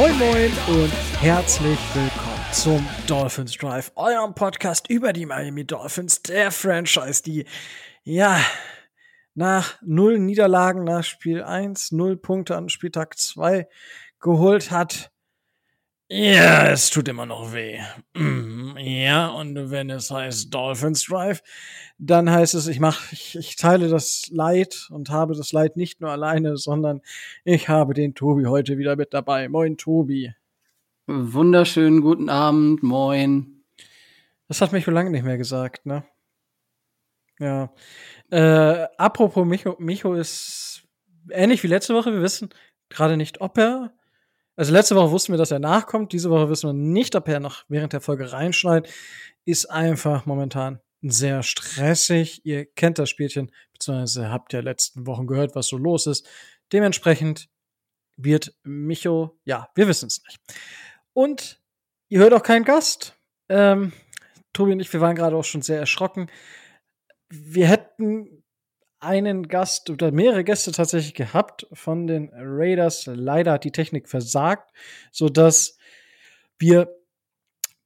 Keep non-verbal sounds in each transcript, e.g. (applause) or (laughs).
Moin Moin und herzlich willkommen zum Dolphins Drive, eurem Podcast über die Miami Dolphins, der Franchise, die ja nach null Niederlagen nach Spiel 1, null Punkte an Spieltag 2 geholt hat. Ja, es tut immer noch weh. Mm, Ja, und wenn es heißt Dolphins Drive, dann heißt es, ich mach, ich, ich teile das Leid und habe das Leid nicht nur alleine, sondern ich habe den Tobi heute wieder mit dabei. Moin, Tobi. Wunderschönen guten Abend, moin. Das hat Micho lange nicht mehr gesagt, ne? Ja. Äh, apropos Micho, Micho ist ähnlich wie letzte Woche. Wir wissen gerade nicht, ob er. Also letzte Woche wussten wir, dass er nachkommt. Diese Woche wissen wir nicht, ob er noch während der Folge reinschneidet. Ist einfach momentan sehr stressig. Ihr kennt das Spielchen, beziehungsweise habt ja letzten Wochen gehört, was so los ist. Dementsprechend wird Micho, ja, wir wissen es nicht. Und ihr hört auch keinen Gast. Ähm, Tobi und ich, wir waren gerade auch schon sehr erschrocken. Wir hätten einen Gast oder mehrere Gäste tatsächlich gehabt von den Raiders. Leider hat die Technik versagt, sodass wir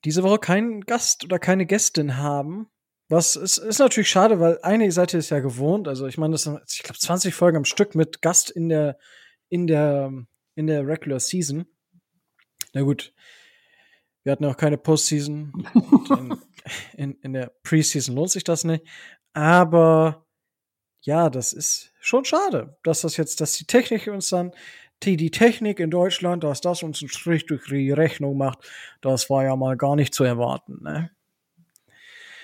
diese Woche keinen Gast oder keine Gästin haben. Was ist, ist natürlich schade, weil eine Seite ist ja gewohnt. Also ich meine, das sind, ich glaube, 20 Folgen am Stück mit Gast in der, in der, in der Regular Season. Na gut, wir hatten auch keine Postseason. (laughs) In, in, in der Preseason lohnt sich das nicht. Aber ja, das ist schon schade, dass das jetzt, dass die Technik uns dann, die, die Technik in Deutschland, dass das uns einen Strich durch die Rechnung macht, das war ja mal gar nicht zu erwarten. Ne?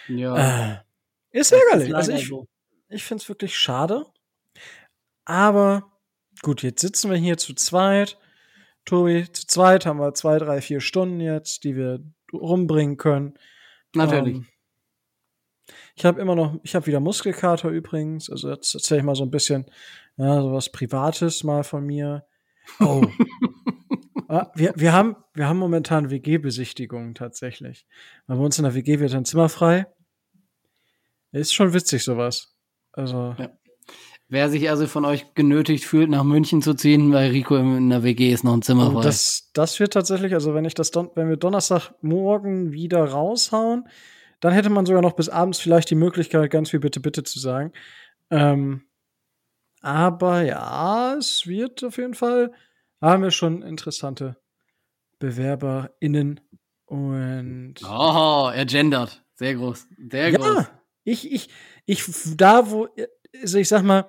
Ja. Äh, ist das ärgerlich. ist also ich, so. ich finde es wirklich schade. Aber gut, jetzt sitzen wir hier zu zweit. Tobi, zu zweit haben wir zwei, drei, vier Stunden jetzt, die wir rumbringen können. Natürlich. Ähm, ich habe immer noch, ich habe wieder Muskelkater übrigens. Also jetzt erzähle ich mal so ein bisschen, ja, so was Privates mal von mir. Oh. (laughs) Ah, wir, wir, haben, wir haben momentan WG-Besichtigungen tatsächlich. Weil bei uns in der WG wird ein Zimmer frei. Ist schon witzig, sowas. Also, Ja. Wer sich also von euch genötigt fühlt, nach München zu ziehen, weil Rico in der WG ist noch ein Zimmer oh, frei. das, das wird tatsächlich, also wenn ich das wenn wir Donnerstagmorgen wieder raushauen, dann hätte man sogar noch bis abends vielleicht die Möglichkeit, ganz viel Bitte, Bitte zu sagen. Ähm, aber ja, es wird auf jeden Fall, haben wir schon interessante BewerberInnen und oh, er gendert. Sehr groß. Sehr groß. ja, ich, ich, ich, da wo, also ich sag mal,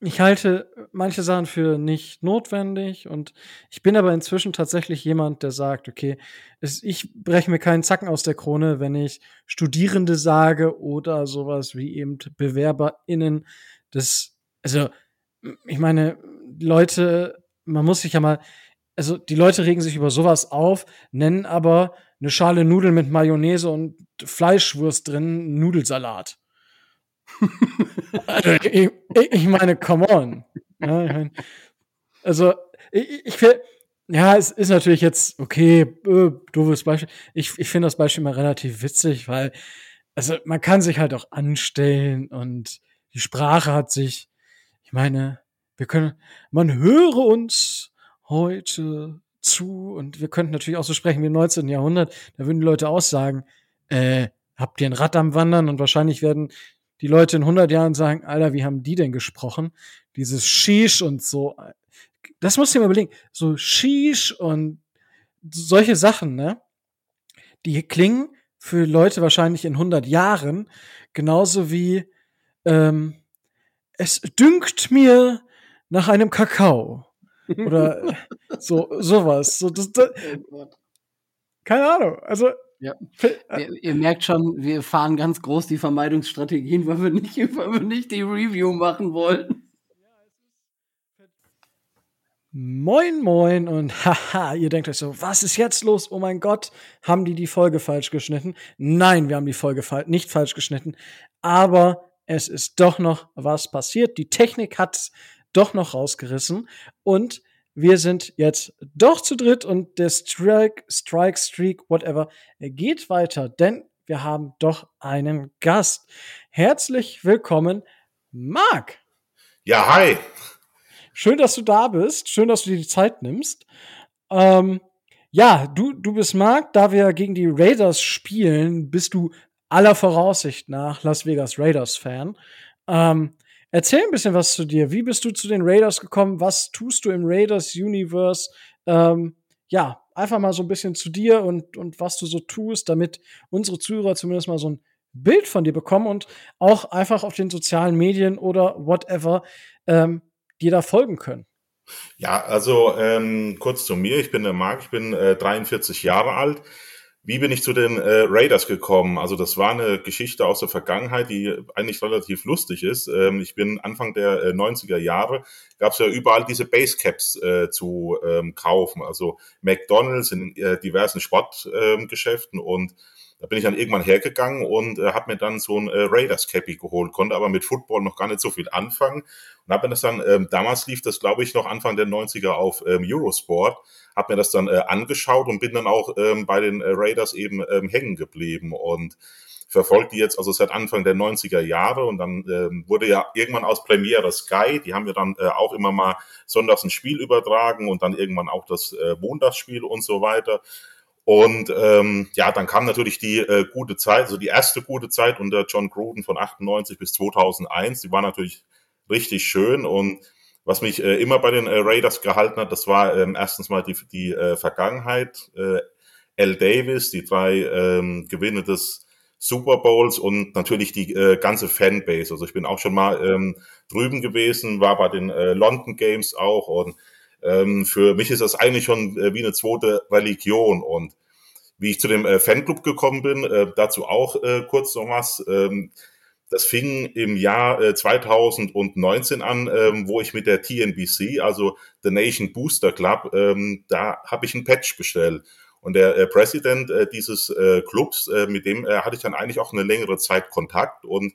ich halte manche Sachen für nicht notwendig und ich bin aber inzwischen tatsächlich jemand, der sagt, okay, es, ich breche mir keinen Zacken aus der Krone, wenn ich Studierende sage oder sowas wie eben BewerberInnen. Das, also, ich meine, Leute, man muss sich ja mal, also die Leute regen sich über sowas auf, nennen aber eine Schale Nudeln mit Mayonnaise und Fleischwurst drin Nudelsalat. (laughs) also, ich, ich meine, come on. Ja, ich mein, also, ich, ich will, ja, es ist natürlich jetzt, okay, äh, doofes Beispiel. Ich, ich finde das Beispiel mal relativ witzig, weil, also, man kann sich halt auch anstellen und die Sprache hat sich, ich meine, wir können, man höre uns heute zu und wir könnten natürlich auch so sprechen wie im 19. Jahrhundert. Da würden die Leute auch sagen, äh, habt ihr ein Rad am Wandern? Und wahrscheinlich werden die Leute in 100 Jahren sagen, Alter, wie haben die denn gesprochen? Dieses Shish und so. Das musst du dir mal überlegen. So Shish und solche Sachen, ne? Die klingen für Leute wahrscheinlich in 100 Jahren genauso wie ähm, es dünkt mir nach einem Kakao. Oder (laughs) so, sowas. So, das, das, keine Ahnung. Also, Ja. Ihr, ihr merkt schon, wir fahren ganz groß die Vermeidungsstrategien, (laughs) weil wir nicht, weil wir nicht die Review machen wollen. Moin, moin und (laughs) haha, ihr denkt euch so, was ist jetzt los? Oh mein Gott, haben die die Folge falsch geschnitten? Nein, wir haben die Folge nicht falsch geschnitten, aber es ist doch noch was passiert. Die Technik hat doch noch rausgerissen und wir sind jetzt doch zu dritt und der Strike, Strike, Streak, whatever, geht weiter, denn wir haben doch einen Gast. Herzlich willkommen, Marc. Ja, hi. Schön, dass du da bist. Schön, dass du dir die Zeit nimmst. Ähm, ja, du, du bist Marc. Da wir gegen die Raiders spielen, bist du aller Voraussicht nach Las Vegas Raiders Fan. Ähm, erzähl ein bisschen was zu dir. Wie bist du zu den Raiders gekommen? Was tust du im Raiders Universe? Ähm, ja, einfach mal so ein bisschen zu dir und, und was du so tust, damit unsere Zuhörer zumindest mal so ein Bild von dir bekommen und auch einfach auf den sozialen Medien oder whatever ähm, dir da folgen können. Ja, also ähm, kurz zu mir. Ich bin der Marc, ich bin äh, 43 Jahre alt. Wie bin ich zu den äh, Raiders gekommen? Also das war eine Geschichte aus der Vergangenheit, die eigentlich relativ lustig ist. Ähm, ich bin Anfang der äh, 90er Jahre, gab es ja überall diese Basecaps äh, zu ähm, kaufen. Also McDonald's in äh, diversen Sportgeschäften ähm, und da bin ich dann irgendwann hergegangen und äh, habe mir dann so ein äh, Raiders Cappy geholt, konnte aber mit Football noch gar nicht so viel anfangen und habe mir das dann, ähm, damals lief das glaube ich noch Anfang der 90er auf ähm, Eurosport, habe mir das dann äh, angeschaut und bin dann auch ähm, bei den äh, Raiders eben ähm, hängen geblieben und verfolgt die jetzt also seit Anfang der 90er Jahre und dann ähm, wurde ja irgendwann aus Premiere Sky, die haben ja dann äh, auch immer mal sonntags ein Spiel übertragen und dann irgendwann auch das äh, Montagsspiel und so weiter. Und ähm, ja, dann kam natürlich die äh, gute Zeit, also die erste gute Zeit unter John Gruden von 98 bis 2001. Die war natürlich richtig schön und was mich äh, immer bei den äh, Raiders gehalten hat, das war ähm, erstens mal die, die äh, Vergangenheit. Äh, L. Davis, die drei ähm, Gewinne des Super Bowls und natürlich die äh, ganze Fanbase. Also ich bin auch schon mal ähm, drüben gewesen, war bei den äh, London Games auch und ähm, für mich ist das eigentlich schon äh, wie eine zweite Religion und wie ich zu dem äh, Fanclub gekommen bin, äh, dazu auch äh, kurz noch was. Ähm, das fing im Jahr äh, 2019 an, ähm, wo ich mit der TNBC, also The Nation Booster Club, ähm, da habe ich ein Patch bestellt. Und der äh, Präsident äh, dieses äh, Clubs, äh, mit dem äh, hatte ich dann eigentlich auch eine längere Zeit Kontakt und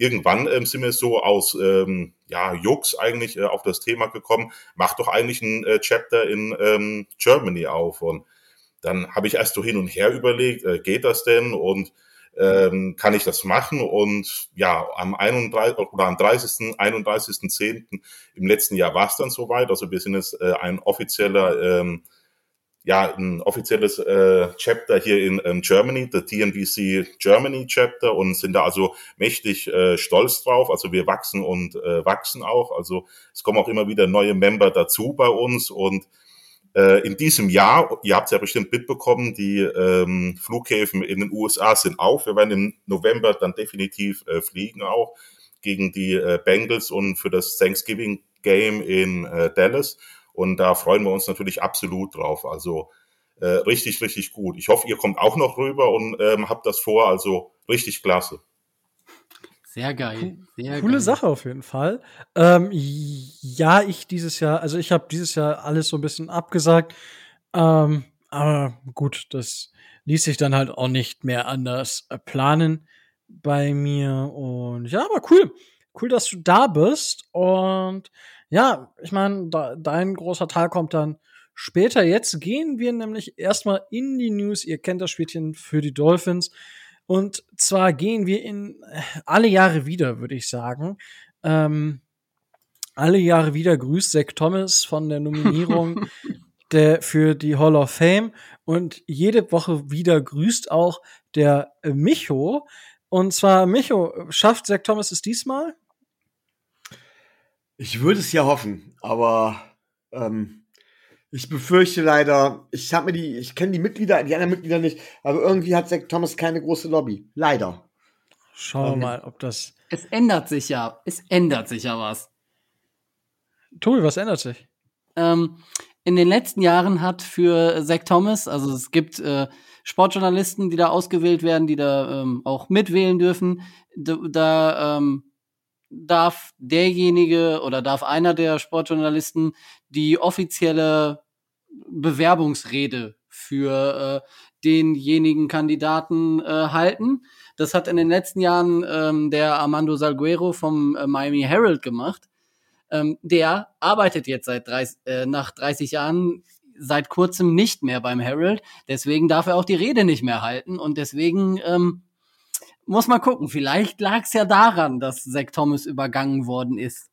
irgendwann ähm, sind wir so aus ähm, ja, Jux eigentlich äh, auf das Thema gekommen, mach doch eigentlich ein äh, Chapter in ähm, Germany auf. Und dann habe ich erst so hin und her überlegt, äh, geht das denn und ähm, kann ich das machen? Und ja, am 31. oder am 30., 31.10. im letzten Jahr war es dann soweit. Also wir sind jetzt äh, ein offizieller ähm, ja, ein offizielles äh, Chapter hier in ähm, Germany, the TNBC Germany Chapter und sind da also mächtig äh, stolz drauf. Also wir wachsen und äh, wachsen auch. Also es kommen auch immer wieder neue Member dazu bei uns und äh, in diesem Jahr, ihr habt es ja bestimmt mitbekommen, die ähm, Flughäfen in den USA sind auf. Wir werden im November dann definitiv äh, fliegen auch gegen die äh, Bengals und für das Thanksgiving Game in äh, Dallas. Und da freuen wir uns natürlich absolut drauf. Also äh, richtig, richtig gut. Ich hoffe, ihr kommt auch noch rüber und ähm, habt das vor. Also richtig klasse. Sehr geil. Sehr Coole geil. Sache auf jeden Fall. Ähm, ja, ich dieses Jahr, also ich habe dieses Jahr alles so ein bisschen abgesagt. Ähm, aber gut, das ließ sich dann halt auch nicht mehr anders äh, planen bei mir. Und ja, aber cool. Cool, dass du da bist. Und ja, ich meine, dein großer Teil kommt dann später. Jetzt gehen wir nämlich erstmal in die News. Ihr kennt das Spielchen für die Dolphins. Und zwar gehen wir in äh, alle Jahre wieder, würde ich sagen. Ähm, alle Jahre wieder grüßt Zach Thomas von der Nominierung (laughs) der, für die Hall of Fame. Und jede Woche wieder grüßt auch der äh, Micho. Und zwar, Micho, schafft Zach Thomas es diesmal? Ich würde es ja hoffen, aber ähm, ich befürchte leider, ich habe mir die, ich kenne die Mitglieder, die anderen Mitglieder nicht, aber irgendwie hat Zack Thomas keine große Lobby. Leider. Schauen wir Ähm, mal, ob das. Es ändert sich ja. Es ändert sich ja was. Tobi, was ändert sich? Ähm, in den letzten Jahren hat für Zach Thomas, also es gibt äh, Sportjournalisten, die da ausgewählt werden, die da ähm, auch mitwählen dürfen. Da, da ähm, darf derjenige oder darf einer der Sportjournalisten die offizielle Bewerbungsrede für äh, denjenigen Kandidaten äh, halten. Das hat in den letzten Jahren ähm, der Armando Salguero vom äh, Miami Herald gemacht. ähm, der arbeitet jetzt seit 30, äh, nach 30 Jahren seit kurzem nicht mehr beim Herald. Deswegen darf er auch die Rede nicht mehr halten und deswegen ähm, muss man gucken. Vielleicht lag es ja daran, dass Zach Thomas übergangen worden ist.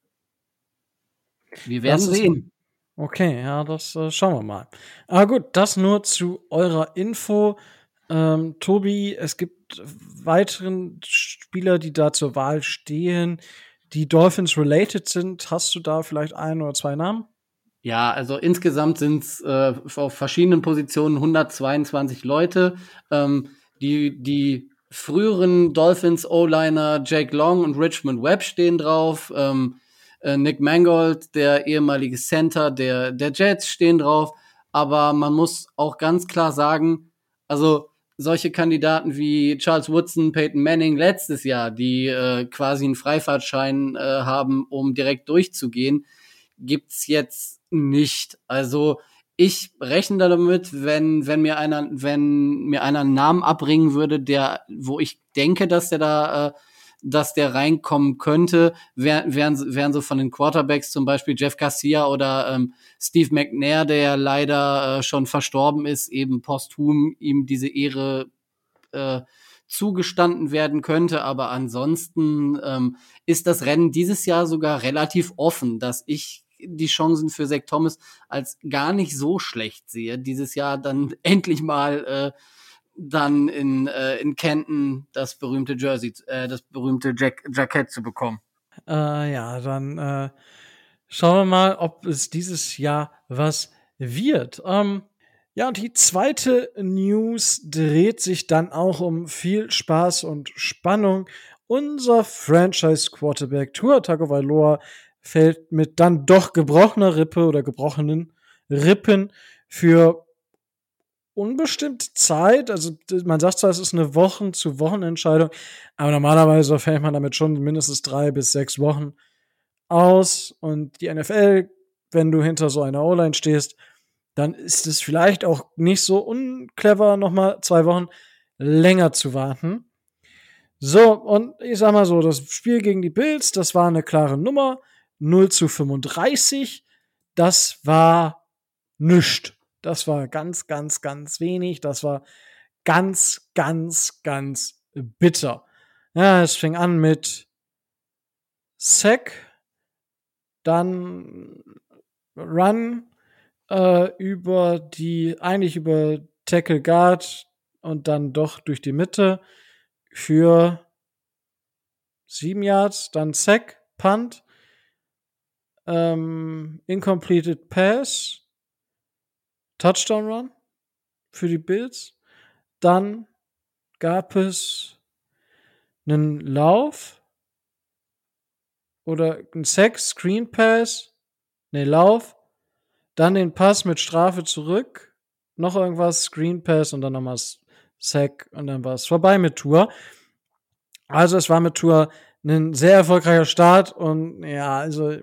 Wir werden Das sehen. Okay, ja, das äh, schauen wir mal. Aber gut, das nur zu eurer Info. Ähm, Tobi, es gibt weiteren Spieler, die da zur Wahl stehen, die Dolphins related sind. Hast du da vielleicht ein oder zwei Namen? Ja, also insgesamt sind es äh, auf verschiedenen Positionen 122 Leute. Ähm, die, die früheren Dolphins O-Liner Jake Long und Richmond Webb stehen drauf. Ähm, äh, Nick Mangold, der ehemalige Center der, der Jets, stehen drauf. Aber man muss auch ganz klar sagen, also solche Kandidaten wie Charles Woodson, Peyton Manning letztes Jahr, die äh, quasi einen Freifahrtschein äh, haben, um direkt durchzugehen, gibt's jetzt nicht. Also ich rechne damit, wenn, wenn mir einer, wenn mir einer einen Namen abbringen würde, der, wo ich denke, dass der da, äh, dass der reinkommen könnte, wären, wären, wären so von den Quarterbacks zum Beispiel Jeff Garcia oder ähm, Steve McNair, der ja leider äh, schon verstorben ist, eben posthum ihm diese Ehre äh, zugestanden werden könnte. Aber ansonsten ähm, ist das Rennen dieses Jahr sogar relativ offen, dass ich die Chancen für Zach Thomas als gar nicht so schlecht sehe, dieses Jahr dann (laughs) endlich mal äh, dann in, äh, in Kenton das berühmte Jersey, äh, das berühmte Jack Jackett zu bekommen. Äh, ja, dann äh, schauen wir mal, ob es dieses Jahr was wird. Ähm, ja, und die zweite News dreht sich dann auch um viel Spaß und Spannung. Unser Franchise-Quarterback Tua Tagovailoa fällt mit dann doch gebrochener Rippe oder gebrochenen Rippen für unbestimmte Zeit. Also man sagt zwar, es ist eine Wochen-zu-Wochen-Entscheidung, aber normalerweise fällt man damit schon mindestens drei bis sechs Wochen aus. Und die NFL, wenn du hinter so einer O-Line stehst, dann ist es vielleicht auch nicht so unclever, nochmal zwei Wochen länger zu warten. So, und ich sag mal so, das Spiel gegen die Bills, das war eine klare Nummer. 0 zu 35. Das war nischt. Das war ganz, ganz, ganz wenig. Das war ganz, ganz, ganz bitter. Ja, es fing an mit Sack, dann Run äh, über die, eigentlich über Tackle Guard und dann doch durch die Mitte für sieben Yards, dann Sack, Punt, ähm, Incompleted Pass, Touchdown Run für die Bills. Dann gab es einen Lauf oder einen Sack, Screen Pass, ne Lauf, dann den Pass mit Strafe zurück, noch irgendwas, Screen Pass und dann nochmal Sack und dann war es vorbei mit Tour. Also es war mit Tour ein sehr erfolgreicher Start und ja, also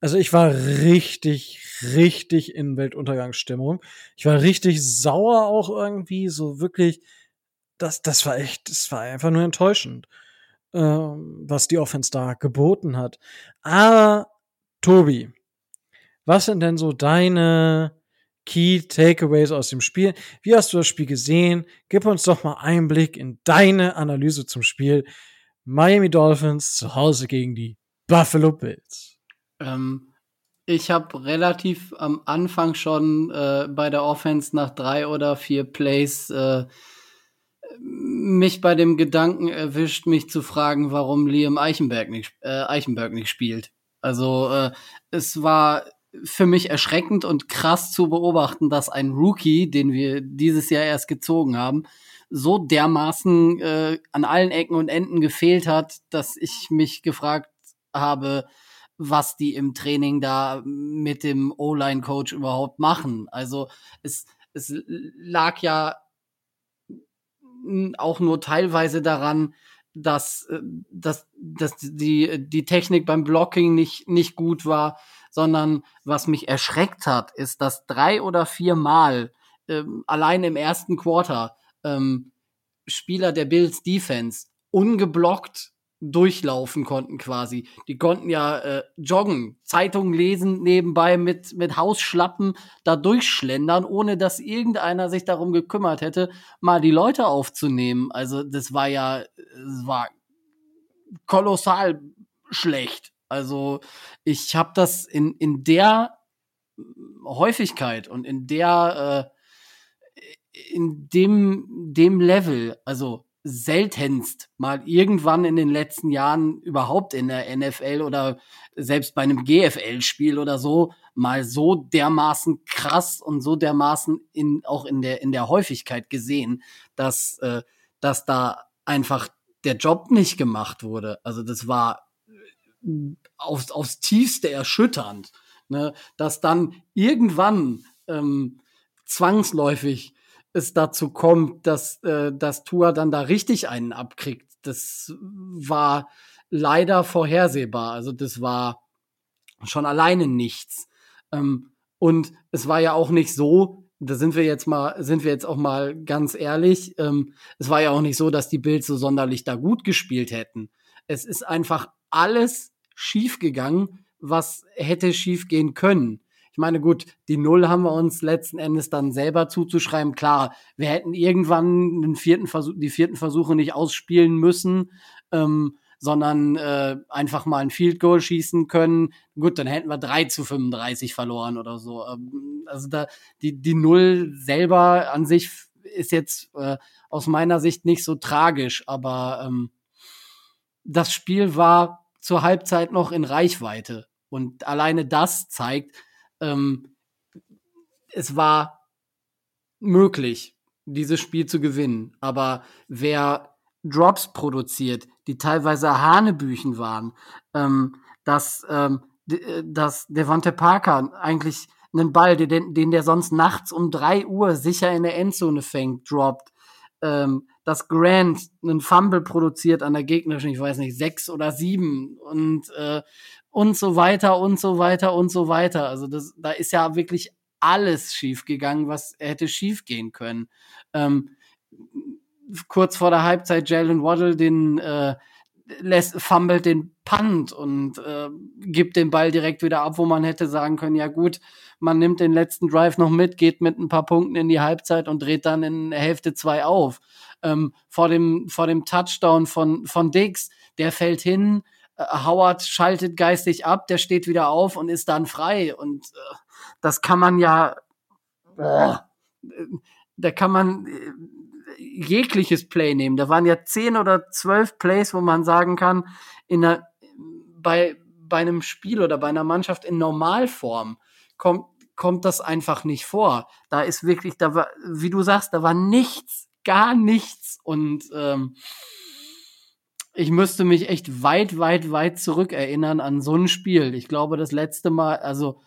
also ich war richtig, richtig in Weltuntergangsstimmung. Ich war richtig sauer auch irgendwie, so wirklich, das, das war echt, das war einfach nur enttäuschend, ähm, was die Offense da geboten hat. Aber, Tobi, was sind denn so deine Key Takeaways aus dem Spiel? Wie hast du das Spiel gesehen? Gib uns doch mal Einblick in deine Analyse zum Spiel. Miami Dolphins zu Hause gegen die Buffalo Bills. Ähm, ich habe relativ am Anfang schon äh, bei der Offense nach drei oder vier Plays äh, mich bei dem Gedanken erwischt, mich zu fragen, warum Liam Eichenberg nicht, äh, Eichenberg nicht spielt. Also äh, es war für mich erschreckend und krass zu beobachten, dass ein Rookie, den wir dieses Jahr erst gezogen haben, so dermaßen äh, an allen Ecken und Enden gefehlt hat, dass ich mich gefragt habe, was die im Training da mit dem O-Line-Coach überhaupt machen. Also es, es lag ja auch nur teilweise daran, dass, äh, dass, dass die, die Technik beim Blocking nicht, nicht gut war, sondern was mich erschreckt hat, ist, dass drei oder vier Mal ähm, allein im ersten Quarter ähm, Spieler der Bills Defense ungeblockt durchlaufen konnten quasi. Die konnten ja äh, joggen, Zeitungen lesen nebenbei mit, mit Hausschlappen da durchschlendern, ohne dass irgendeiner sich darum gekümmert hätte, mal die Leute aufzunehmen. Also das war ja, es war kolossal schlecht. Also ich habe das in, in der Häufigkeit und in der äh, in dem dem Level, also seltenst mal irgendwann in den letzten Jahren überhaupt in der NFL oder selbst bei einem GFL-Spiel oder so mal so dermaßen krass und so dermaßen in, auch in der, in der Häufigkeit gesehen, dass, äh, dass da einfach der Job nicht gemacht wurde. Also das war aufs, aufs tiefste erschütternd, ne? dass dann irgendwann ähm, zwangsläufig es dazu kommt, dass äh, das Tour dann da richtig einen abkriegt. Das war leider vorhersehbar. Also das war schon alleine nichts. Ähm, und es war ja auch nicht so, da sind wir jetzt mal, sind wir jetzt auch mal ganz ehrlich, ähm, es war ja auch nicht so, dass die Bills so sonderlich da gut gespielt hätten. Es ist einfach alles schiefgegangen, was hätte schiefgehen können. Ich meine, gut, die Null haben wir uns letzten Endes dann selber zuzuschreiben. Klar, wir hätten irgendwann den vierten Versuch, die vierten Versuche nicht ausspielen müssen, ähm, sondern äh, einfach mal ein Field Goal schießen können. Gut, dann hätten wir 3 zu 35 verloren oder so. Ähm, also da, die, die Null selber an sich ist jetzt äh, aus meiner Sicht nicht so tragisch, aber ähm, das Spiel war zur Halbzeit noch in Reichweite. Und alleine das zeigt, ähm, es war möglich, dieses Spiel zu gewinnen. Aber wer Drops produziert, die teilweise Hanebüchen waren, ähm, dass, ähm, äh, dass Devante Parker eigentlich einen Ball, den, den der sonst nachts um drei Uhr sicher in der Endzone fängt, droppt. Ähm, dass Grant einen Fumble produziert an der gegnerischen, ich weiß nicht, sechs oder sieben und äh, und so weiter und so weiter und so weiter. Also das, da ist ja wirklich alles schiefgegangen, was hätte schiefgehen können. Ähm, kurz vor der Halbzeit Jalen Waddle den äh, lässt, fummelt den Punt und äh, gibt den Ball direkt wieder ab, wo man hätte sagen können, ja gut, man nimmt den letzten Drive noch mit, geht mit ein paar Punkten in die Halbzeit und dreht dann in Hälfte zwei auf. Ähm, vor dem vor dem Touchdown von von Diggs, der fällt hin, äh, Howard schaltet geistig ab, der steht wieder auf und ist dann frei. Und äh, das kann man ja, boah, da kann man äh, jegliches Play nehmen. Da waren ja zehn oder zwölf Plays, wo man sagen kann, in einer, bei, bei einem Spiel oder bei einer Mannschaft in Normalform kommt, kommt das einfach nicht vor. Da ist wirklich, da war, wie du sagst, da war nichts, gar nichts. Und ähm, ich müsste mich echt weit, weit, weit zurückerinnern an so ein Spiel. Ich glaube, das letzte Mal, also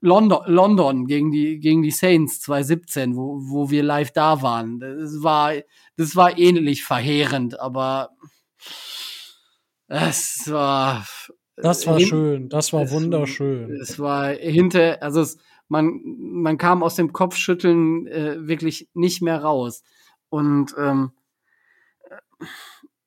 London, London gegen die, gegen die Saints 2017, wo, wo wir live da waren. Das war, das war ähnlich verheerend, aber es war. Das war schön, das war wunderschön. Es war hinter, also es, man, man kam aus dem Kopfschütteln äh, wirklich nicht mehr raus. Und ähm,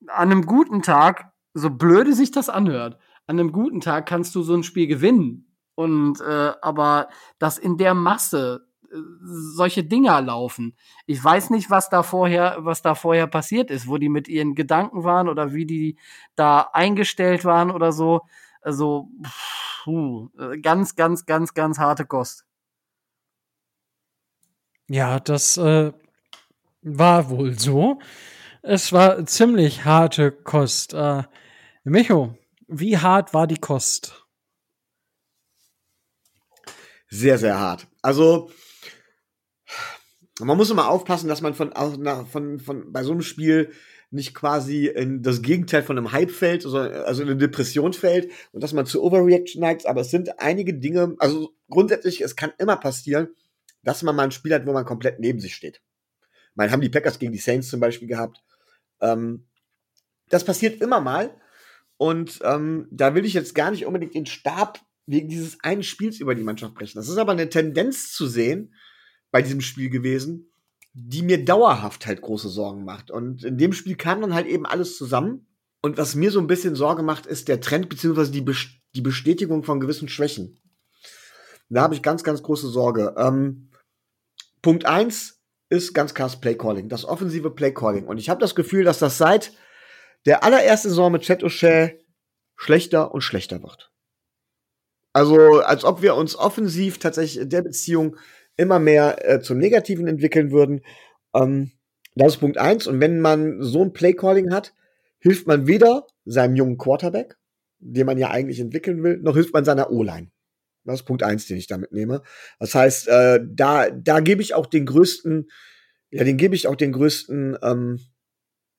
an einem guten Tag, so blöde sich das anhört, an einem guten Tag kannst du so ein Spiel gewinnen. Und äh, aber dass in der Masse äh, solche Dinger laufen. Ich weiß nicht, was da vorher, was da vorher passiert ist, wo die mit ihren Gedanken waren oder wie die da eingestellt waren oder so. Also puh, ganz, ganz, ganz, ganz harte Kost. Ja, das äh, war wohl so. Es war ziemlich harte Kost. Äh, Micho, wie hart war die Kost? Sehr, sehr hart. Also, man muss immer aufpassen, dass man von, von, von, bei so einem Spiel nicht quasi in das Gegenteil von einem Hype fällt, also in eine Depression fällt und dass man zu Overreaction neigt. Aber es sind einige Dinge, also grundsätzlich, es kann immer passieren, dass man mal ein Spiel hat, wo man komplett neben sich steht. Man haben die Packers gegen die Saints zum Beispiel gehabt. Ähm, das passiert immer mal. Und ähm, da will ich jetzt gar nicht unbedingt den Stab wegen dieses einen Spiels über die Mannschaft brechen. Das ist aber eine Tendenz zu sehen bei diesem Spiel gewesen, die mir dauerhaft halt große Sorgen macht. Und in dem Spiel kam dann halt eben alles zusammen. Und was mir so ein bisschen Sorge macht, ist der Trend beziehungsweise die, Bes- die Bestätigung von gewissen Schwächen. Da habe ich ganz, ganz große Sorge. Ähm, Punkt eins ist ganz klar das Playcalling, das offensive Playcalling. Und ich habe das Gefühl, dass das seit der allerersten Saison mit Chet O'Shea schlechter und schlechter wird. Also, als ob wir uns offensiv tatsächlich in der Beziehung immer mehr äh, zum Negativen entwickeln würden. Ähm, das ist Punkt eins. Und wenn man so ein Playcalling hat, hilft man weder seinem jungen Quarterback, den man ja eigentlich entwickeln will, noch hilft man seiner O-Line. Das ist Punkt eins, den ich damit nehme. Das heißt, äh, da, da gebe ich auch den größten, ja, den gebe ich auch den größten, ähm,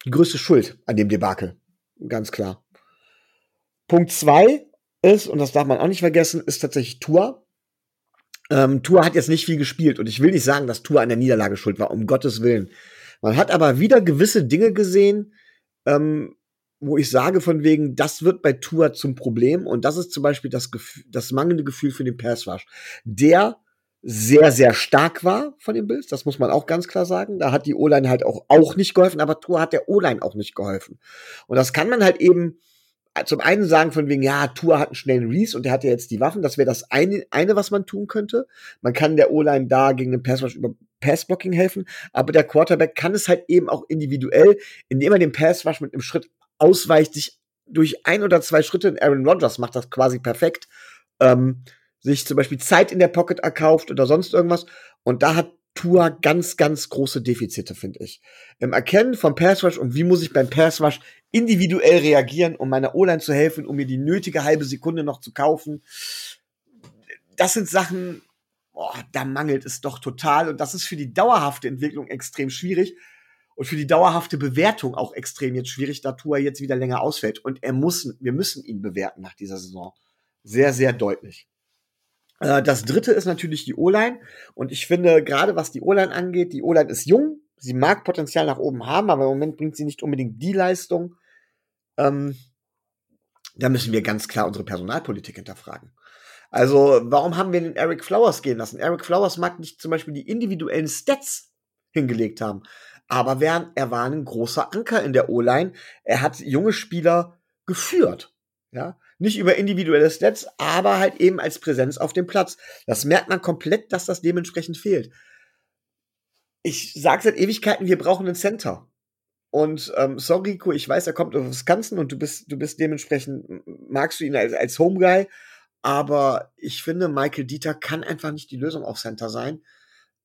die größte Schuld an dem Debakel. Ganz klar. Punkt zwei ist, und das darf man auch nicht vergessen, ist tatsächlich Tua. Ähm, Tua hat jetzt nicht viel gespielt und ich will nicht sagen, dass Tua an der Niederlage schuld war, um Gottes Willen. Man hat aber wieder gewisse Dinge gesehen, ähm, wo ich sage von wegen, das wird bei Tua zum Problem und das ist zum Beispiel das, Gefühl, das mangelnde Gefühl für den Pass Rush, der sehr, sehr stark war von den Bills, das muss man auch ganz klar sagen. Da hat die O-Line halt auch, auch nicht geholfen, aber Tua hat der O-Line auch nicht geholfen. Und das kann man halt eben zum einen sagen von wegen, ja, Tua hat einen schnellen Reese und der hat ja jetzt die Waffen. Das wäre das eine, eine, was man tun könnte. Man kann der O-Line da gegen den Pass über Passblocking helfen, aber der Quarterback kann es halt eben auch individuell, indem er den Pass mit einem Schritt ausweicht, sich durch ein oder zwei Schritte, Aaron Rodgers macht das quasi perfekt, ähm, sich zum Beispiel Zeit in der Pocket erkauft oder sonst irgendwas. Und da hat Tua ganz, ganz große Defizite, finde ich. Im Erkennen vom Pass Rush und wie muss ich beim Pass Rush individuell reagieren, um meiner O-Line zu helfen, um mir die nötige halbe Sekunde noch zu kaufen. Das sind Sachen, boah, da mangelt es doch total. Und das ist für die dauerhafte Entwicklung extrem schwierig. Und für die dauerhafte Bewertung auch extrem jetzt schwierig, da Tua jetzt wieder länger ausfällt. Und er muss, wir müssen ihn bewerten nach dieser Saison. Sehr, sehr deutlich. Äh, Das dritte ist natürlich die O-Line. Und ich finde, gerade was die O-Line angeht, die O-Line ist jung. Sie mag Potenzial nach oben haben, aber im Moment bringt sie nicht unbedingt die Leistung. Ähm, da müssen wir ganz klar unsere Personalpolitik hinterfragen. Also, warum haben wir den Eric Flowers gehen lassen? Eric Flowers mag nicht zum Beispiel die individuellen Stats hingelegt haben, aber er war ein großer Anker in der O-Line. Er hat junge Spieler geführt. Ja, nicht über individuelle Stats, aber halt eben als Präsenz auf dem Platz. Das merkt man komplett, dass das dementsprechend fehlt. Ich sage seit Ewigkeiten, wir brauchen einen Center. Und ähm, sorry, Rico, ich weiß, er kommt aus Wisconsin und du bist, du bist dementsprechend, magst du ihn als, als Home Guy, aber ich finde, Michael Dieter kann einfach nicht die Lösung auf Center sein.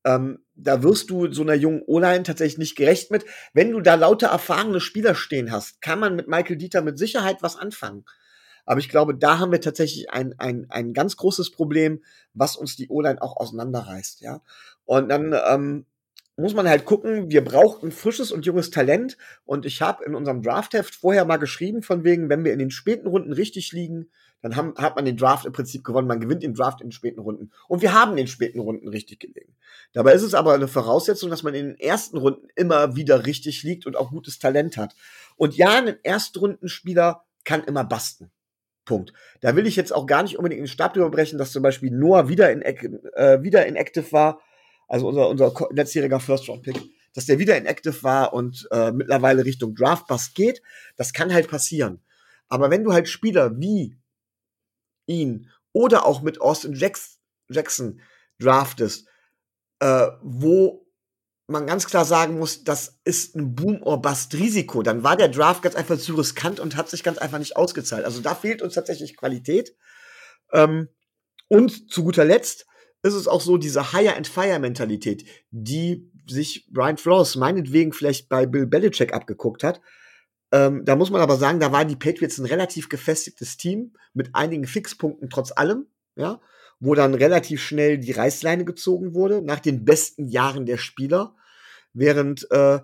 Ähm, da wirst du so einer jungen O-Line tatsächlich nicht gerecht mit. Wenn du da lauter erfahrene Spieler stehen hast, kann man mit Michael Dieter mit Sicherheit was anfangen. Aber ich glaube, da haben wir tatsächlich ein, ein, ein ganz großes Problem, was uns die O-Line auch auseinanderreißt, ja. Und dann ähm, muss man halt gucken, wir brauchen frisches und junges Talent. Und ich habe in unserem Draftheft vorher mal geschrieben, von wegen, wenn wir in den späten Runden richtig liegen, dann haben, hat man den Draft im Prinzip gewonnen. Man gewinnt den Draft in den späten Runden. Und wir haben den späten Runden richtig gelegen. Dabei ist es aber eine Voraussetzung, dass man in den ersten Runden immer wieder richtig liegt und auch gutes Talent hat. Und ja, ein Erstrundenspieler kann immer basten. Punkt. Da will ich jetzt auch gar nicht unbedingt den Stab drüber brechen, dass zum Beispiel Noah wieder in, äh, wieder in Active war, also unser, unser letztjähriger First-Round-Pick, dass der wieder in Active war und äh, mittlerweile Richtung Draft-Bust geht. Das kann halt passieren. Aber wenn du halt Spieler wie ihn oder auch mit Austin Jacks Jackson draftest, äh, wo man ganz klar sagen muss, das ist ein Boom-or-Bust-Risiko, dann war der Draft ganz einfach zu riskant und hat sich ganz einfach nicht ausgezahlt. Also da fehlt uns tatsächlich Qualität. Ähm, und zu guter Letzt ist es auch so, diese Hire-and-Fire-Mentalität, die sich Brian Flores meinetwegen vielleicht bei Bill Belichick abgeguckt hat. Ähm, da muss man aber sagen, da waren die Patriots ein relativ gefestigtes Team mit einigen Fixpunkten trotz allem, ja, wo dann relativ schnell die Reißleine gezogen wurde nach den besten Jahren der Spieler, während äh,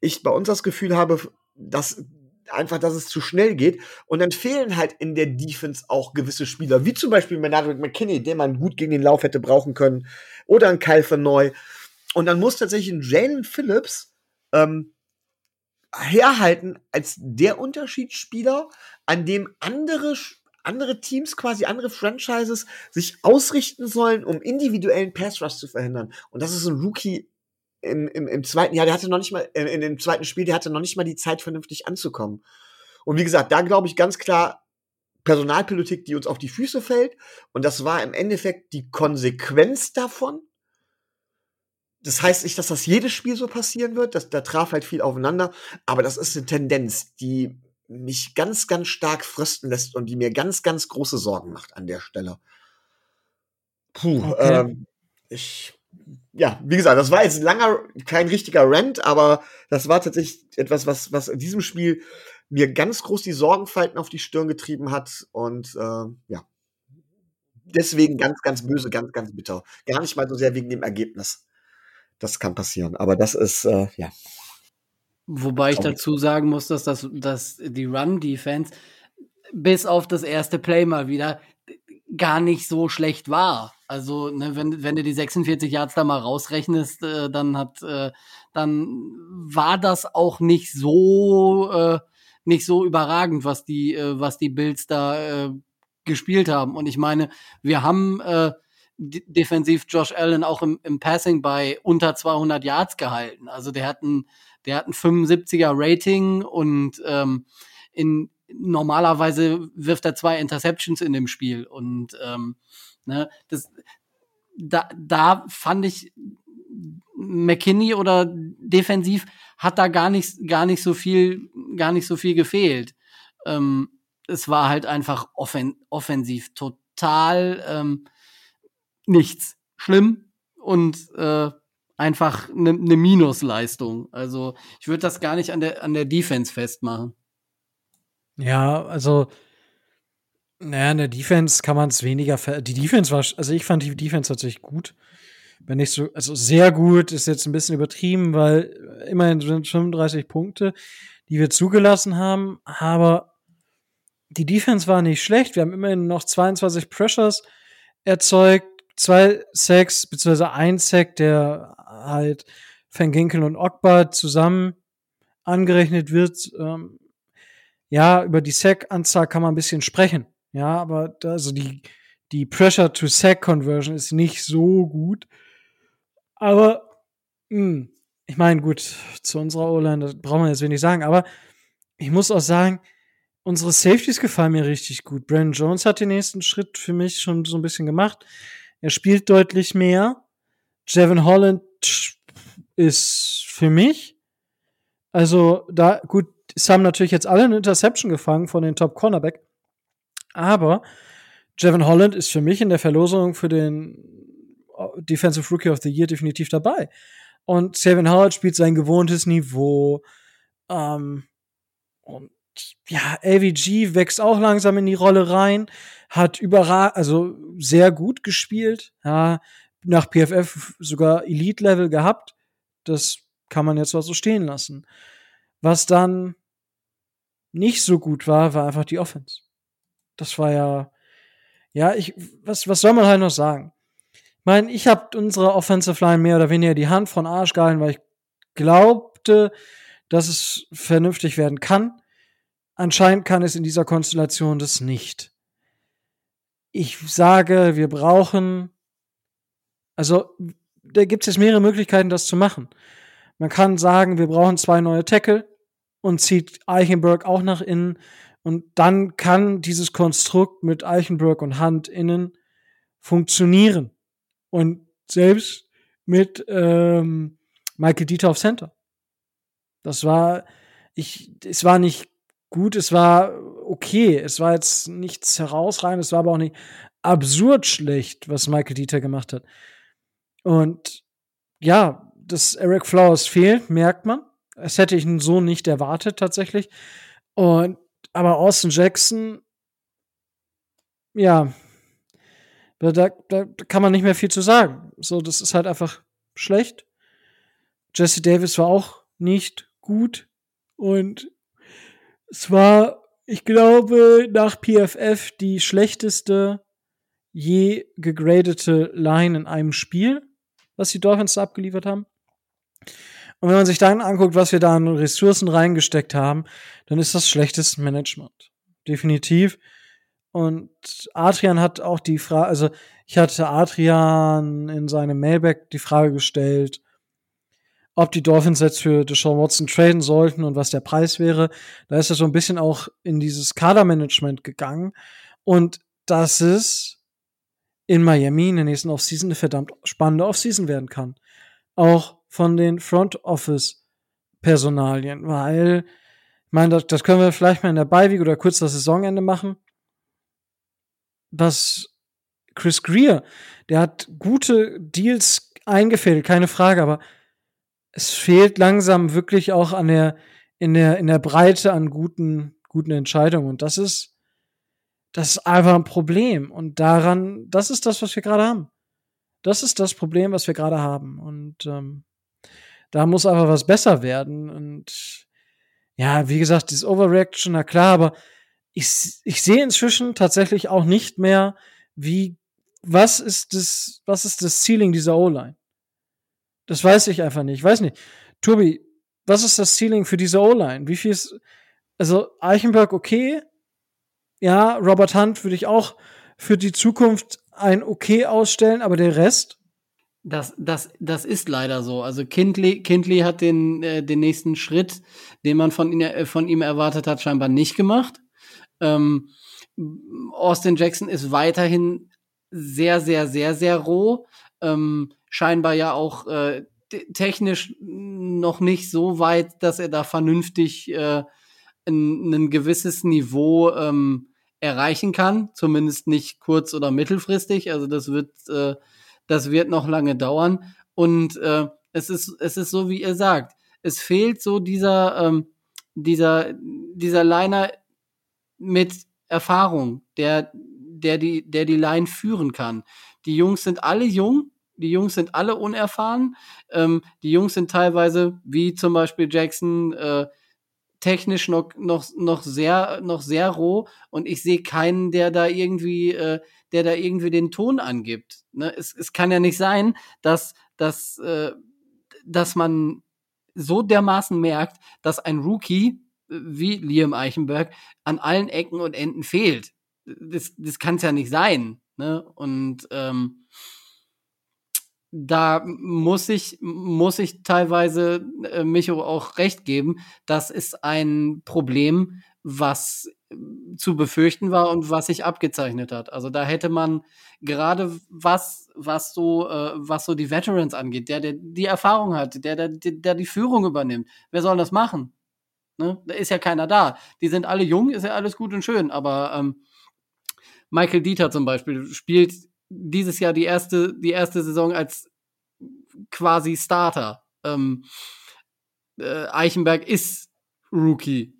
ich bei uns das Gefühl habe, dass einfach, dass es zu schnell geht und dann fehlen halt in der Defense auch gewisse Spieler, wie zum Beispiel Menardrick McKinney, den man gut gegen den Lauf hätte brauchen können, oder ein Kyle Verneu. Und dann muss tatsächlich ein Jalen Phillips ähm, herhalten als der Unterschiedsspieler, an dem andere, andere Teams, quasi andere Franchises sich ausrichten sollen, um individuellen Pass Rush zu verhindern. Und das ist ein Rookie im, im, im zweiten Jahr, der hatte noch nicht mal, äh, in dem zweiten Spiel, der hatte noch nicht mal die Zeit, vernünftig anzukommen. Und wie gesagt, da glaube ich ganz klar, Personalpolitik, die uns auf die Füße fällt. Und das war im Endeffekt die Konsequenz davon. Das heißt nicht, dass das jedes Spiel so passieren wird. Das, da traf halt viel aufeinander. Aber das ist eine Tendenz, die mich ganz, ganz stark frösten lässt und die mir ganz, ganz große Sorgen macht an der Stelle. Puh, Okay. ähm, ich, ja, wie gesagt, das war jetzt ein langer, kein richtiger Rant, aber das war tatsächlich etwas, was, was in diesem Spiel mir ganz groß die Sorgenfalten auf die Stirn getrieben hat und äh, ja. Deswegen ganz, ganz böse, ganz, ganz bitter. Gar nicht mal so sehr wegen dem Ergebnis. Das kann passieren, aber das ist, äh, ja. Wobei ich dazu sagen muss, dass, das, dass die Run-Defense bis auf das erste Play mal wieder gar nicht so schlecht war. Also, ne, wenn, wenn du die 46 Yards da mal rausrechnest, äh, dann hat, äh, dann war das auch nicht so, äh, nicht so überragend, was die, äh, was die Bills da äh, gespielt haben. Und ich meine, wir haben äh, defensiv Josh Allen auch im, im Passing bei unter 200 Yards gehalten. Also der hat ein, der hat ein 75er Rating und ähm, in normalerweise wirft er zwei Interceptions in dem Spiel und ähm, ne, das da, da fand ich McKinney oder defensiv hat da gar nicht gar nicht so viel gar nicht so viel gefehlt. Ähm, es war halt einfach offen, offensiv total ähm, nichts schlimm und äh, einfach eine ne Minusleistung. Also ich würde das gar nicht an der an der Defense festmachen. Ja, also, naja, in der Defense kann man es weniger Die Defense war, also ich fand die Defense tatsächlich gut. Wenn nicht so, also sehr gut ist jetzt ein bisschen übertrieben, weil immerhin sind 35 Punkte, die wir zugelassen haben, aber die Defense war nicht schlecht. Wir haben immerhin noch 22 Pressures erzeugt, zwei Sacks, beziehungsweise ein Sack, der halt Van Ginkel und Ogbar zusammen angerechnet wird. Ähm, ja, über die Sack-Anzahl kann man ein bisschen sprechen. Ja, aber da, also die, die Pressure-to-Sack-Conversion ist nicht so gut. Aber, mh, ich meine, gut, zu unserer O-Line, das braucht man jetzt wenig sagen, aber ich muss auch sagen, unsere Safeties gefallen mir richtig gut. Brandon Jones hat den nächsten Schritt für mich schon so ein bisschen gemacht. Er spielt deutlich mehr. Jevin Holland ist für mich, also da, gut, es haben natürlich jetzt alle eine Interception gefangen von den Top Cornerback. Aber Jevin Holland ist für mich in der Verlosung für den Defensive Rookie of the Year definitiv dabei. Und Jevin Howard spielt sein gewohntes Niveau. Ähm, und ja, AVG wächst auch langsam in die Rolle rein, hat überragend, also sehr gut gespielt, ja, nach PFF sogar Elite-Level gehabt. Das kann man jetzt auch so stehen lassen. Was dann nicht so gut war, war einfach die Offense. Das war ja, ja, ich, was, was soll man halt noch sagen? Ich meine, ich habe unsere Offensive Line mehr oder weniger die Hand von Arsch gehalten, weil ich glaubte, dass es vernünftig werden kann. Anscheinend kann es in dieser Konstellation das nicht. Ich sage, wir brauchen, also da gibt es jetzt mehrere Möglichkeiten, das zu machen. Man kann sagen, wir brauchen zwei neue Tackle und zieht Eichenberg auch nach innen. Und dann kann dieses Konstrukt mit Eichenberg und Hand innen funktionieren. Und selbst mit ähm, Michael Dieter auf Center. Das war, ich, es war nicht gut, es war okay. Es war jetzt nichts herausragendes, es war aber auch nicht absurd schlecht, was Michael Dieter gemacht hat. Und ja, dass Eric Flowers fehlt, merkt man. Das hätte ich so nicht erwartet, tatsächlich. Und, aber Austin Jackson, ja, da, da, kann man nicht mehr viel zu sagen. So, das ist halt einfach schlecht. Jesse Davis war auch nicht gut. Und es war, ich glaube, nach PFF die schlechteste je gegradete Line in einem Spiel, was die Dolphins abgeliefert haben. Und wenn man sich dann anguckt, was wir da an Ressourcen reingesteckt haben, dann ist das schlechtes Management. Definitiv. Und Adrian hat auch die Frage, also ich hatte Adrian in seinem Mailback die Frage gestellt, ob die Dolphins jetzt für Deshaun Watson traden sollten und was der Preis wäre. Da ist er so ein bisschen auch in dieses Kadermanagement gegangen. Und das ist in Miami in der nächsten Offseason eine verdammt spannende Offseason werden kann. Auch von den Front Office Personalien, weil, ich meine, das, das können wir vielleicht mal in der Beiweg oder kurz das Saisonende machen. Was Chris Greer, der hat gute Deals eingefädelt, keine Frage, aber es fehlt langsam wirklich auch an der, in der, in der Breite an guten, guten Entscheidungen. Und das ist, das ist einfach ein Problem. Und daran, das ist das, was wir gerade haben. Das ist das Problem, was wir gerade haben. Und ähm, da muss einfach was besser werden. Und ja, wie gesagt, dieses Overreaction, na klar, aber ich, ich sehe inzwischen tatsächlich auch nicht mehr, wie, was ist das, was ist das Ceiling dieser O-Line? Das weiß ich einfach nicht. Ich weiß nicht. Tobi, was ist das Ceiling für diese O-Line? Wie viel ist, also Eichenberg okay. Ja, Robert Hunt würde ich auch für die Zukunft ein okay ausstellen, aber der Rest? Das, das, das ist leider so. Also Kindley, Kindley hat den, äh, den nächsten Schritt, den man von, ihn, äh, von ihm erwartet hat, scheinbar nicht gemacht. Ähm, Austin Jackson ist weiterhin sehr, sehr, sehr, sehr roh. Ähm, scheinbar ja auch äh, technisch noch nicht so weit, dass er da vernünftig äh, ein, gewisses Niveau ähm, erreichen kann, zumindest nicht kurz- oder mittelfristig. Also das wird, äh, das wird noch lange dauern. Und äh, es ist, es ist so, wie ihr sagt. Es fehlt so dieser, ähm, dieser, dieser Liner mit Erfahrung, der, der die, der die Line führen kann. Die Jungs sind alle jung, die Jungs sind alle unerfahren. Ähm, die Jungs sind teilweise, wie zum Beispiel Jackson, äh, technisch noch, noch, noch sehr, noch sehr roh und ich sehe keinen, der da irgendwie, äh, der da irgendwie den Ton angibt. Ne? Es, es kann ja nicht sein, dass, dass, äh, dass man so dermaßen merkt, dass ein Rookie wie Liam Eichenberg an allen Ecken und Enden fehlt. Das, das kann es ja nicht sein. Ne? Und ähm, da muss ich, muss ich teilweise äh, Micho auch recht geben. Das ist ein Problem, was äh, zu befürchten war und was sich abgezeichnet hat. Also da hätte man gerade was, was so, äh, was so die Veterans angeht, der, der die Erfahrung hat, der, der, der die Führung übernimmt. Wer soll das machen? Ne? Da ist ja keiner da. Die sind alle jung, ist ja alles gut und schön, aber ähm, Michael Dieter zum Beispiel spielt dieses Jahr die erste, die erste Saison als quasi Starter. Ähm, äh, Eichenberg ist Rookie.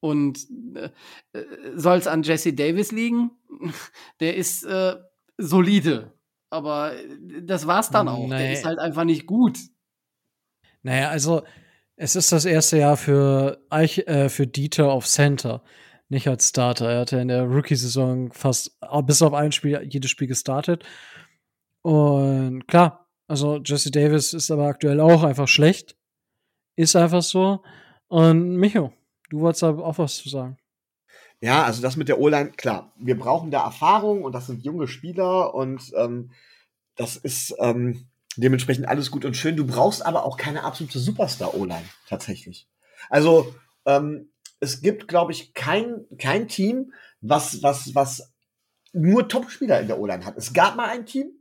Und äh, äh soll es an Jesse Davis liegen? (laughs) Der ist äh, solide. Aber das war's dann auch. Nee. Der ist halt einfach nicht gut. Naja, also es ist das erste Jahr für, Eich, äh, für Dieter auf Center nicht als Starter. Er hatte in der Rookie-Saison fast bis auf ein Spiel jedes Spiel gestartet. Und klar, also Jesse Davis ist aber aktuell auch einfach schlecht. Ist einfach so. Und Micho, du wolltest aber auch was zu sagen. Ja, also das mit der O-Line, klar, wir brauchen da Erfahrung und das sind junge Spieler und ähm, das ist ähm, dementsprechend alles gut und schön. Du brauchst aber auch keine absolute Superstar-O-Line tatsächlich. Also ähm, es gibt, glaube ich, kein, kein Team, was, was, was nur Top-Spieler in der O-Line hat. Es gab mal ein Team,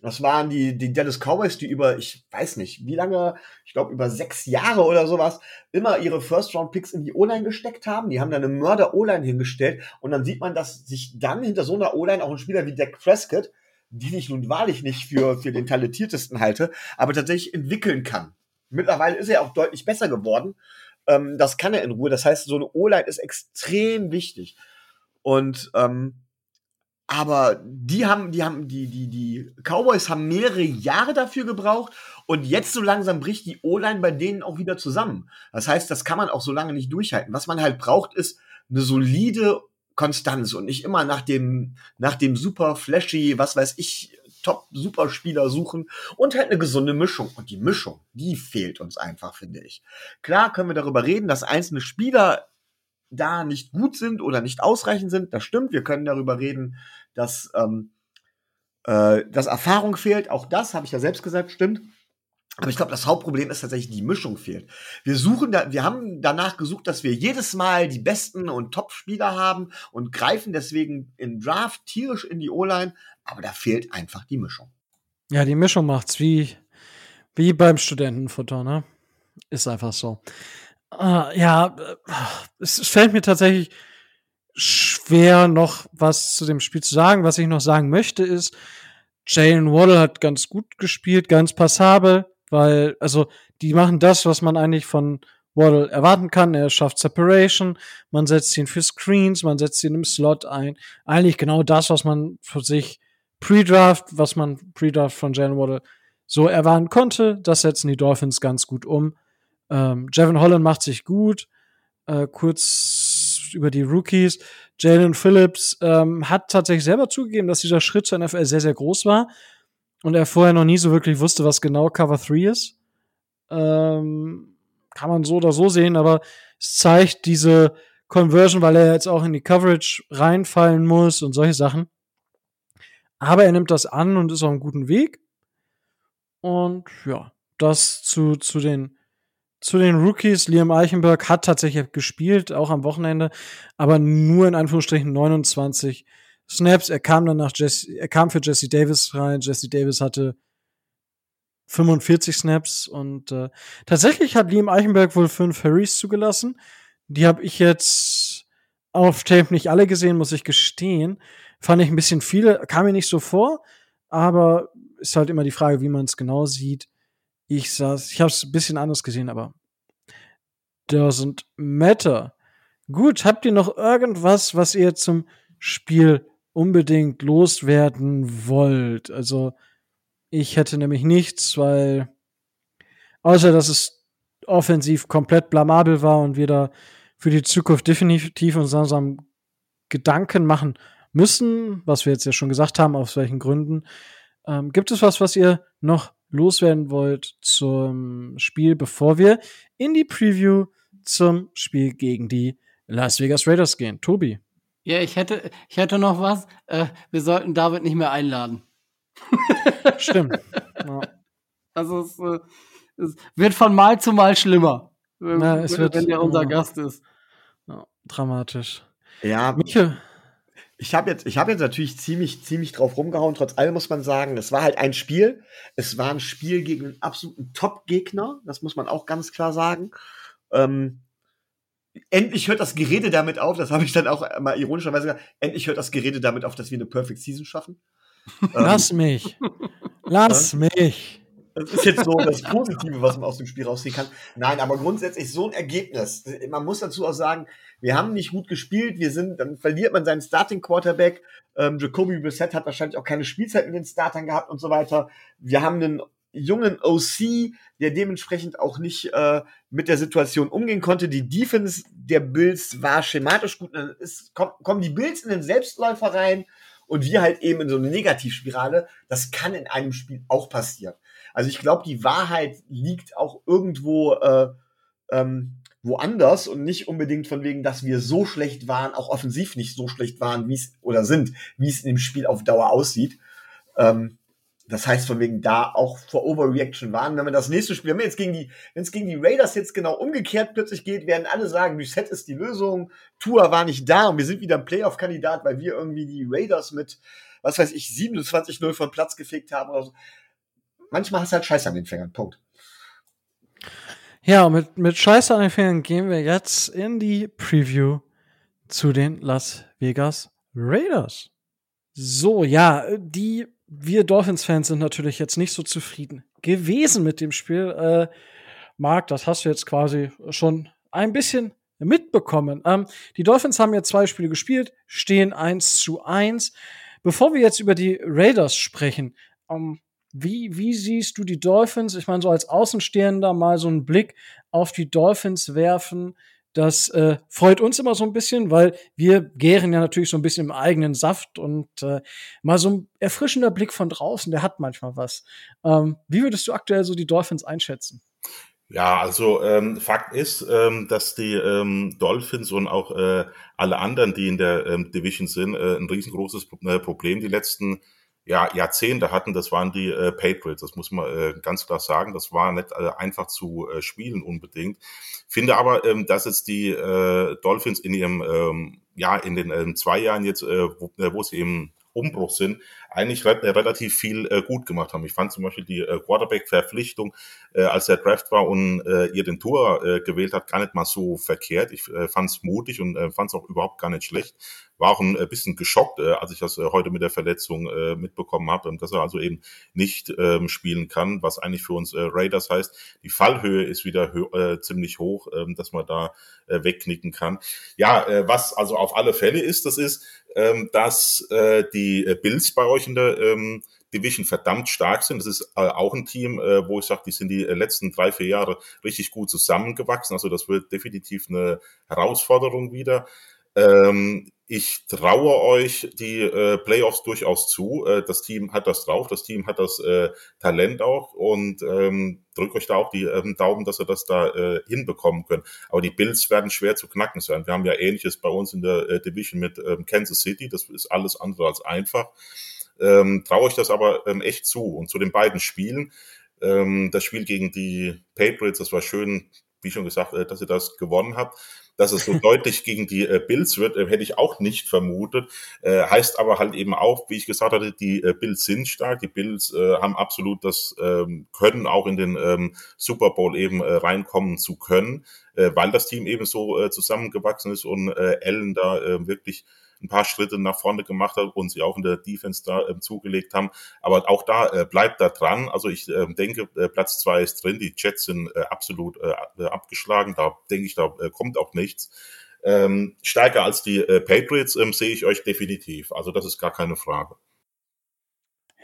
das waren die, die Dallas Cowboys, die über, ich weiß nicht, wie lange, ich glaube über sechs Jahre oder sowas, immer ihre First-Round-Picks in die O-Line gesteckt haben. Die haben dann eine Mörder-O-Line hingestellt und dann sieht man, dass sich dann hinter so einer O-Line auch ein Spieler wie Dak Prescott, den ich nun wahrlich nicht für, für den talentiertesten halte, aber tatsächlich entwickeln kann. Mittlerweile ist er auch deutlich besser geworden ähm, das kann er in Ruhe. Das heißt, so eine O-Line ist extrem wichtig. Und ähm, aber die haben, die haben, die, die, die Cowboys haben mehrere Jahre dafür gebraucht und jetzt so langsam bricht die O-Line bei denen auch wieder zusammen. Das heißt, das kann man auch so lange nicht durchhalten. Was man halt braucht, ist eine solide Konstanz und nicht immer nach dem, nach dem super flashy, was weiß ich, Top-Superspieler suchen und halt eine gesunde Mischung. Und die Mischung, die fehlt uns einfach, finde ich. Klar können wir darüber reden, dass einzelne Spieler da nicht gut sind oder nicht ausreichend sind. Das stimmt. Wir können darüber reden, dass, ähm, äh, dass Erfahrung fehlt. Auch das habe ich ja selbst gesagt, stimmt. Aber ich glaube, das Hauptproblem ist tatsächlich, die Mischung fehlt. Wir suchen da, wir haben danach gesucht, dass wir jedes Mal die besten und Top-Spieler haben und greifen deswegen im Draft tierisch in die O-Line, aber da fehlt einfach die Mischung. Ja, die Mischung macht's wie, wie beim Studentenfutter, ne? Ist einfach so. Äh, ja, es fällt mir tatsächlich schwer, noch was zu dem Spiel zu sagen. Was ich noch sagen möchte, ist, Jalen Waddle hat ganz gut gespielt, ganz passabel weil, also, die machen das, was man eigentlich von Waddle erwarten kann. Er schafft Separation, man setzt ihn für Screens, man setzt ihn im Slot ein. Eigentlich genau das, was man für sich pre-draft, was man pre-draft von Jalen Waddle so erwarten konnte. Das setzen die Dolphins ganz gut um. Ähm, Jevin Holland macht sich gut. Äh, kurz über die Rookies. Jalen Phillips ähm, hat tatsächlich selber zugegeben, dass dieser Schritt zur NFL sehr, sehr groß war und er vorher noch nie so wirklich wusste, was genau Cover 3 ist. Ähm, kann man so oder so sehen, aber es zeigt diese Conversion, weil er jetzt auch in die Coverage reinfallen muss und solche Sachen. Aber er nimmt das an und ist auf einem guten Weg. Und ja, das zu, zu den zu den Rookies. Liam Eichenberg hat tatsächlich gespielt, auch am Wochenende, aber nur in Anführungsstrichen 29 Snaps. Er kam dann nach Jesse, er kam für Jesse Davis rein. Jesse Davis hatte 45 Snaps und äh, tatsächlich hat Liam Eichenberg wohl fünf Hurries zugelassen. Die habe ich jetzt auf Tape nicht alle gesehen, muss ich gestehen. Fand ich ein bisschen viele, kam mir nicht so vor, aber ist halt immer die Frage, wie man es genau sieht. Ich saß, ich habe es ein bisschen anders gesehen, aber doesn't matter. Gut, habt ihr noch irgendwas, was ihr zum Spiel unbedingt loswerden wollt. Also ich hätte nämlich nichts, weil außer dass es offensiv komplett blamabel war und wir da für die Zukunft definitiv uns langsam Gedanken machen müssen, was wir jetzt ja schon gesagt haben, aus welchen Gründen. Ähm, gibt es was, was ihr noch loswerden wollt zum Spiel, bevor wir in die Preview zum Spiel gegen die Las Vegas Raiders gehen? Tobi. Ja, ich hätte, ich hätte noch was. Äh, wir sollten David nicht mehr einladen. (laughs) Stimmt. Ja. Also es, äh, es, wird von Mal zu Mal schlimmer, ja, es wird, wenn er unser Gast ist. Ja, dramatisch. Ja, Michael. Ich habe jetzt, ich habe jetzt natürlich ziemlich, ziemlich drauf rumgehauen. Trotz allem muss man sagen, es war halt ein Spiel. Es war ein Spiel gegen einen absoluten Top-Gegner. Das muss man auch ganz klar sagen. Ähm, endlich hört das Gerede damit auf, das habe ich dann auch mal ironischerweise gesagt, endlich hört das Gerede damit auf, dass wir eine Perfect Season schaffen. (laughs) Lass ähm, mich. (laughs) Lass ja? mich. Das ist jetzt so das Positive, was man aus dem Spiel rausziehen kann. Nein, aber grundsätzlich so ein Ergebnis. Man muss dazu auch sagen, wir haben nicht gut gespielt. Wir sind, dann verliert man seinen Starting Quarterback. Ähm, Jacoby Brissett hat wahrscheinlich auch keine Spielzeit mit den Startern gehabt und so weiter. Wir haben einen jungen OC, der dementsprechend auch nicht äh, mit der Situation umgehen konnte. Die Defense der Bills war schematisch gut. Dann ist, komm, kommen die Bills in den Selbstläufer rein und wir halt eben in so eine Negativspirale. Das kann in einem Spiel auch passieren. Also ich glaube, die Wahrheit liegt auch irgendwo äh, ähm, woanders und nicht unbedingt von wegen, dass wir so schlecht waren, auch offensiv nicht so schlecht waren, wie es oder sind, wie es in dem Spiel auf Dauer aussieht. Ähm, das heißt von wegen da auch vor Overreaction waren. Wenn wir das nächste Spiel, wenn jetzt gegen die, wenn es gegen die Raiders jetzt genau umgekehrt plötzlich geht, werden alle sagen, Reset ist die Lösung, Tua war nicht da und wir sind wieder ein Playoff-Kandidat, weil wir irgendwie die Raiders mit, was weiß ich, 27-0 von Platz gefegt haben oder so. Manchmal hast du halt Scheiße an den Fingern. Punkt. Ja, mit, mit Scheiße an den Fingern gehen wir jetzt in die Preview zu den Las Vegas Raiders. So, ja, die wir Dolphins-Fans sind natürlich jetzt nicht so zufrieden gewesen mit dem Spiel. Äh, Marc, das hast du jetzt quasi schon ein bisschen mitbekommen. Ähm, die Dolphins haben jetzt zwei Spiele gespielt, stehen eins zu eins. Bevor wir jetzt über die Raiders sprechen, ähm, wie, wie siehst du die Dolphins? Ich meine, so als Außenstehender mal so einen Blick auf die Dolphins werfen. Das äh, freut uns immer so ein bisschen, weil wir gären ja natürlich so ein bisschen im eigenen Saft und äh, mal so ein erfrischender Blick von draußen, der hat manchmal was. Ähm, wie würdest du aktuell so die Dolphins einschätzen? Ja, also ähm, Fakt ist, ähm, dass die ähm, Dolphins und auch äh, alle anderen, die in der ähm, Division sind, äh, ein riesengroßes äh, Problem die letzten ja, Jahrzehnte hatten, das waren die äh, Patriots. Das muss man äh, ganz klar sagen. Das war nicht äh, einfach zu äh, spielen unbedingt. Finde aber, ähm, dass jetzt die äh, Dolphins in ihrem, ähm, ja, in den ähm, zwei Jahren jetzt, äh, wo, äh, wo sie im Umbruch sind, eigentlich re relativ viel äh, gut gemacht haben. Ich fand zum Beispiel die äh, Quarterback-Verpflichtung, äh, als der Draft war und äh, ihr den Tour äh, gewählt hat, gar nicht mal so verkehrt. Ich äh, fand es mutig und äh, fand es auch überhaupt gar nicht schlecht. War auch ein äh, bisschen geschockt, äh, als ich das äh, heute mit der Verletzung äh, mitbekommen habe, dass er also eben nicht ähm, spielen kann, was eigentlich für uns äh, Raiders heißt. Die Fallhöhe ist wieder äh, ziemlich hoch, äh, dass man da äh, wegknicken kann. Ja, äh, was also auf alle Fälle ist, das ist, ähm, dass äh, die äh, Bills bei euch in der ähm, Division verdammt stark sind. Das ist äh, auch ein Team, äh, wo ich sage, die sind die äh, letzten drei, vier Jahre richtig gut zusammengewachsen. Also das wird definitiv eine Herausforderung wieder. Ähm, ich traue euch die äh, Playoffs durchaus zu. Äh, das Team hat das drauf, das Team hat das äh, Talent auch und ähm, drückt euch da auch die ähm, Daumen, dass ihr das da äh, hinbekommen könnt. Aber die Bills werden schwer zu knacken sein. Wir haben ja ähnliches bei uns in der äh, Division mit ähm, Kansas City. Das ist alles andere als einfach. Ähm, traue ich das aber ähm, echt zu. Und zu den beiden Spielen, ähm, das Spiel gegen die Patriots, das war schön, wie schon gesagt, äh, dass ihr das gewonnen habt dass es so (laughs) deutlich gegen die äh, Bills wird, äh, hätte ich auch nicht vermutet. Äh, heißt aber halt eben auch, wie ich gesagt hatte, die äh, Bills sind stark. Die Bills äh, haben absolut das ähm, Können, auch in den ähm, Super Bowl eben äh, reinkommen zu können, weil das Team eben so zusammengewachsen ist und Allen da wirklich ein paar Schritte nach vorne gemacht hat und sie auch in der Defense da äh, zugelegt haben. Aber auch da äh, bleibt da dran. Also ich äh, denke, äh, Platz zwei ist drin. Die Jets sind äh, absolut äh, äh abgeschlagen. Da denke ich, da äh, kommt auch nichts. Ähm, stärker als die äh, Patriots ähm, sehe ich euch definitiv. Also das ist gar keine Frage.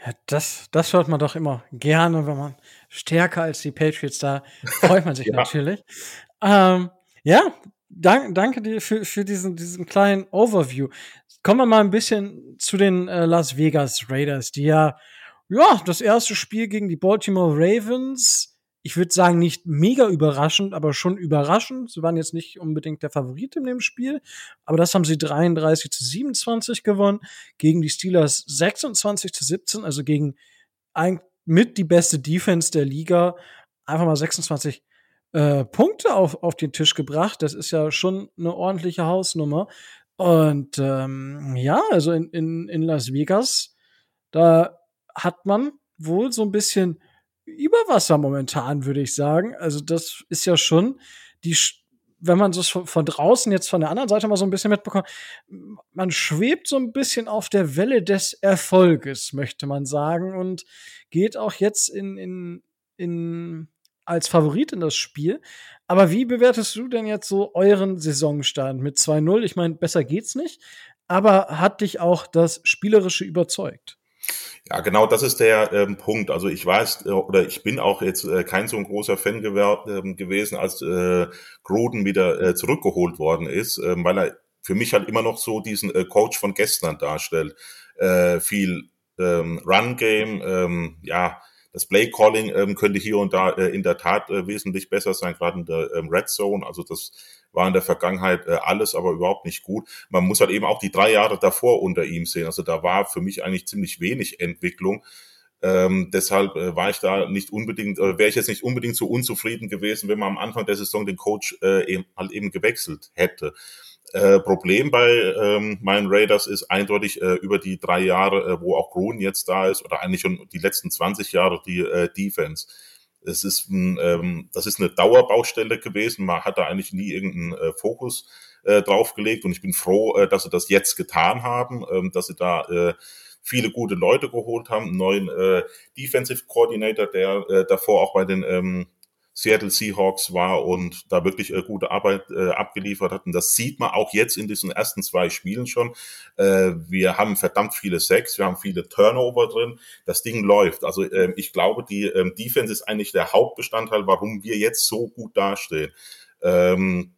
Ja, das, das hört man doch immer gerne, wenn man stärker als die Patriots da freut man sich (laughs) ja. natürlich. Ähm, ja, dank, danke dir für, für diesen, diesen kleinen Overview. Kommen wir mal ein bisschen zu den äh, Las Vegas Raiders, die ja, ja, das erste Spiel gegen die Baltimore Ravens, ich würde sagen, nicht mega überraschend, aber schon überraschend. Sie waren jetzt nicht unbedingt der Favorit in dem Spiel, aber das haben sie 33 zu 27 gewonnen, gegen die Steelers 26 zu 17, also gegen ein, mit die beste Defense der Liga. Einfach mal 26 äh, Punkte auf, auf den Tisch gebracht. Das ist ja schon eine ordentliche Hausnummer. Und ähm, ja, also in, in, in Las Vegas, da hat man wohl so ein bisschen Überwasser momentan, würde ich sagen. Also das ist ja schon die, wenn man das von draußen jetzt von der anderen Seite mal so ein bisschen mitbekommt, man schwebt so ein bisschen auf der Welle des Erfolges, möchte man sagen, und geht auch jetzt in, in, in als Favorit in das Spiel. Aber wie bewertest du denn jetzt so euren Saisonstand mit 2-0? Ich meine, besser geht's nicht. Aber hat dich auch das Spielerische überzeugt? Ja, genau, das ist der ähm, Punkt. Also ich weiß äh, oder ich bin auch jetzt äh, kein so ein großer Fan äh, gewesen, als äh, Gruden wieder äh, zurückgeholt worden ist, äh, weil er für mich halt immer noch so diesen äh, Coach von gestern darstellt. Äh, viel ähm, Run-Game, ähm, ja, das Play Calling ähm, könnte hier und da äh, in der Tat äh, wesentlich besser sein, gerade in der ähm, Red Zone. Also das war in der Vergangenheit äh, alles, aber überhaupt nicht gut. Man muss halt eben auch die drei Jahre davor unter ihm sehen. Also da war für mich eigentlich ziemlich wenig Entwicklung. Ähm, deshalb äh, war ich da nicht unbedingt, äh, wäre ich jetzt nicht unbedingt so unzufrieden gewesen, wenn man am Anfang der Saison den Coach äh, eben, halt eben gewechselt hätte. Äh, Problem bei ähm, meinen Raiders ist eindeutig äh, über die drei Jahre, äh, wo auch Grun jetzt da ist, oder eigentlich schon die letzten 20 Jahre die äh, Defense. Es ist ein, ähm, das ist eine Dauerbaustelle gewesen. Man hat da eigentlich nie irgendeinen äh, Fokus äh, draufgelegt und ich bin froh, äh, dass sie das jetzt getan haben, äh, dass sie da äh, viele gute Leute geholt haben, einen neuen äh, Defensive Coordinator, der äh, davor auch bei den ähm, Seattle Seahawks war und da wirklich äh, gute Arbeit äh, abgeliefert hat. Und das sieht man auch jetzt in diesen ersten zwei Spielen schon. Äh, wir haben verdammt viele Sacks, wir haben viele Turnover drin. Das Ding läuft. Also äh, ich glaube, die äh, Defense ist eigentlich der Hauptbestandteil, warum wir jetzt so gut dastehen. Ähm,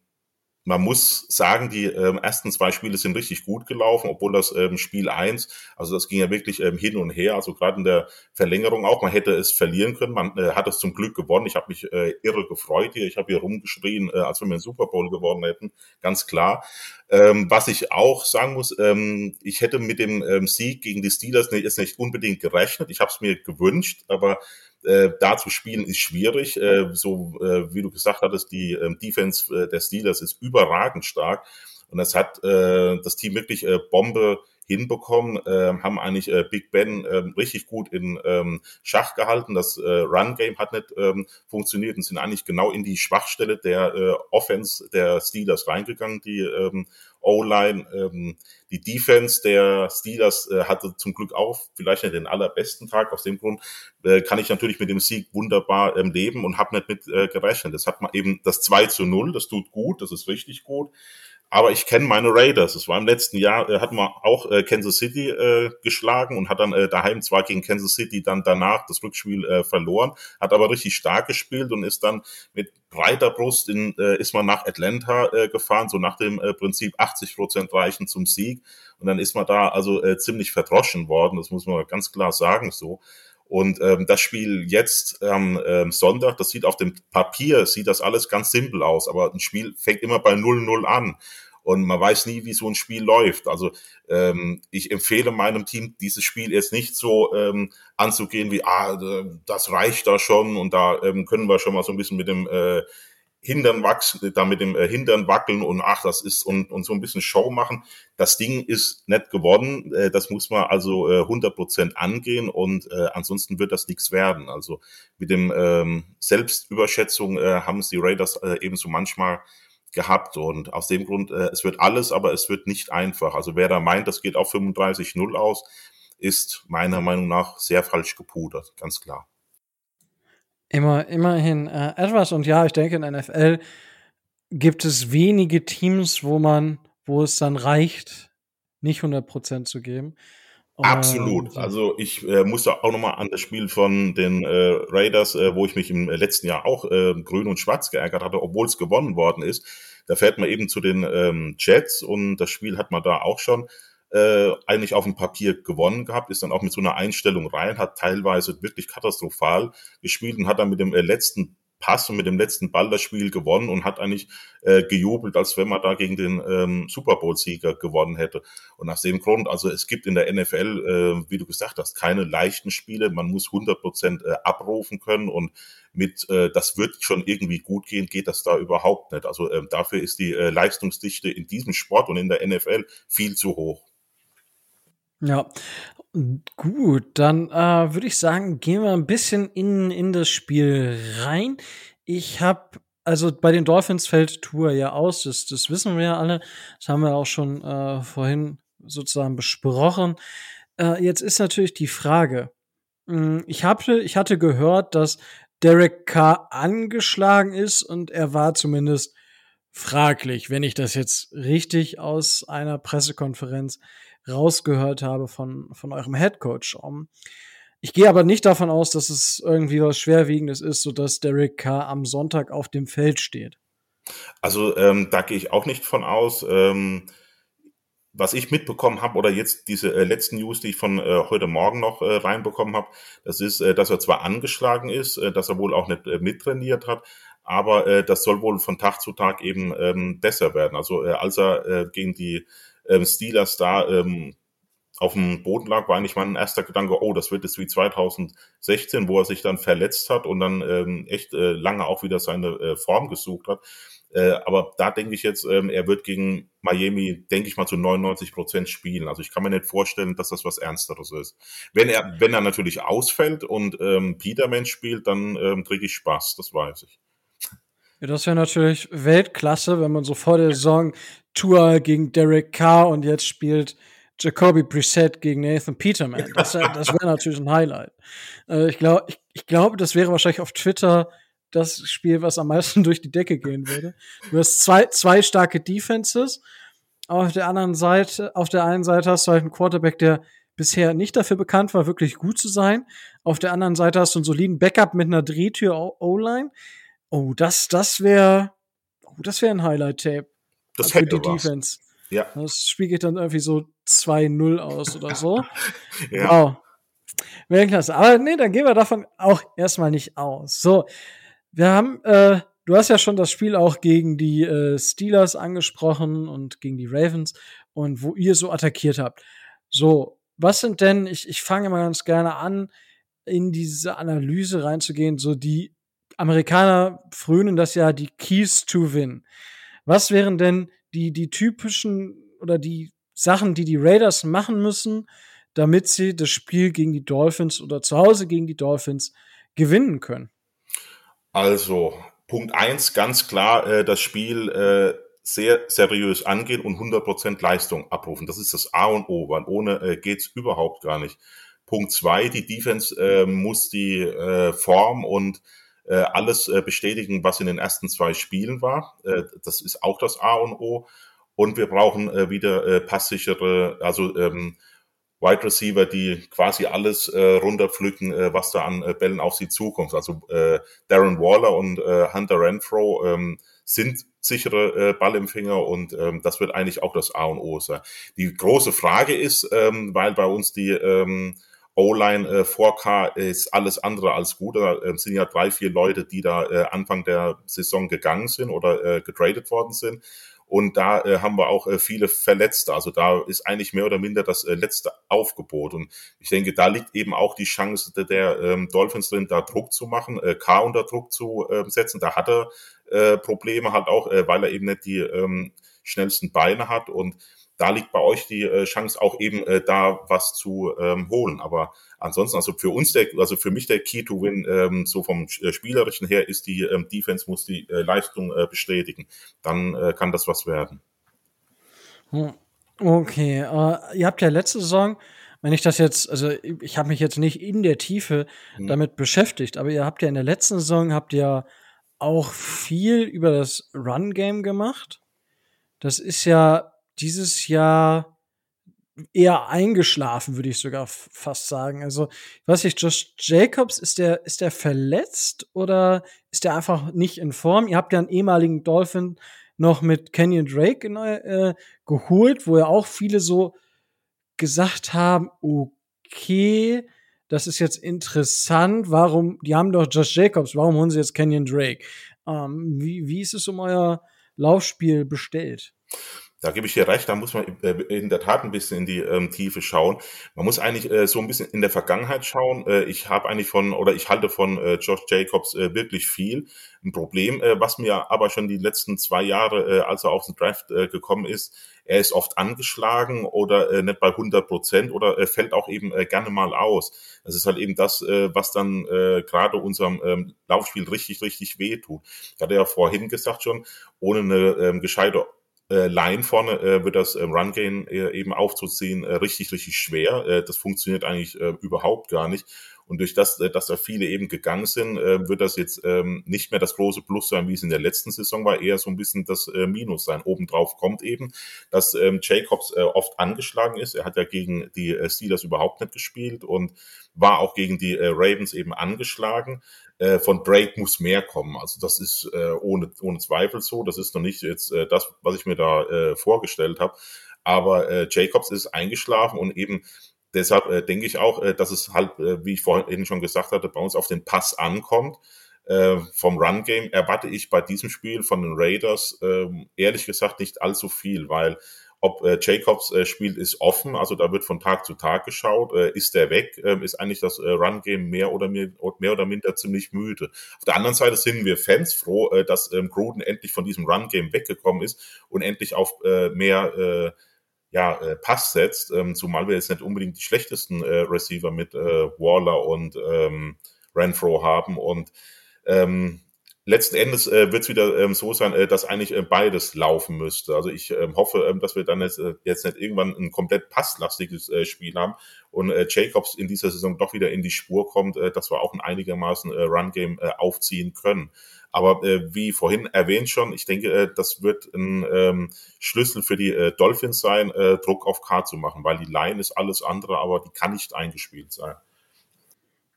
man muss sagen, die ähm, ersten zwei Spiele sind richtig gut gelaufen, obwohl das ähm, Spiel eins, also das ging ja wirklich ähm, hin und her, also gerade in der Verlängerung auch, man hätte es verlieren können, man äh, hat es zum Glück gewonnen. Ich habe mich äh, irre gefreut hier, ich habe hier rumgeschrien, äh, als wenn wir den Super Bowl gewonnen hätten, ganz klar. Ähm, was ich auch sagen muss, ähm, ich hätte mit dem ähm, Sieg gegen die Steelers nicht, jetzt nicht unbedingt gerechnet, ich habe es mir gewünscht, aber äh, da zu spielen ist schwierig. Äh, so äh, wie du gesagt hattest, die äh, Defense äh, der Steelers ist überragend stark. Und das hat äh, das Team wirklich äh, Bombe hinbekommen, äh, haben eigentlich äh, Big Ben äh, richtig gut in ähm, Schach gehalten. Das äh, Run-Game hat nicht ähm, funktioniert und sind eigentlich genau in die Schwachstelle der äh, Offense der Steelers reingegangen, die ähm, O-Line. Ähm, die Defense der Steelers äh, hatte zum Glück auch vielleicht nicht den allerbesten Tag. Aus dem Grund äh, kann ich natürlich mit dem Sieg wunderbar ähm, leben und habe nicht mit äh, gerechnet. Das hat man eben das 2 zu 0, das tut gut, das ist richtig gut. Aber ich kenne meine Raiders. Es war im letzten Jahr, äh, hat man auch äh, Kansas City äh, geschlagen und hat dann äh, daheim zwar gegen Kansas City dann danach das Rückspiel äh, verloren, hat aber richtig stark gespielt und ist dann mit breiter Brust in, äh, ist man nach Atlanta äh, gefahren, so nach dem äh, Prinzip 80 Prozent reichen zum Sieg. Und dann ist man da also äh, ziemlich verdroschen worden, das muss man ganz klar sagen so. Und ähm, das Spiel jetzt am ähm, Sonntag, das sieht auf dem Papier, sieht das alles ganz simpel aus, aber ein Spiel fängt immer bei 0-0 an. Und man weiß nie, wie so ein Spiel läuft. Also ähm, ich empfehle meinem Team, dieses Spiel jetzt nicht so ähm, anzugehen wie, ah, das reicht da schon und da ähm, können wir schon mal so ein bisschen mit dem äh, Hindern wachsen, da mit dem äh, Hindern wackeln und ach, das ist und, und so ein bisschen Show machen. Das Ding ist nicht gewonnen. Äh, das muss man also äh, 100% angehen und äh, ansonsten wird das nichts werden. Also mit dem ähm, Selbstüberschätzung äh, haben es die Raiders äh, ebenso manchmal gehabt und aus dem Grund, äh, es wird alles, aber es wird nicht einfach. Also wer da meint, das geht auf 35-0 aus, ist meiner Meinung nach sehr falsch gepudert, ganz klar. Immer, immerhin äh, etwas. Und ja, ich denke, in NFL gibt es wenige Teams, wo man, wo es dann reicht, nicht 100% zu geben. Absolut. Also ich äh, musste auch nochmal an das Spiel von den äh, Raiders, äh, wo ich mich im letzten Jahr auch äh, grün und schwarz geärgert hatte, obwohl es gewonnen worden ist. Da fährt man eben zu den ähm, Jets und das Spiel hat man da auch schon äh, eigentlich auf dem Papier gewonnen gehabt, ist dann auch mit so einer Einstellung rein, hat teilweise wirklich katastrophal gespielt und hat dann mit dem äh, letzten Pass und mit dem letzten Ball das Spiel gewonnen und hat eigentlich äh, gejubelt, als wenn man da gegen den ähm, Super Bowl-Sieger gewonnen hätte. Und aus dem Grund, also es gibt in der NFL, äh, wie du gesagt hast, keine leichten Spiele. Man muss 100 Prozent äh, abrufen können und mit, äh, das wird schon irgendwie gut gehen, geht das da überhaupt nicht. Also äh, dafür ist die äh, Leistungsdichte in diesem Sport und in der NFL viel zu hoch. Ja, gut, dann äh, würde ich sagen, gehen wir ein bisschen in, in das Spiel rein. Ich habe, also bei den Dolphins fällt Tour ja aus, das, das wissen wir ja alle. Das haben wir auch schon äh, vorhin sozusagen besprochen. Äh, jetzt ist natürlich die Frage, hm, ich, hab, ich hatte gehört, dass Derek Carr angeschlagen ist und er war zumindest fraglich, wenn ich das jetzt richtig aus einer Pressekonferenz rausgehört habe von, von eurem Headcoach. Um, ich gehe aber nicht davon aus, dass es irgendwie was Schwerwiegendes ist, sodass Derek Carr am Sonntag auf dem Feld steht. Also ähm, da gehe ich auch nicht von aus. Ähm, was ich mitbekommen habe oder jetzt diese äh, letzten News, die ich von äh, heute Morgen noch äh, reinbekommen habe, das ist, äh, dass er zwar angeschlagen ist, äh, dass er wohl auch nicht äh, mittrainiert hat, aber äh, das soll wohl von Tag zu Tag eben ähm, besser werden. Also äh, als er äh, gegen die ähm, Steelers da ähm, auf dem Boden lag, war eigentlich mein erster Gedanke, oh, das wird es wie 2016, wo er sich dann verletzt hat und dann ähm, echt äh, lange auch wieder seine äh, Form gesucht hat. Äh, aber da denke ich jetzt, ähm, er wird gegen Miami, denke ich mal, zu 99 Prozent spielen. Also ich kann mir nicht vorstellen, dass das was Ernsteres ist. Wenn er, wenn er natürlich ausfällt und ähm, Peterman spielt, dann ähm, kriege ich Spaß, das weiß ich. Ja, das wäre natürlich Weltklasse, wenn man so vor der Saison Tour gegen Derek Carr und jetzt spielt Jacoby Brissett gegen Nathan Peterman. Das, das wäre natürlich ein Highlight. Äh, ich glaube, ich, ich glaube, das wäre wahrscheinlich auf Twitter das Spiel, was am meisten (laughs) durch die Decke gehen würde. Du hast zwei, zwei starke Defenses. Auf der anderen Seite, auf der einen Seite hast du halt einen Quarterback, der bisher nicht dafür bekannt war, wirklich gut zu sein. Auf der anderen Seite hast du einen soliden Backup mit einer Drehtür O-Line. Oh, das, das wäre, oh, das wäre ein Highlight-Tape. Das für hätte die was. Defense. Ja, Das Spiel geht dann irgendwie so 2-0 aus oder so. (laughs) ja. Wow. Weltklasse. Aber nee, dann gehen wir davon auch erstmal nicht aus. So, wir haben, äh, du hast ja schon das Spiel auch gegen die äh, Steelers angesprochen und gegen die Ravens und wo ihr so attackiert habt. So, was sind denn, ich, ich fange mal ganz gerne an, in diese Analyse reinzugehen, so die Amerikaner frönen das ja die Keys to Win. Was wären denn die, die typischen oder die Sachen, die die Raiders machen müssen, damit sie das Spiel gegen die Dolphins oder zu Hause gegen die Dolphins gewinnen können? Also, Punkt eins ganz klar, äh, das Spiel äh, sehr seriös angehen und 100% Leistung abrufen. Das ist das A und O, weil ohne äh, geht's überhaupt gar nicht. Punkt zwei, die Defense äh, muss die äh, Form und alles äh, bestätigen, was in den ersten zwei Spielen war. Äh, das ist auch das A und O. Und wir brauchen äh, wieder äh, passsichere, also ähm, Wide Receiver, die quasi alles äh, runterpflücken, äh, was da an äh, Bällen auf sie zukommt. Also äh, Darren Waller und äh, Hunter Renfro ähm, sind sichere äh, Ballempfänger und ähm, das wird eigentlich auch das A und O sein. Die große Frage ist, ähm, weil bei uns die ähm, O-Line äh, 4K ist alles andere als gut. Da äh, sind ja drei, vier Leute, die da äh, Anfang der Saison gegangen sind oder äh, getradet worden sind. Und da äh, haben wir auch äh, viele Verletzte. Also da ist eigentlich mehr oder minder das äh, letzte Aufgebot. Und ich denke, da liegt eben auch die Chance der, der ähm, Dolphins drin, da Druck zu machen, äh, K unter Druck zu äh, setzen. Da hat er äh, Probleme halt auch, äh, weil er eben nicht die ähm, schnellsten Beine hat. Und da liegt bei euch die äh, Chance auch eben äh, da was zu ähm, holen. Aber ansonsten, also für uns der, also für mich der Key to Win, ähm, so vom äh, spielerischen her, ist die ähm, Defense muss die äh, Leistung äh, bestätigen. Dann äh, kann das was werden. Hm. Okay, äh, ihr habt ja letzte Saison, wenn ich das jetzt, also ich habe mich jetzt nicht in der Tiefe Hm. damit beschäftigt, aber ihr habt ja in der letzten Saison habt ihr auch viel über das Run-Game gemacht. Das ist ja dieses Jahr eher eingeschlafen, würde ich sogar fast sagen. Also, ich weiß nicht, Josh Jacobs, ist der, ist der verletzt oder ist der einfach nicht in Form? Ihr habt ja einen ehemaligen Dolphin noch mit Kenyon Drake neu, äh, geholt, wo ja auch viele so gesagt haben, okay, das ist jetzt interessant, warum, die haben doch Josh Jacobs, warum holen sie jetzt Kenyon Drake? Ähm, wie, wie ist es um euer Laufspiel bestellt? Da gebe ich dir recht, da muss man äh, in der Tat ein bisschen in die ähm, Tiefe schauen. Man muss eigentlich äh, so ein bisschen in der Vergangenheit schauen. Äh, ich habe eigentlich von, oder ich halte von äh, Josh Jacobs äh, wirklich viel. Ein Problem, äh, was mir aber schon die letzten zwei Jahre, als er auf den Draft gekommen ist, er ist oft angeschlagen oder nicht bei 100 Prozent oder fällt auch eben gerne mal aus. Das ist halt eben das, was dann gerade unserem ähm, Laufspiel richtig, richtig wehtut. Ich hatte ja vorhin gesagt schon, ohne eine ähm, gescheite äh, Line vorne äh, wird das ähm, Run Game äh, eben aufzuziehen äh, richtig, richtig schwer. Äh, das funktioniert eigentlich äh, überhaupt gar nicht. Und durch das, äh, dass da viele eben gegangen sind, äh, wird das jetzt ähm, nicht mehr das große Plus sein, wie es in der letzten Saison war, eher so ein bisschen das äh, Minus sein. Obendrauf kommt eben, dass ähm, Jacobs oft angeschlagen ist. Er hat ja gegen die Steelers überhaupt nicht gespielt und war auch gegen die Ravens eben angeschlagen. Von Drake muss mehr kommen. Also das ist äh, ohne, ohne Zweifel so. Das ist noch nicht jetzt äh, das, was ich mir da äh, vorgestellt habe. Aber äh, Jacobs ist eingeschlafen und eben deshalb äh, denke ich auch, äh, dass es halt, äh, wie ich vorhin schon gesagt hatte, bei uns auf den Pass ankommt. Äh, vom Run-Game erwarte ich bei diesem Spiel von den Raiders äh, ehrlich gesagt nicht allzu viel, weil ob äh, Jacobs äh, spielt, ist offen, also da wird von Tag zu Tag geschaut. Äh, ist der weg, äh, ist eigentlich das äh, Run-Game mehr oder mehr, mehr oder minder ziemlich müde. Auf der anderen Seite sind wir Fans froh, äh, dass ähm, Gruden endlich von diesem Run-Game weggekommen ist und endlich auf äh, mehr äh, ja, äh, Pass setzt, ähm, zumal wir jetzt nicht unbedingt die schlechtesten äh, Receiver mit äh, Waller und ähm, Renfro haben und ähm, letzten Endes äh, wird es wieder ähm, so sein, äh, dass eigentlich äh, beides laufen müsste. Also ich ähm, hoffe, ähm, dass wir dann jetzt, äh, jetzt nicht irgendwann ein komplett passlastiges äh, Spiel haben und äh, Jacobs in dieser Saison doch wieder in die Spur kommt, äh, dass wir auch ein einigermaßen äh, Run-Game äh, aufziehen können. Aber äh, wie vorhin erwähnt schon, ich denke, äh, das wird ein ähm, Schlüssel für die äh, Dolphins sein, äh, Druck auf K zu machen, weil die Line ist alles andere, aber die kann nicht eingespielt sein.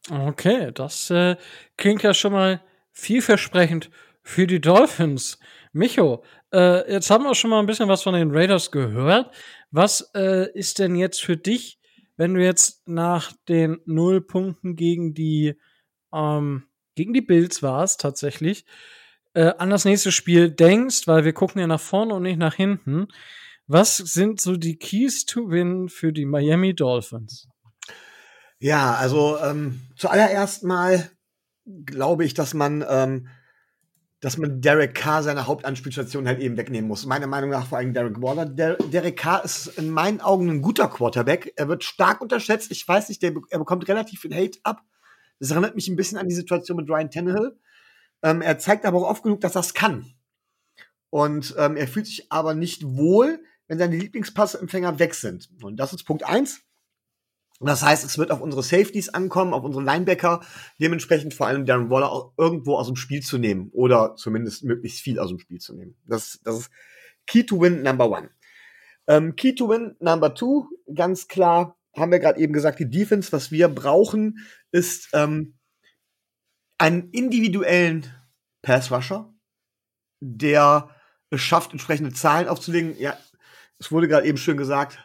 Okay, das äh, klingt ja schon mal vielversprechend für die Dolphins. Micho, äh, jetzt haben wir schon mal ein bisschen was von den Raiders gehört. Was äh, ist denn jetzt für dich, wenn du jetzt nach den null Punkten gegen die ähm, gegen die Bills warst tatsächlich äh, an das nächste Spiel denkst, weil wir gucken ja nach vorne und nicht nach hinten. Was sind so die Keys to Win für die Miami Dolphins? Ja, also ähm, zuallererst mal glaube ich, dass man, ähm, dass man Derek Carr seine Hauptanspielstation halt eben wegnehmen muss. Meiner Meinung nach vor allem Derek Waller. Der, Derek Carr ist in meinen Augen ein guter Quarterback. Er wird stark unterschätzt. Ich weiß nicht, der, er bekommt relativ viel Hate ab. Das erinnert mich ein bisschen an die Situation mit Ryan Tannehill. Ähm, er zeigt aber auch oft genug, dass er es kann. Und ähm, er fühlt sich aber nicht wohl, wenn seine Lieblingspassempfänger weg sind. Und das ist Punkt eins. Das heißt, es wird auf unsere Safeties ankommen, auf unsere Linebacker, dementsprechend vor allem Darren Waller irgendwo aus dem Spiel zu nehmen oder zumindest möglichst viel aus dem Spiel zu nehmen. Das, das ist Key to Win Number One. Ähm, Key to Win Number Two, ganz klar, haben wir gerade eben gesagt, die Defense, was wir brauchen, ist ähm, einen individuellen Pass Rusher, der es schafft, entsprechende Zahlen aufzulegen. Ja, es wurde gerade eben schön gesagt,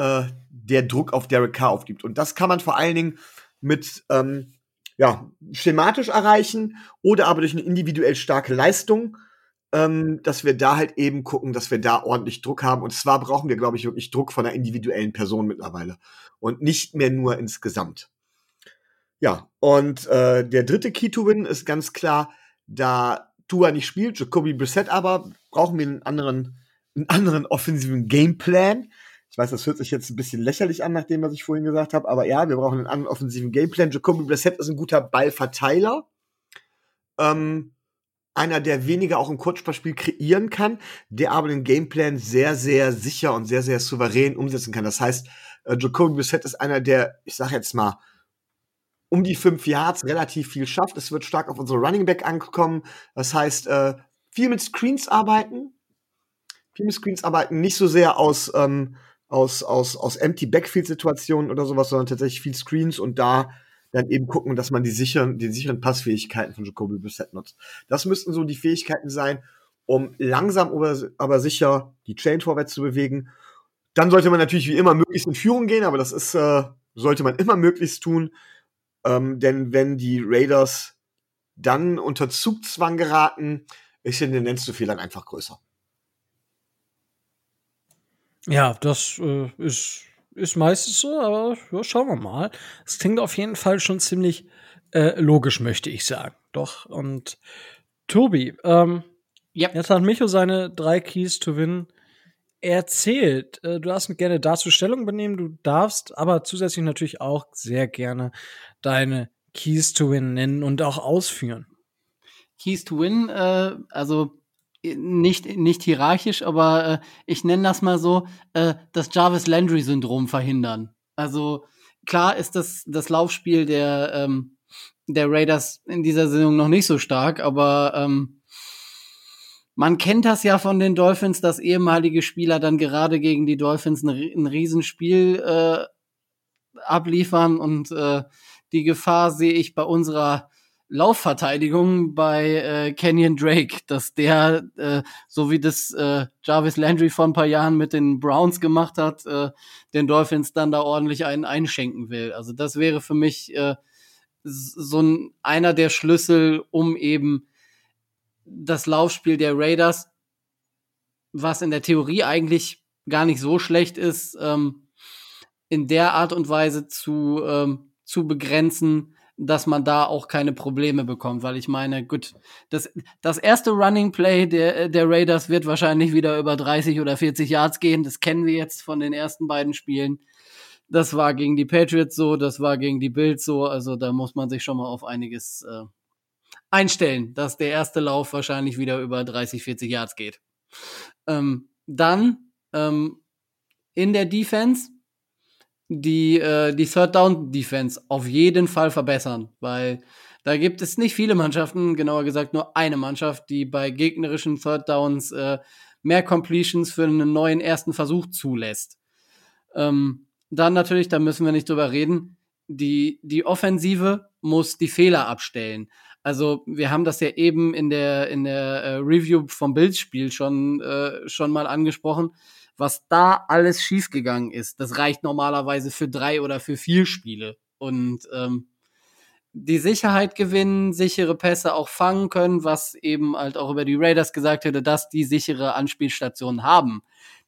äh, der Druck auf Derek Carr aufgibt. Und das kann man vor allen Dingen mit ähm, ja, schematisch erreichen oder aber durch eine individuell starke Leistung, ähm, dass wir da halt eben gucken, dass wir da ordentlich Druck haben. Und zwar brauchen wir, glaube ich, wirklich Druck von einer individuellen Person mittlerweile und nicht mehr nur insgesamt. Ja, und äh, der dritte Key to Win ist ganz klar, da Tua nicht spielt, Jacoby Brissett aber, brauchen wir einen anderen, einen anderen offensiven Gameplan. Ich weiß, das hört sich jetzt ein bisschen lächerlich an, nach dem, was ich vorhin gesagt habe, aber ja, wir brauchen einen anderen offensiven Gameplan. Jacoby Brissett ist ein guter Ballverteiler. Ähm, einer, der weniger auch im Kurzspielspiel kreieren kann, der aber den Gameplan sehr, sehr sicher und sehr, sehr souverän umsetzen kann. Das heißt, äh, Jacoby Brissett ist einer, der, ich sag jetzt mal, um die fünf Yards relativ viel schafft. Es wird stark auf unsere Running Back ankommen. Das heißt, äh, viel mit Screens arbeiten. Viel mit Screens arbeiten, nicht so sehr aus, ähm, aus, aus, aus Empty Backfield-Situationen oder sowas, sondern tatsächlich viel Screens und da dann eben gucken, dass man die sicheren, die sicheren Passfähigkeiten von Jacoby Brissett nutzt. Das müssten so die Fähigkeiten sein, um langsam aber, sicher die Chain vorwärts zu bewegen. Dann sollte man natürlich wie immer möglichst in Führung gehen, aber das ist, äh, sollte man immer möglichst tun. Ähm, denn wenn die Raiders dann unter Zugzwang geraten, ist die Tendenz zu Fehlern einfach größer. Ja, das äh, ist, ist meistens so, aber ja, schauen wir mal. Es klingt auf jeden Fall schon ziemlich äh, logisch, möchte ich sagen. Doch, und Tobi, ähm, Ja. jetzt hat Micho seine drei Keys to Win erzählt. Äh, du darfst gerne dazu Stellung benehmen, du darfst aber zusätzlich natürlich auch sehr gerne deine Keys to Win nennen und auch ausführen. Keys to Win, äh, also nicht, nicht hierarchisch, aber äh, ich nenne das mal so, äh, das Jarvis Landry-Syndrom verhindern. Also klar ist das, das Laufspiel der, ähm, der Raiders in dieser Saison noch nicht so stark, aber ähm, man kennt das ja von den Dolphins, dass ehemalige Spieler dann gerade gegen die Dolphins ein, ein Riesenspiel äh, abliefern und äh, die Gefahr sehe ich bei unserer Laufverteidigung bei äh, Kenyon Drake, dass der, äh, so wie das äh, Jarvis Landry vor ein paar Jahren mit den Browns gemacht hat, äh, den Dolphins dann da ordentlich einen einschenken will. Also das wäre für mich äh, so ein, einer der Schlüssel, um eben das Laufspiel der Raiders, was in der Theorie eigentlich gar nicht so schlecht ist, ähm, in der Art und Weise zu, ähm, zu begrenzen, dass man da auch keine Probleme bekommt, weil ich meine, gut, das, das erste Running Play der, der Raiders wird wahrscheinlich wieder über 30 oder 40 Yards gehen. Das kennen wir jetzt von den ersten beiden Spielen. Das war gegen die Patriots so, das war gegen die Bills so, also da muss man sich schon mal auf einiges äh, einstellen, dass der erste Lauf wahrscheinlich wieder über 30, 40 Yards geht. Ähm, dann ähm, in der Defense die, äh, die Third Down Defense auf jeden Fall verbessern, weil da gibt es nicht viele Mannschaften, genauer gesagt nur eine Mannschaft, die bei gegnerischen Third Downs äh, mehr Completions für einen neuen ersten Versuch zulässt. Ähm, dann natürlich, da müssen wir nicht drüber reden, die, die Offensive muss die Fehler abstellen. Also wir haben das ja eben in der in der äh, Review vom Bills-Spiel schon äh, schon mal angesprochen, was da alles schiefgegangen ist. Das reicht normalerweise für drei oder für vier Spiele und ähm, die Sicherheit gewinnen, sichere Pässe auch fangen können, was eben halt auch über die Raiders gesagt hätte, dass die sichere Anspielstationen haben.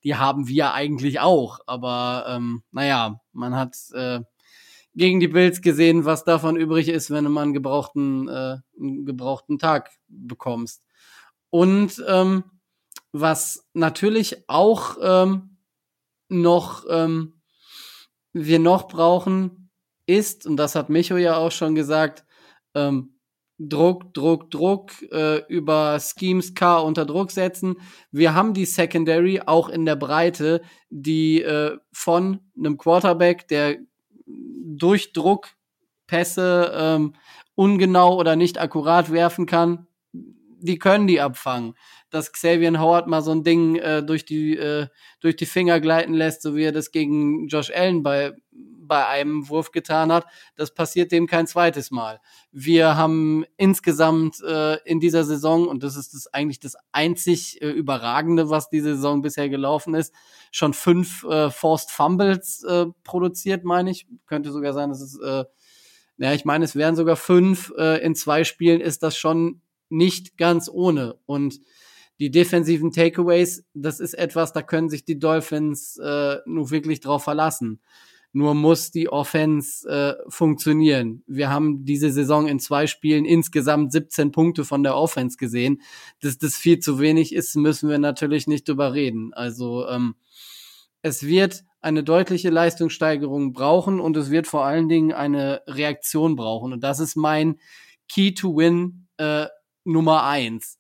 Die haben wir eigentlich auch, aber ähm, naja, man hat äh, gegen die Bills gesehen, was davon übrig ist, wenn mal einen gebrauchten, äh, einen gebrauchten Tag bekommst. Und ähm, was natürlich auch ähm, noch ähm, wir noch brauchen, ist, und das hat Micho ja auch schon gesagt, ähm, Druck, Druck, Druck, äh, über Schemes K unter Druck setzen. Wir haben die Secondary auch in der Breite, die äh, von einem Quarterback, der durch Druck Pässe ähm, ungenau oder nicht akkurat werfen kann, die können die abfangen. Dass Xavier Howard mal so ein Ding äh, durch, die, äh, durch die Finger gleiten lässt, so wie er das gegen Josh Allen bei, bei einem Wurf getan hat, das passiert dem kein zweites Mal. Wir haben insgesamt äh, in dieser Saison, und das ist das eigentlich das einzig äh, Überragende, was diese Saison bisher gelaufen ist, schon fünf äh, Forced Fumbles äh, produziert, meine ich. Könnte sogar sein, dass es, äh, ja, ich meine, es wären sogar fünf. Äh, in zwei Spielen ist das schon nicht ganz ohne. Und die defensiven Takeaways, das ist etwas, da können sich die Dolphins äh, nur wirklich drauf verlassen. Nur muss die Offense äh, funktionieren. Wir haben diese Saison in zwei Spielen insgesamt 17 Punkte von der Offense gesehen. Dass das viel zu wenig ist, müssen wir natürlich nicht drüber reden. Also ähm, es wird eine deutliche Leistungssteigerung brauchen und es wird vor allen Dingen eine Reaktion brauchen. Und das ist mein Key to Win äh, Nummer eins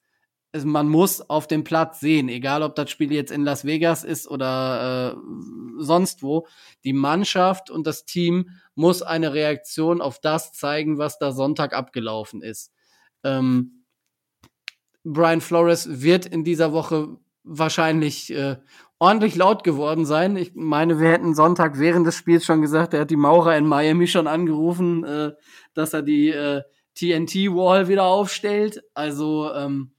also man muss auf dem Platz sehen, egal ob das Spiel jetzt in Las Vegas ist oder äh, sonst wo. Die Mannschaft und das Team muss eine Reaktion auf das zeigen, was da Sonntag abgelaufen ist. Ähm, Brian Flores wird in dieser Woche wahrscheinlich äh, ordentlich laut geworden sein. Ich meine, wir hätten Sonntag während des Spiels schon gesagt, er hat die Maurer in Miami schon angerufen, äh, dass er die äh, TNT-Wall wieder aufstellt. Also ähm,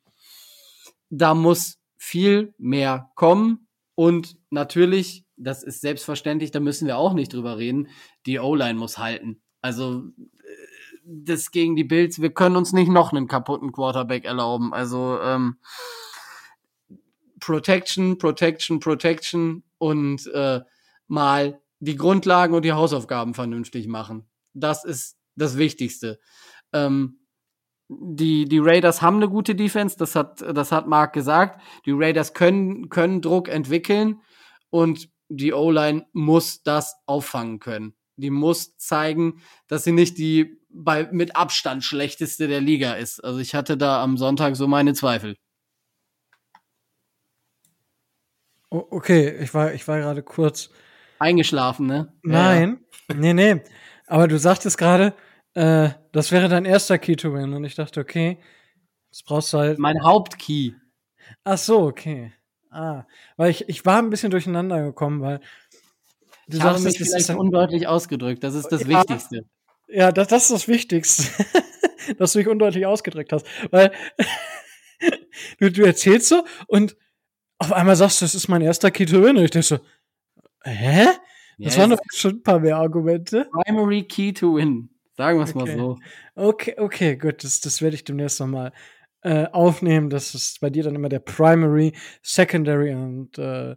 da muss viel mehr kommen und natürlich, das ist selbstverständlich, da müssen wir auch nicht drüber reden, die O-Line muss halten. Also äh, das gegen die Bills, wir können uns nicht noch einen kaputten Quarterback erlauben. Also ähm, Protection, Protection, Protection und äh, mal die Grundlagen und die Hausaufgaben vernünftig machen. Das ist das Wichtigste. Ähm, die, die Raiders haben eine gute Defense, das hat, das hat Mark gesagt. Die Raiders können, können Druck entwickeln und die O-Line muss das auffangen können. Die muss zeigen, dass sie nicht die bei, mit Abstand schlechteste der Liga ist. Also ich hatte da am Sonntag so meine Zweifel. okay, ich war, ich war gerade kurz. Eingeschlafen, ne? Nein, ja. nee, nee. Aber du sagtest gerade, äh, das wäre dein erster Key to Win. Und ich dachte, okay, das brauchst du halt. Mein Hauptkey. Ach so, okay. Ah, weil ich, ich war ein bisschen durcheinander gekommen, weil du ich habe mich das vielleicht undeutlich ausgedrückt. Das ist das ja, Wichtigste. Ja, das, das ist das Wichtigste, (laughs) dass du dich undeutlich ausgedrückt hast. Weil (laughs) du, du erzählst so und auf einmal sagst du, das ist mein erster Key to Win. Und ich dachte so, hä? Das ja, waren doch schon ein paar mehr Argumente. Primary Key to Win. Sagen wir es okay. mal so. Okay, okay, gut. Das, das werde ich demnächst nochmal äh, aufnehmen. Das ist bei dir dann immer der Primary, Secondary und äh,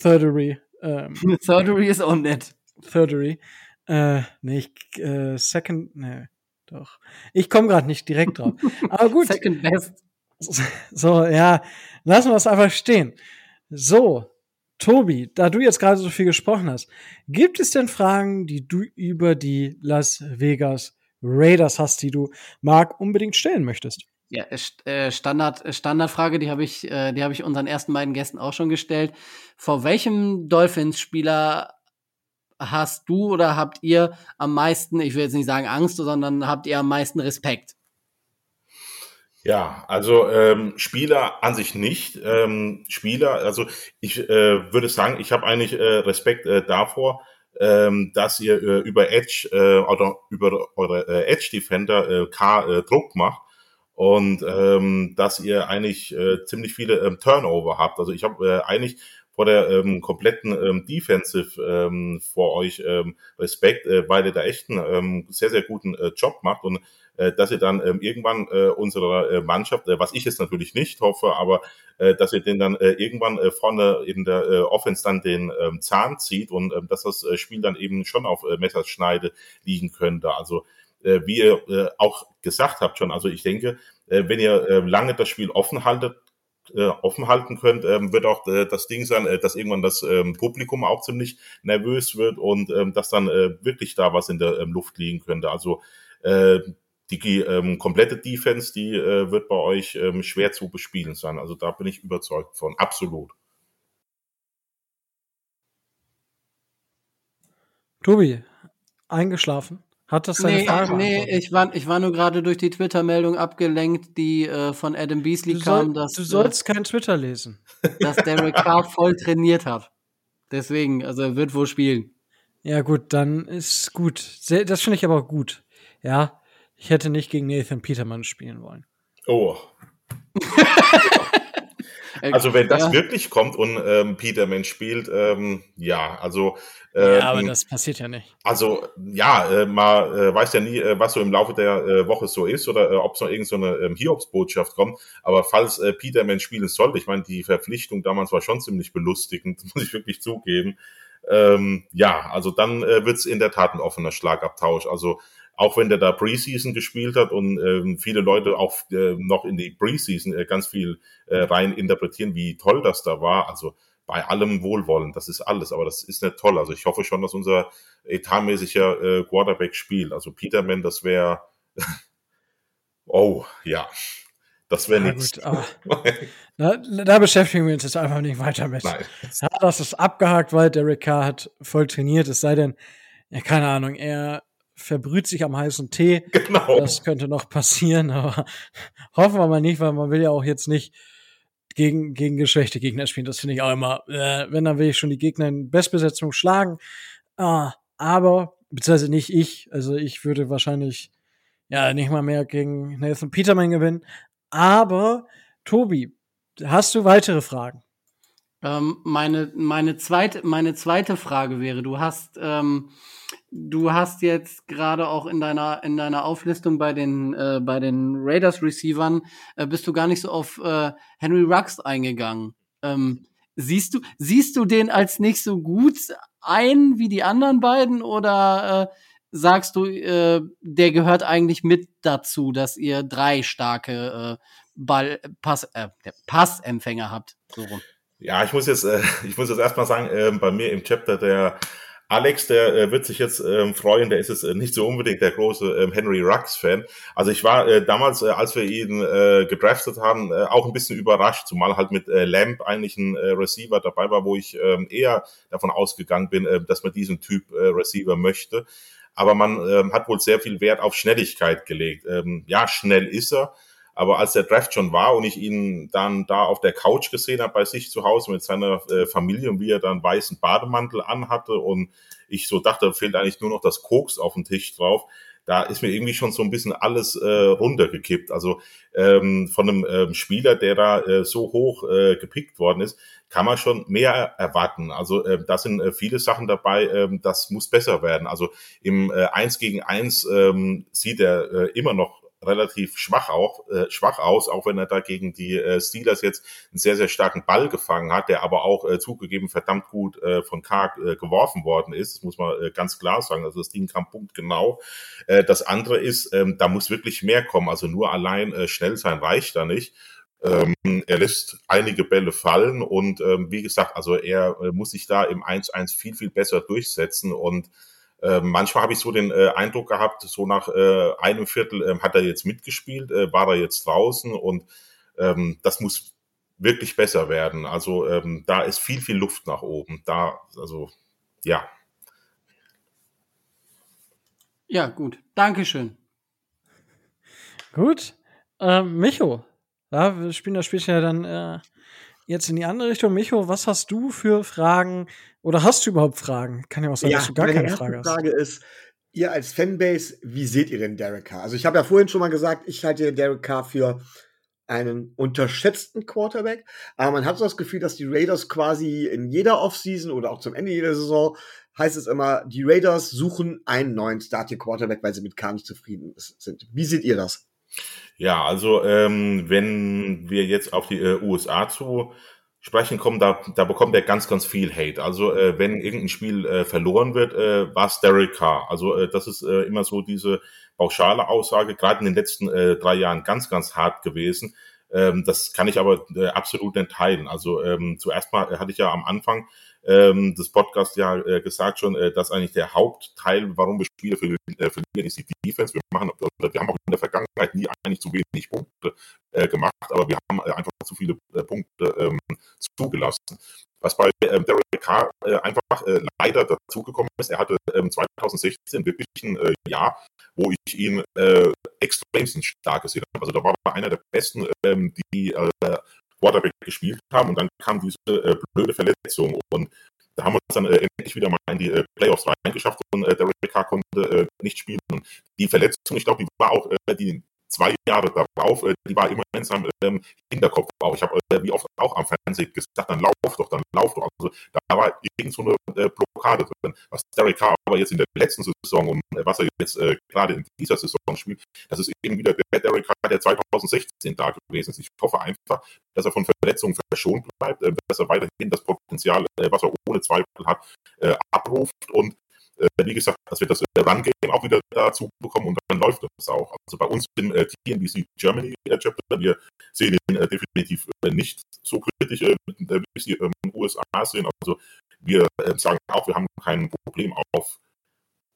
Thirdery. Ähm, (laughs) Thirdery ist auch nett. Thirdery. Äh, nee, ich, äh, Second, nee, doch. Ich komme gerade nicht direkt drauf. Aber gut. (laughs) Second Best. So, ja, lassen wir es einfach stehen. So, Tobi, da du jetzt gerade so viel gesprochen hast, gibt es denn Fragen, die du über die Las Vegas Raiders hast, die du Marc unbedingt stellen möchtest? Ja, äh, Standard, äh, Standardfrage, die habe ich, äh, die habe ich unseren ersten beiden Gästen auch schon gestellt. Vor welchem Dolphins-Spieler hast du oder habt ihr am meisten, ich will jetzt nicht sagen Angst, sondern habt ihr am meisten Respekt? Ja, also ähm, Spieler an sich nicht. Ähm, Spieler, also ich äh, würde sagen, ich habe eigentlich äh, Respekt äh, davor, ähm, dass ihr äh, über Edge äh, oder über eure äh, Edge Defender äh, K äh, Druck macht und ähm, dass ihr eigentlich äh, ziemlich viele ähm, Turnover habt. Also ich habe äh, eigentlich vor der ähm, kompletten ähm, Defensive ähm, vor euch ähm, Respekt, äh, weil ihr da echt einen ähm, sehr, sehr guten äh, Job macht und äh, dass ihr dann ähm, irgendwann äh, unserer äh, Mannschaft, äh, was ich jetzt natürlich nicht hoffe, aber äh, dass ihr den dann äh, irgendwann äh, vorne in der äh, Offense dann den ähm, Zahn zieht und äh, dass das äh, Spiel dann eben schon auf äh, Messerschneide liegen könnte. Also äh, wie ihr äh, auch gesagt habt schon, also ich denke, äh, wenn ihr äh, lange das Spiel offen haltet, äh, offen halten könnt, ähm, wird auch das Ding sein, dass irgendwann das ähm, Publikum auch ziemlich nervös wird und ähm, dass dann wirklich da was in der ähm, Luft liegen könnte. Also die ähm, komplette Defense, die äh, wird bei euch ähm, schwer zu bespielen sein. Also da bin ich überzeugt von, absolut. Tobi, eingeschlafen? Hat das seine Nee, Frage nee ich, war, ich war nur gerade durch die Twitter-Meldung abgelenkt, die äh, von Adam Beasley du, soll, kam, dass, du sollst kein Twitter lesen. äh, dass Derek Carr voll trainiert hat. Deswegen, also er wird wohl spielen. Ja, gut, dann ist gut. Sehr, das finde ich aber gut. Ja, ich hätte nicht gegen Nathan Peterman spielen wollen. Oh, (laughs) also wenn das ja, wirklich kommt und ähm, Peterman spielt, ähm, ja, also ähm, ja, aber das passiert ja nicht. Also ja, äh, man äh, weiß ja nie, äh, was so im Laufe der äh, Woche so ist oder äh, ob so irgend so eine ähm, Hiobsbotschaft kommt. Aber falls äh, Peterman spielen sollte, ich meine, die Verpflichtung damals war schon ziemlich belustigend, (laughs) muss ich wirklich zugeben. Ähm, ja, also dann äh, wird's in der Tat ein offener Schlagabtausch. Also auch wenn der da Preseason gespielt hat und ähm, viele Leute auch äh, noch in die Preseason äh, ganz viel äh, rein interpretieren, wie toll das da war. Also bei allem Wohlwollen, das ist alles, aber das ist nicht toll. Also ich hoffe schon, dass unser etatmäßiger äh, Quarterback spielt. Also Peterman, das wäre, (laughs) oh ja, das wäre Ja, nichts. da, da beschäftigen wir uns jetzt einfach nicht weiter mit. Nein. Ja, das ist abgehakt, weil Derek Carr hat voll trainiert, es sei denn, ja, keine Ahnung, er verbrüht sich am heißen Tee. (laughs) Genau. Das könnte noch passieren, (laughs) aber hoffen wir mal nicht, weil man will ja auch jetzt nicht gegen, gegen geschwächte Gegner spielen. Das finde ich auch immer, äh, wenn, dann will ich schon die Gegner in Bestbesetzung schlagen. Ah, aber, beziehungsweise nicht ich, also ich würde wahrscheinlich ja nicht mal mehr gegen Nathan Peterman gewinnen. Aber, Tobi, hast du weitere Fragen? Ähm, meine, meine, zweite, meine zweite Frage wäre, du hast, ähm, du hast jetzt gerade auch in deiner, in deiner Auflistung bei den, äh, bei den Raiders-Receivern, äh, bist du gar nicht so auf äh, Henry Rux eingegangen. Ähm, siehst du, siehst du den als nicht so gut ein wie die anderen beiden oder äh, sagst du, äh, der gehört eigentlich mit dazu, dass ihr drei starke äh, Ball, Pass, Passempfänger habt? So rum. Ja, ich muss jetzt, äh, (laughs) ich muss jetzt erstmal sagen, äh, bei mir im Chapter der Alex, der äh, wird sich jetzt ähm, freuen, der ist jetzt äh, nicht so unbedingt der große ähm, Henry Rux-Fan. Also ich war äh, damals, äh, als wir ihn äh, gedraftet haben, äh, auch ein bisschen überrascht, zumal halt mit äh, Lamb eigentlich ein äh, Receiver dabei war, wo ich ähm, eher davon ausgegangen bin, äh, dass man diesen Typ äh, Receiver möchte. Aber man ähm, hat wohl sehr viel Wert auf Schnelligkeit gelegt. Ähm, ja, schnell ist er. Aber als der Draft schon war und ich ihn dann da auf der Couch gesehen habe bei sich zu Hause mit seiner äh, Familie und wie er dann weißen Bademantel anhatte und ich so dachte, da fehlt eigentlich nur noch das Koks auf dem Tisch drauf, da ist mir irgendwie schon so ein bisschen alles äh, runtergekippt. Also ähm, von einem ähm, Spieler, der da äh, so hoch äh, gepickt worden ist, kann man schon mehr erwarten. Also äh, da sind äh, viele Sachen dabei, äh, das muss besser werden. Also im äh, 1 gegen 1 ähm, sieht er äh, immer noch relativ schwach auch äh, schwach aus, auch wenn er da gegen die äh, Steelers jetzt einen sehr sehr starken Ball gefangen hat, der aber auch äh, zugegeben verdammt gut äh, von Karg äh, geworfen worden ist. Das muss man äh, ganz klar sagen. Also das Ding kam punktgenau. Äh, das andere ist, ähm, da muss wirklich mehr kommen. Also nur allein äh, schnell sein reicht da nicht. Ähm, er lässt einige Bälle fallen und ähm, wie gesagt, also er äh, muss sich da im 1-1 viel, viel besser durchsetzen und manchmal habe ich so den äh, Eindruck gehabt, so nach äh, einem Viertel äh, hat er jetzt mitgespielt, äh, war er jetzt draußen und ähm, das muss wirklich besser werden. Also ähm, da ist viel, viel Luft nach oben. Da, also ja. Ja, gut. Dankeschön. Gut. Ähm, Micho, ja, wir spielen das Spiel ja dann äh, jetzt in die andere Richtung. Micho, was hast du für Fragen oder hast du überhaupt Fragen? Kann ja auch sein, dass du gar keine erste Frage hast. Frage ist, ihr als Fanbase, wie seht ihr denn Derek Carr? Also ich habe ja vorhin schon mal gesagt, ich halte Derek Carr für einen unterschätzten Quarterback, aber man hat so das Gefühl, dass die Raiders quasi in jeder Offseason oder auch zum Ende jeder Saison heißt es immer, die Raiders suchen einen neuen Starting Quarterback, weil sie mit Carr nicht zufrieden sind. Wie seht ihr das? Ja, also ähm, wenn wir jetzt auf die äh, USA zu sprechen kommen, da, da bekommt er ganz, ganz viel Hate. Also äh, wenn irgendein Spiel äh, verloren wird, äh, war es Derek Carr. Also äh, das ist äh, immer so diese pauschale Aussage, gerade in den letzten äh, drei Jahren ganz, ganz hart gewesen. Ähm, das kann ich aber äh, absolut nicht teilen. Also ähm, zuerst mal hatte ich ja am Anfang ähm, des Podcasts ja äh, gesagt schon, äh, dass eigentlich der Hauptteil, warum wir Spiele verlieren, äh, ist die Defense. Wir machen, wir haben auch in der Vergangenheit nie eigentlich zu wenig Punkte äh, gemacht, aber wir haben äh, einfach zu viele äh, Punkte ähm, zugelassen. Was bei ähm, Derek Carr äh, einfach äh, leider dazugekommen ist, er hatte ähm, 2016 wirklich ein äh, Jahr, wo ich ihn äh, extremst stark gesehen habe. Also da war er einer der besten, ähm, die äh, Quarterback gespielt haben und dann kam diese äh, blöde Verletzung und da haben wir uns dann äh, endlich wieder mal in die äh, Playoffs reingeschafft und äh, Derek Carr konnte äh, nicht spielen. Und die Verletzung, ich glaube, die war auch äh, die zwei Jahre darauf, äh, die war immer in seinem ähm, Hinterkopf auch. Ich habe äh, wie oft auch am Fernsehen gesagt, dann lauf doch, dann lauf doch. Also da war irgend so eine äh, Blockade drin. Was Derek Carr aber jetzt in der letzten Saison und äh, was er jetzt äh, gerade in dieser Saison spielt, das ist eben wieder der Derek Carr, der 2016 da gewesen ist. Ich hoffe einfach, dass er von Verletzungen verschont bleibt, äh, dass er weiterhin das Potenzial, was er ohne Zweifel hat, abruft und äh, wie gesagt, dass wir das äh, Run-Game auch wieder dazu bekommen und dann läuft das auch. Also bei uns im äh, TNBC Germany Chapter, wir sehen ihn äh, definitiv äh, nicht so kritisch, wie sie ähm, USA sehen. Also wir sagen auch, wir haben kein Problem auf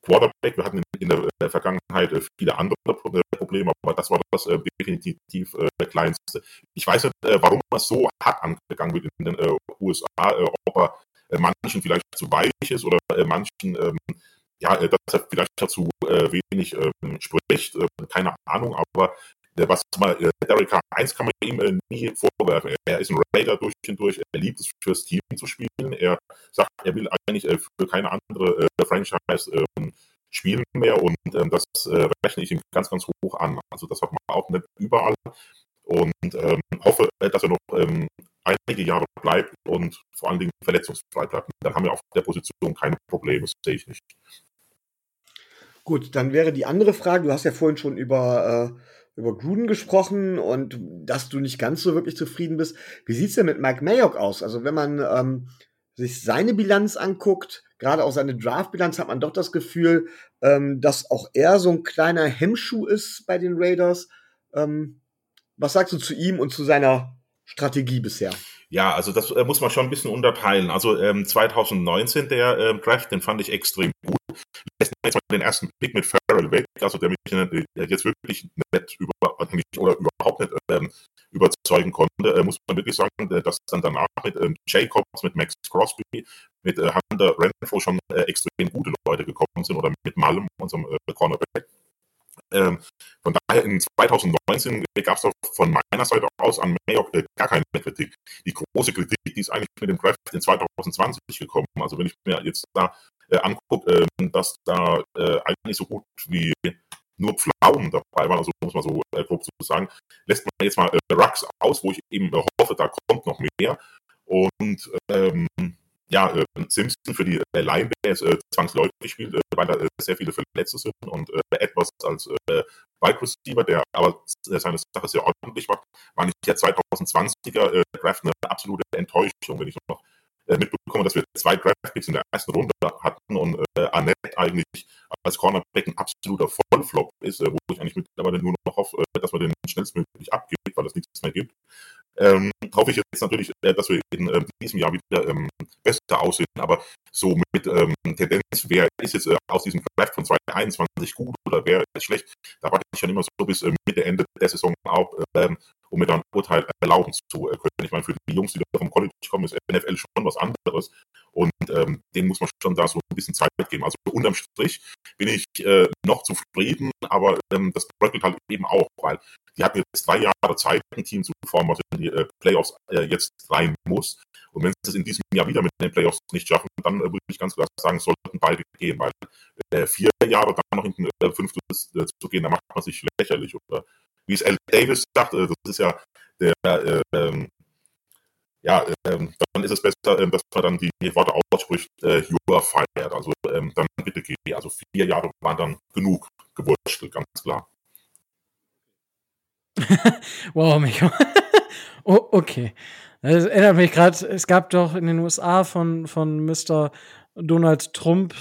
Quarterback. Wir hatten in, in der, der Vergangenheit viele andere Pro- Probleme, aber das war das definitiv äh, kleinste. Ich weiß nicht, warum das so hart angegangen wird in den USA, ob er manchen vielleicht zu weich ist oder äh, manchen, ähm, ja, äh, dass er vielleicht dazu äh, wenig ähm, spricht, äh, keine Ahnung, aber äh, was mal, äh, Derek 1 kann man ihm äh, nie vorwerfen. Er ist ein Raider durch und durch, er liebt es fürs Team zu spielen, er sagt, er will eigentlich äh, für keine andere äh, Franchise ähm, spielen mehr und das äh, rechne ich ihm ganz, ganz hoch an. Also das hat man auch nicht überall und hoffe, äh, dass er noch einige Jahre bleibt und vor allen Dingen verletzungsfrei bleibt. Dann haben wir auf der Position keine Probleme, das sehe ich nicht. Gut, dann wäre die andere Frage, du hast ja vorhin schon über, äh, über Gruden gesprochen und dass du nicht ganz so wirklich zufrieden bist. Wie sieht's denn mit Mike Mayock aus? Also wenn man ähm, sich seine Bilanz anguckt, gerade auch seine Draft-Bilanz, hat man doch das Gefühl, ähm, dass auch er so ein kleiner Hemmschuh ist bei den Raiders. Ähm, was sagst du zu ihm und zu seiner Strategie bisher? Ja, also das äh, muss man schon ein bisschen unterteilen. Also ähm, 2019 der ähm, Draft, den fand ich extrem gut. Jetzt mal den ersten Pick mit Farrell weg, also der mich äh, jetzt wirklich nicht über, eigentlich, oder überhaupt nicht ähm, überzeugen konnte, äh, muss man wirklich sagen, äh, dass dann danach mit ähm, Jacobs, mit Max Crosby, mit äh, Hunter Renfro schon äh, extrem gute Leute gekommen sind oder mit Malum, unserem äh, Cornerback. Ähm, von in 2019 gab es von meiner Seite aus an Mayock äh, gar keine Kritik. Die große Kritik, die ist eigentlich mit dem Draft in 2020 gekommen. Also wenn ich mir jetzt da äh, angucke, äh, dass da äh, eigentlich so gut wie nur Pflaumen dabei waren, also muss man so äh, grob so sagen, lässt man jetzt mal äh, Rux aus, wo ich eben hoffe, da kommt noch mehr. Und ähm, ja, äh, Simpson für die äh, Line, der jetzt äh, zwangsläufig spielt, äh, weil da äh, sehr viele Verletzte sind und äh, Edwards als äh, Wide Receiver, der aber äh, seine Sache sehr ordentlich macht, war nicht der 2020er äh, Draft eine absolute Enttäuschung, wenn ich noch mitbekomme, dass wir zwei Draftpicks in der ersten Runde hatten und äh, Annette eigentlich als Cornerback ein absoluter Vollflop ist, wo ich eigentlich mittlerweile nur noch hoffe, dass man den schnellstmöglich abgibt, weil es nichts mehr gibt. Ähm, hoffe ich jetzt natürlich, äh, dass wir in äh, diesem Jahr wieder ähm, besser aussehen, aber so mit ähm, Tendenz, wer ist jetzt äh, aus diesem Draft von 2021 gut oder wer ist schlecht, da warte ich schon immer so bis äh, Mitte, Ende der Saison ähm, um mir dann Urteil erlauben zu können. Ich meine, für die Jungs, die da vom College kommen, ist NFL schon was anderes. Und ähm, denen muss man schon da so ein bisschen Zeit geben. Also unterm Strich bin ich äh, noch zufrieden, aber ähm, das bröckelt halt eben auch, weil die hatten jetzt drei Jahre Zeit, ein Team zu formen, was in die äh, Playoffs äh, jetzt rein muss. Und wenn sie es in diesem Jahr wieder mit den Playoffs nicht schaffen, dann äh, würde ich ganz klar sagen, sollten beide gehen, weil äh, vier Jahre dann noch in den äh, fünftes zu gehen, da macht man sich lächerlich. Oder wie es L. Davis sagt, äh, das ist ja der, äh, ähm, ja, ähm, dann ist es besser, ähm, dass man dann die Worte ausspricht, äh, you are fired. Also ähm, dann bitte geh. Also vier Jahre waren dann genug gewurschtelt, ganz klar. (laughs) wow, Micho. (laughs) oh, okay. Das erinnert mich gerade, es gab doch in den USA von, von Mr. Donald Trump,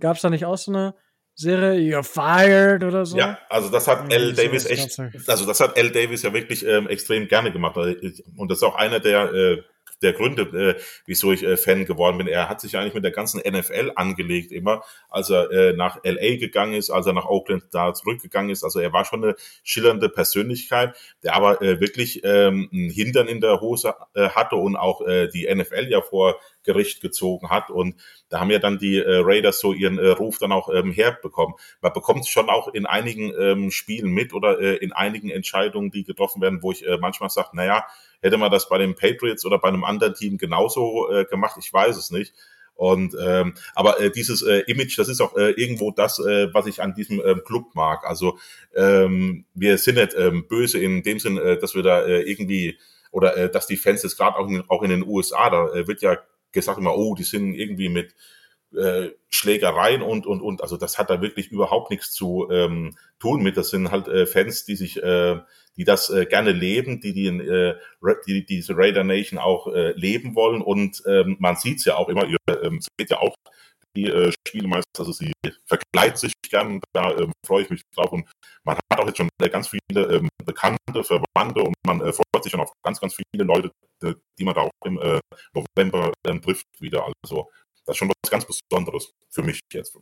gab es da nicht auch so eine Serie, You're Fired oder so? Ja, also das hat L. Davis echt, also das hat L. Davis ja wirklich ähm, extrem gerne gemacht. Und das ist auch einer der äh, der Gründe, äh, wieso ich äh, Fan geworden bin. Er hat sich eigentlich mit der ganzen NFL angelegt immer, als er äh, nach LA gegangen ist, als er nach Oakland da zurückgegangen ist. Also er war schon eine schillernde Persönlichkeit, der aber äh, wirklich ähm, ein Hintern in der Hose äh, hatte und auch äh, die NFL ja vor Gericht gezogen hat. Und da haben ja dann die äh, Raiders so ihren äh, Ruf dann auch ähm, herbekommen. Man bekommt es schon auch in einigen ähm, Spielen mit oder äh, in einigen Entscheidungen, die getroffen werden, wo ich äh, manchmal sage, naja, hätte man das bei den Patriots oder bei einem anderen Team genauso äh, gemacht, ich weiß es nicht. Und ähm, aber äh, dieses äh, Image, das ist auch äh, irgendwo das, äh, was ich an diesem ähm, Club mag. Also ähm, wir sind nicht ähm, böse in dem Sinn, äh, dass wir da äh, irgendwie oder äh, dass die Fans jetzt gerade auch in, auch in den USA, da äh, wird ja gesagt immer, oh, die sind irgendwie mit äh, Schlägereien und und und. Also das hat da wirklich überhaupt nichts zu ähm, tun mit. Das sind halt äh, Fans die sich äh, die das äh, gerne leben die die, äh, die diese Raider Nation auch äh, leben wollen. Und ähm, man sieht's ja auch immer ihr ähm, seht ja auch die äh, Spielemeister also sie verkleidet sich gern da ähm, freue ich mich drauf und man hat auch jetzt schon ganz viele ähm, bekannte Verwandte und man äh, freut sich schon auf ganz ganz viele Leute äh, die man da auch im äh, November trifft wieder also das ist schon was ganz Besonderes für mich jetzt.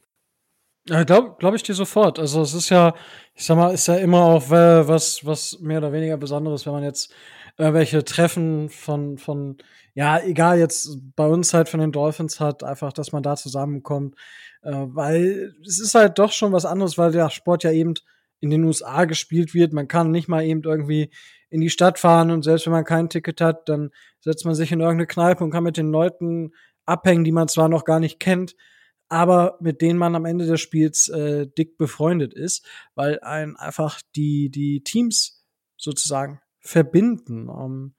Ja, glaube glaub ich dir sofort. Also es ist ja, ich sag mal, ist ja immer auch äh, was, was mehr oder weniger Besonderes, wenn man jetzt irgendwelche Treffen von, von, ja, egal jetzt bei uns halt von den Dolphins hat, einfach, dass man da zusammenkommt. Äh, weil es ist halt doch schon was anderes, weil der Sport ja eben in den USA gespielt wird. Man kann nicht mal eben irgendwie in die Stadt fahren und selbst wenn man kein Ticket hat, dann setzt man sich in irgendeine Kneipe und kann mit den Leuten abhängen, die man zwar noch gar nicht kennt, aber mit denen man am Ende des Spiels äh, dick befreundet ist, weil ein einfach die, die Teams sozusagen verbinden. Ähm,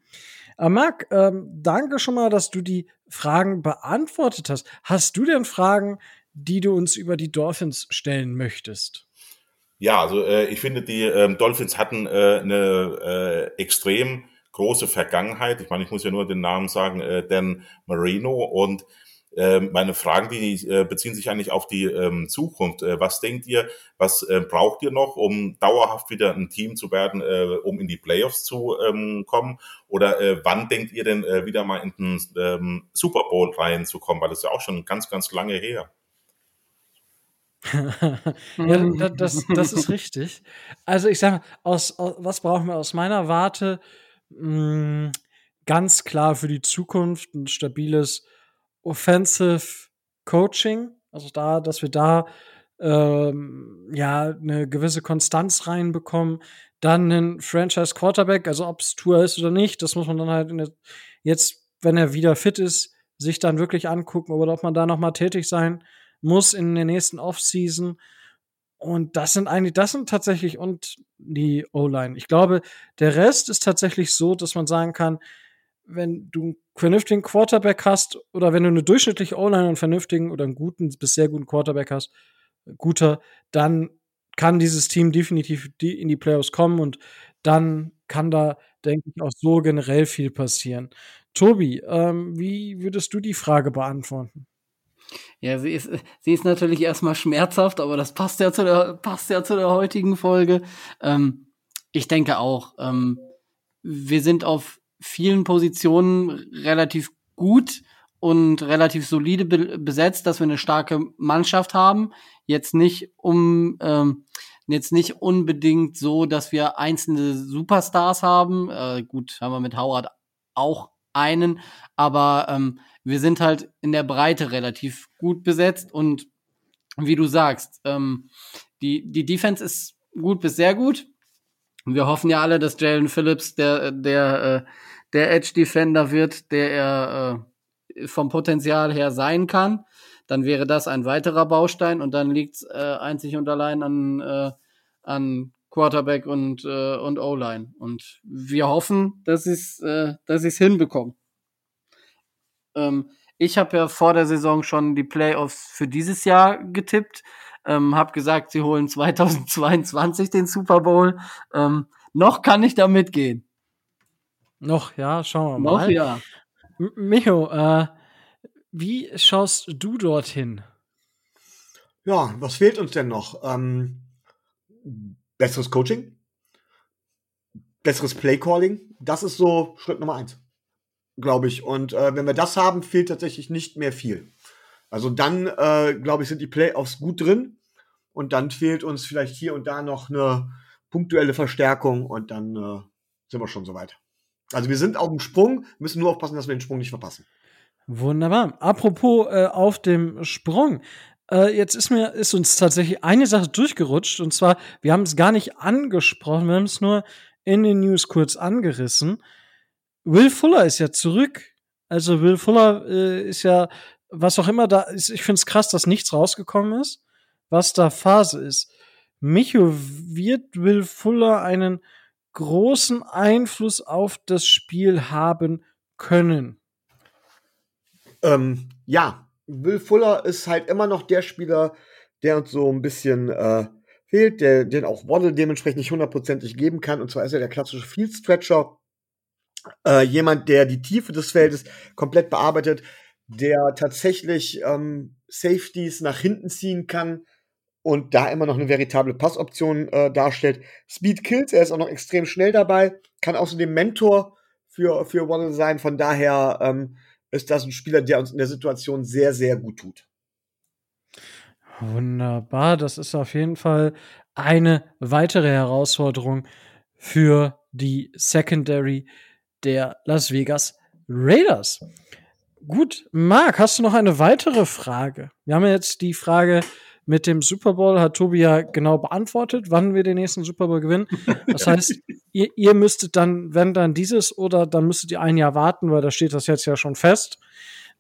äh, Marc, ähm, danke schon mal, dass du die Fragen beantwortet hast. Hast du denn Fragen, die du uns über die Dolphins stellen möchtest? Ja, also äh, ich finde, die ähm, Dolphins hatten äh, eine äh, extrem große Vergangenheit. Ich meine, ich muss ja nur den Namen sagen, äh, Dan Marino. Und meine Fragen, die äh, beziehen sich eigentlich auf die ähm, Zukunft. Äh, was denkt ihr, was äh, braucht ihr noch, um dauerhaft wieder ein Team zu werden, äh, um in die Playoffs zu ähm, kommen? Oder äh, wann denkt ihr denn äh, wieder mal in den ähm, Super Bowl reinzukommen? Weil das ist ja auch schon ganz, ganz lange her. (laughs) ja, das, das ist richtig. Also ich sage, aus, aus, was brauchen wir aus meiner Warte? mh, mm, ganz klar für die Zukunft ein stabiles Offensive Coaching. Also da, dass wir da ähm, ja eine gewisse Konstanz reinbekommen. Dann einen Franchise Quarterback, also ob es Tour ist oder nicht, das muss man dann halt der, jetzt, wenn er wieder fit ist, sich dann wirklich angucken oder ob man da noch mal tätig sein muss in der nächsten Offseason. Und das sind eigentlich, das sind tatsächlich und die O-Line. Ich glaube, der Rest ist tatsächlich so, dass man sagen kann, wenn du vernünftigen Quarterback hast oder wenn du eine durchschnittliche O-Line und einen vernünftigen oder einen guten bis sehr guten Quarterback hast, guter, dann kann dieses Team definitiv in die Playoffs kommen und dann kann da, denke ich, auch so generell viel passieren. Tobi, ähm, wie würdest du die Frage beantworten? Ja, sie ist, sie ist natürlich erstmal schmerzhaft, aber das passt ja zu der, passt ja zu der heutigen Folge. Ähm, ich denke auch, ähm, wir sind auf vielen Positionen relativ gut und relativ solide be besetzt, dass wir eine starke Mannschaft haben. Jetzt nicht, um ähm, jetzt nicht unbedingt so, dass wir einzelne Superstars haben. Äh, gut, haben wir mit Howard auch einen, aber ähm, wir sind halt in der Breite relativ gut besetzt und wie du sagst, ähm, die, die Defense ist gut bis sehr gut. Wir hoffen ja alle, dass Jalen Phillips der, der, äh, der Edge Defender wird, der er äh, vom Potenzial her sein kann. Dann wäre das ein weiterer Baustein und dann liegt es äh, einzig und allein an, äh, an Quarterback und, äh, und O-Line. Und wir hoffen, dass sie es äh, dass sie's hinbekommen. Ähm, ich habe ja vor der Saison schon die Playoffs für dieses Jahr getippt. Ähm, habe gesagt, sie holen 2022 den Super Bowl. Ähm, noch kann ich da mitgehen. Noch, ja, schauen wir mal. Noch ja. M Micho, äh, wie schaust du dorthin? Ja, was fehlt uns denn noch? Ähm, besseres Coaching, besseres Playcalling. Das ist so Schritt Nummer eins, glaube ich. Und äh, wenn wir das haben, fehlt tatsächlich nicht mehr viel. Also dann, äh, glaube ich, sind die Playoffs gut drin. Und dann fehlt uns vielleicht hier und da noch eine punktuelle Verstärkung und dann äh, sind wir schon soweit. Also wir sind auf dem Sprung, müssen nur aufpassen, dass wir den Sprung nicht verpassen. Wunderbar. Apropos äh, auf dem Sprung. Äh, jetzt ist mir ist uns tatsächlich eine Sache durchgerutscht und zwar wir haben es gar nicht angesprochen, wir haben es nur in den News kurz angerissen. Will Fuller ist ja zurück. Also Will Fuller äh, ist ja was auch immer da ist. Ich finde es krass, dass nichts rausgekommen ist, was da Phase ist. Micho, wird Will Fuller einen großen Einfluss auf das Spiel haben können? Ähm, ja, Will Fuller ist halt immer noch der Spieler, der uns so ein bisschen äh, fehlt, der den auch Waddle dementsprechend nicht hundertprozentig geben kann. Und zwar ist er der klassische Field Stretcher. Äh, jemand, der die Tiefe des Feldes komplett bearbeitet, der tatsächlich ähm, Safeties nach hinten ziehen kann und da immer noch eine veritable Passoption äh, darstellt. Speed kills, er ist auch noch extrem schnell dabei, kann außerdem Mentor für, für Waddle sein. Von daher ähm, ist das ein Spieler, der uns in der Situation sehr, sehr gut tut. Wunderbar, das ist auf jeden Fall eine weitere Herausforderung für die Secondary der Las Vegas Raiders. Gut, Marc, hast du noch eine weitere Frage? Wir haben jetzt die Frage mit dem Super Bowl, hat Tobi ja genau beantwortet, wann wir den nächsten Super Bowl gewinnen. Das (laughs) heißt, ihr, ihr müsstet dann, wenn dann dieses oder dann müsstet ihr ein Jahr warten, weil da steht das jetzt ja schon fest.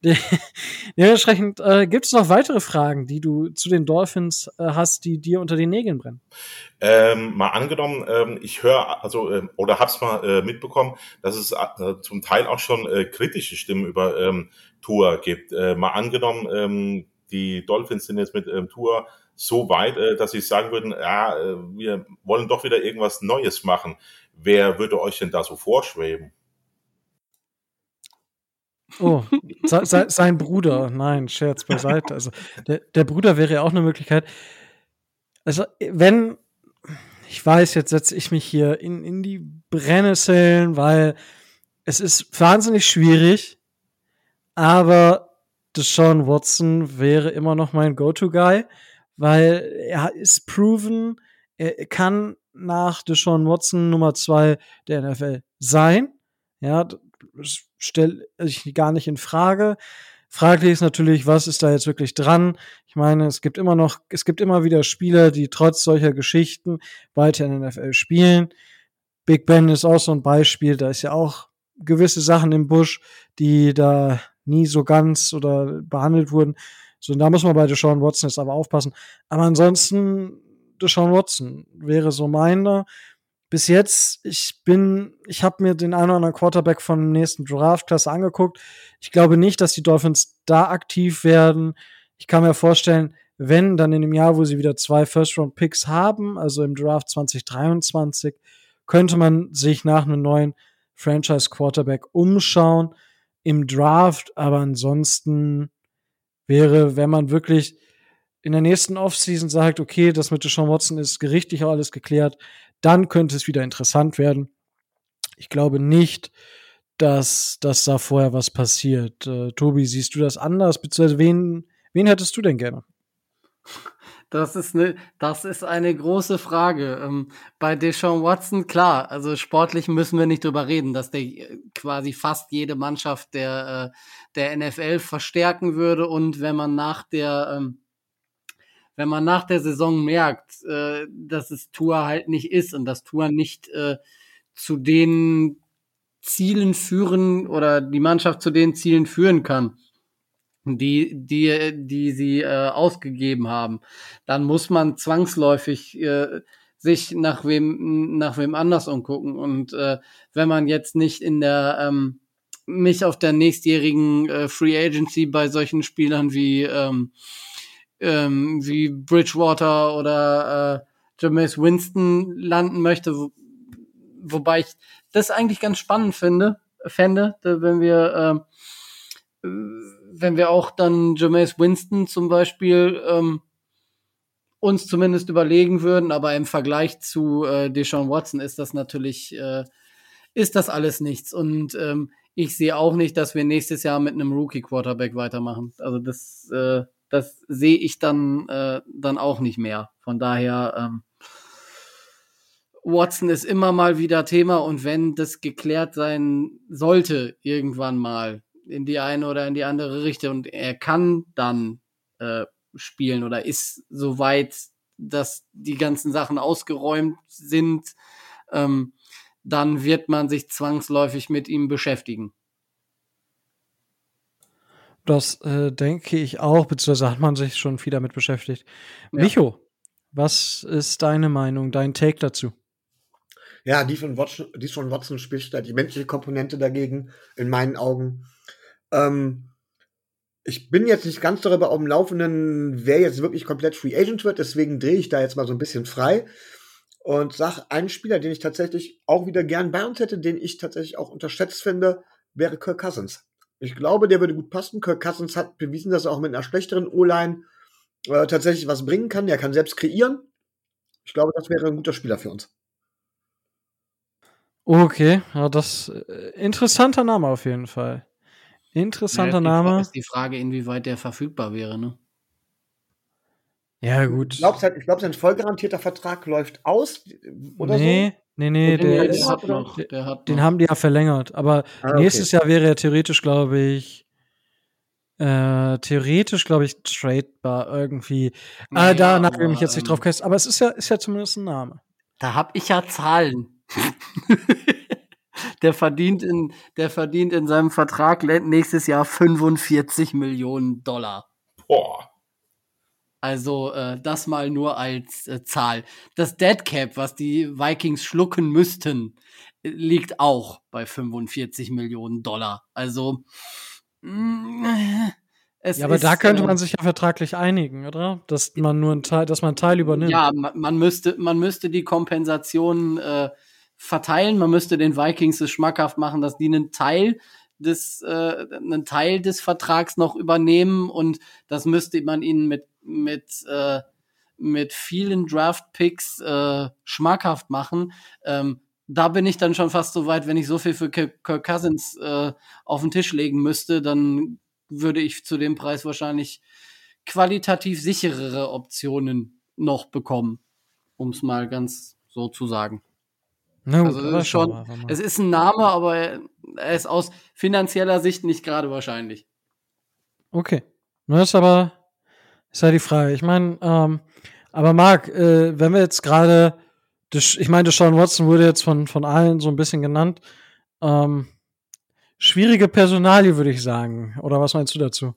(laughs) Dementsprechend äh, gibt es noch weitere Fragen, die du zu den Dolphins äh, hast, die dir unter den Nägeln brennen. Ähm, mal angenommen, ähm, ich höre, also ähm, oder hab's mal äh, mitbekommen, dass es äh, zum Teil auch schon äh, kritische Stimmen über ähm, Tour gibt. Äh, mal angenommen, ähm, die Dolphins sind jetzt mit ähm, Tour so weit, äh, dass sie sagen würden, ja, äh, wir wollen doch wieder irgendwas Neues machen. Wer würde euch denn da so vorschweben? Oh, (laughs) se, se, sein Bruder. Nein, Scherz beiseite. Also der, der Bruder wäre ja auch eine Möglichkeit. Also wenn, ich weiß, jetzt setze ich mich hier in, in die Brennnesseln, weil es ist wahnsinnig schwierig, aber Deshaun Watson wäre immer noch mein Go-To-Guy, weil er ist proven, er kann nach Deshaun Watson Nummer zwei der NFL sein. Ja, stelle ich gar nicht in Frage. Fraglich ist natürlich, was ist da jetzt wirklich dran? Ich meine, es gibt immer noch, es gibt immer wieder Spieler, die trotz solcher Geschichten weiter in der NFL spielen. Big Ben ist auch so ein Beispiel, da ist ja auch gewisse Sachen im Busch, die da nie so ganz oder behandelt wurden. So, da muss man bei Deshaun Watson jetzt aber aufpassen. Aber ansonsten, Deshaun Watson wäre so meiner. Bis jetzt, ich bin, ich habe mir den einen oder anderen Quarterback vom nächsten Draft-Klasse angeguckt. Ich glaube nicht, dass die Dolphins da aktiv werden. Ich kann mir vorstellen, wenn, dann in dem Jahr, wo sie wieder zwei First-Round-Picks haben, also im Draft 2023, könnte man sich nach einem neuen Franchise-Quarterback umschauen im Draft, aber ansonsten wäre, wenn man wirklich in der nächsten Offseason sagt, okay, das mit Deshaun Watson ist gerichtlich auch alles geklärt, dann könnte es wieder interessant werden. Ich glaube nicht, dass, dass da vorher was passiert. Äh, Tobi, siehst du das anders? Beziehungsweise wen, wen hättest du denn gerne? Das ist eine, das ist eine große Frage. Ähm, bei Deshaun Watson, klar, also sportlich müssen wir nicht drüber reden, dass der äh, quasi fast jede Mannschaft der, äh, der NFL verstärken würde und wenn man nach der, ähm, wenn man nach der Saison merkt, äh, dass es Tour halt nicht ist und dass Tour nicht äh, zu den Zielen führen oder die Mannschaft zu den Zielen führen kann, die, die, die sie äh, ausgegeben haben, dann muss man zwangsläufig äh, sich nach wem, nach wem anders umgucken. Und äh, wenn man jetzt nicht in der, ähm, mich auf der nächstjährigen äh, Free Agency bei solchen Spielern wie, ähm, ähm, wie Bridgewater oder äh, Jameis Winston landen möchte, wo, wobei ich das eigentlich ganz spannend finde, fände, wenn wir äh, wenn wir auch dann Jameis Winston zum Beispiel ähm, uns zumindest überlegen würden, aber im Vergleich zu äh, Deshaun Watson ist das natürlich, äh, ist das alles nichts. Und ähm, ich sehe auch nicht, dass wir nächstes Jahr mit einem Rookie-Quarterback weitermachen. Also das, äh, das sehe ich dann, äh, dann auch nicht mehr. Von daher, ähm, Watson ist immer mal wieder Thema und wenn das geklärt sein sollte, irgendwann mal, in die eine oder in die andere Richtung und er kann dann äh, spielen oder ist so weit, dass die ganzen Sachen ausgeräumt sind, ähm, dann wird man sich zwangsläufig mit ihm beschäftigen. Das äh, denke ich auch, beziehungsweise hat man sich schon viel damit beschäftigt. Ja. Micho, was ist deine Meinung, dein Take dazu? Ja, die von Watson, die von Watson spricht da die menschliche Komponente dagegen, in meinen Augen. Ähm, ich bin jetzt nicht ganz darüber auf dem Laufenden, wer jetzt wirklich komplett Free Agent wird, deswegen drehe ich da jetzt mal so ein bisschen frei und sage, einen Spieler, den ich tatsächlich auch wieder gern bei uns hätte, den ich tatsächlich auch unterschätzt finde, wäre Kirk Cousins. Ich glaube, der würde gut passen. Kirk Cousins hat bewiesen, dass er auch mit einer schlechteren O-Line äh, tatsächlich was bringen kann. Er kann selbst kreieren. Ich glaube, das wäre ein guter Spieler für uns. Okay, ja, das äh, interessanter Name auf jeden Fall. Interessanter ja, Name. Ist die Frage, inwieweit der verfügbar wäre, ne? Ja, gut. Ich glaube, glaub, sein vollgarantierter Vertrag läuft aus, oder nee, so? Nee, nee, der, der, ist, hat noch, der hat den noch. haben die ja verlängert. Aber ah, okay. nächstes Jahr wäre er theoretisch, glaube ich, äh, theoretisch, glaube ich, tradebar irgendwie. Naja, äh, da nagel ich mich jetzt nicht drauf ähm, fest. Aber es ist ja, ist ja zumindest ein Name. Da habe ich ja Zahlen. (laughs) der verdient in, der verdient in seinem Vertrag nächstes Jahr 45 Millionen Dollar. Boah. Also äh, das mal nur als äh, Zahl. Das Dead Cap, was die Vikings schlucken müssten, liegt auch bei 45 Millionen Dollar. Also mh, mm, ja, aber ist, da könnte äh, man sich ja vertraglich einigen, oder? Dass man nur ein Teil, dass man einen Teil übernimmt. Ja, man, man müsste, man müsste die Kompensation äh, verteilen. Man müsste den Vikings es schmackhaft machen, dass die einen Teil des, äh, einen Teil des Vertrags noch übernehmen und das müsste man ihnen mit, mit, äh, mit vielen Draft-Picks äh, schmackhaft machen. Ähm, da bin ich dann schon fast so weit, wenn ich so viel für Kirk Cousins äh, auf den Tisch legen müsste, dann würde ich zu dem Preis wahrscheinlich qualitativ sicherere Optionen noch bekommen, um es mal ganz so zu sagen. Na gut, also ist schon, es ist ein Name, aber er ist aus finanzieller Sicht nicht gerade wahrscheinlich. Okay. Das ist aber, ist ja die Frage. Ich meine, ähm, aber Marc, äh, wenn wir jetzt gerade, ich meine, Sean Watson wurde jetzt von, von allen so ein bisschen genannt. Ähm, schwierige Personalie, würde ich sagen. Oder was meinst du dazu?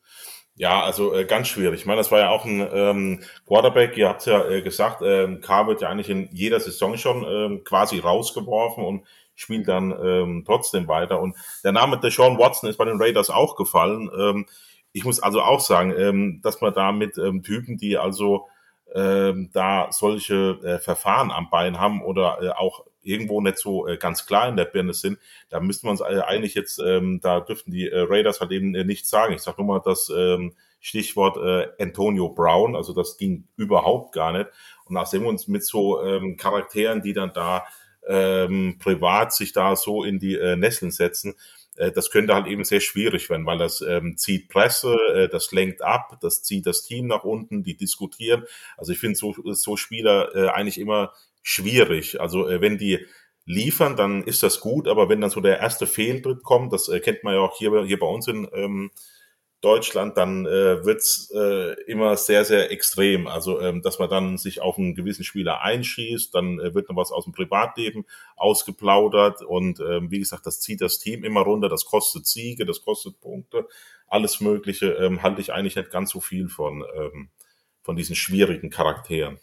Ja, also äh, ganz schwierig. Ich meine, das war ja auch ein ähm, Quarterback, ihr habt ja äh, gesagt, ähm, K wird ja eigentlich in jeder Saison schon ähm, quasi rausgeworfen und spielt dann ähm, trotzdem weiter. Und der Name Deshaun Watson ist bei den Raiders auch gefallen. Ähm, ich muss also auch sagen, ähm, dass man da mit ähm, Typen, die also ähm, da solche äh, Verfahren am Bein haben oder äh, auch irgendwo nicht so äh, ganz klar in der Birne sind, da müssten wir uns eigentlich jetzt, ähm, da dürften die äh, Raiders halt eben äh, nichts sagen. Ich sag nur mal das ähm, Stichwort äh, Antonio Brown, also das ging überhaupt gar nicht. Und nachdem wir uns mit so ähm, Charakteren, die dann da ähm, privat sich da so in die äh, Nesseln setzen, äh, das könnte halt eben sehr schwierig werden, weil das ähm, zieht Presse, äh, das lenkt ab, das zieht das Team nach unten, die diskutieren. Also ich finde so, so Spieler äh, eigentlich immer schwierig. Also äh, wenn die liefern, dann ist das gut, aber wenn dann so der erste Fehltritt kommt, das äh, kennt man ja auch hier, hier bei uns in ähm, Deutschland, dann äh, wird's äh, immer sehr, sehr extrem. Also, ähm, dass man dann sich auf einen gewissen Spieler einschießt, dann äh, wird noch was aus dem Privatleben ausgeplaudert und ähm, wie gesagt, das zieht das Team immer runter, das kostet Siege, das kostet Punkte, alles Mögliche, ähm, halte ich eigentlich nicht ganz so viel von, ähm, von diesen schwierigen Charakteren.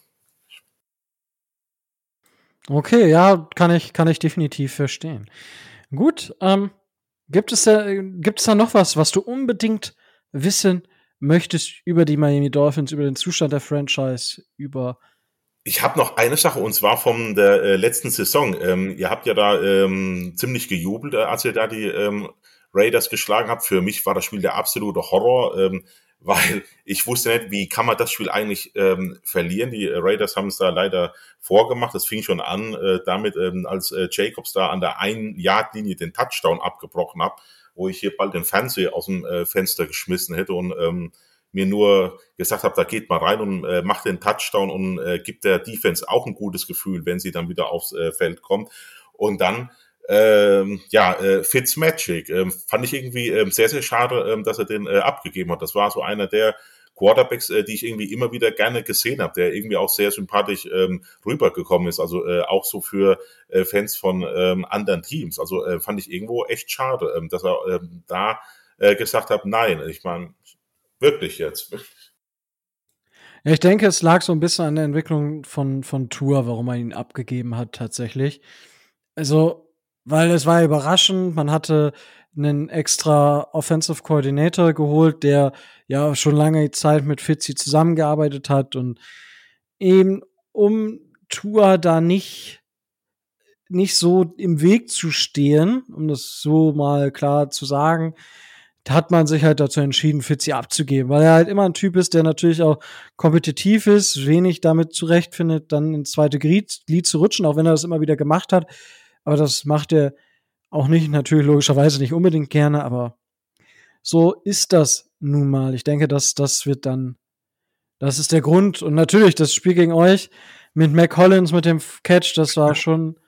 Okay, ja, kann ich, kann ich definitiv verstehen. Gut, ähm, gibt es da, gibt es da noch was, was du unbedingt wissen möchtest über die Miami Dolphins, über den Zustand der Franchise, über ich habe noch eine Sache und zwar von der äh, letzten Saison. Ähm, ihr habt ja da ähm, ziemlich gejubelt, äh, als ihr da die ähm, Raiders geschlagen habt. Für mich war das Spiel der absolute Horror, ähm, weil ich wusste nicht, wie kann man das Spiel eigentlich ähm, verlieren. Die äh, Raiders haben es da leider vorgemacht. Das fing schon an äh, damit, ähm, als äh, Jacobs da an der einen Yard-Linie den Touchdown abgebrochen hat wo ich hier bald den Fernseher aus dem äh, Fenster geschmissen hätte und ähm, mir nur gesagt habe, da geht mal rein und äh, macht den Touchdown und äh, gibt der Defense auch ein gutes Gefühl, wenn sie dann wieder aufs äh, Feld kommt. Und dann ähm, ja, äh, Fitzmagic. Ähm, fand ich irgendwie ähm, sehr, sehr schade, ähm, dass er den äh, abgegeben hat. Das war so einer der Quarterbacks, äh, die ich irgendwie immer wieder gerne gesehen habe, der irgendwie auch sehr sympathisch ähm, rübergekommen ist, also äh, auch so für äh, Fans von ähm, anderen Teams. Also äh, fand ich irgendwo echt schade, ähm, dass er ähm, da äh, gesagt hat, nein, ich meine, wirklich jetzt. Ich denke, es lag so ein bisschen an der Entwicklung von, von Tour, warum man ihn abgegeben hat, tatsächlich. Also, weil es war überraschend, man hatte einen extra Offensive Coordinator geholt, der ja schon lange Zeit mit Fitzy zusammengearbeitet hat und eben um Tour da nicht nicht so im Weg zu stehen, um das so mal klar zu sagen, hat man sich halt dazu entschieden, Fitzy abzugeben, weil er halt immer ein Typ ist, der natürlich auch kompetitiv ist, wenig damit zurechtfindet, dann ins zweite Glied, Glied zu rutschen, auch wenn er das immer wieder gemacht hat. Aber das macht er auch nicht, natürlich logischerweise nicht unbedingt gerne, aber so ist das nun mal. Ich denke, dass das wird dann, das ist der Grund. Und natürlich, das Spiel gegen euch mit Mac Collins, mit dem Catch, das war schon,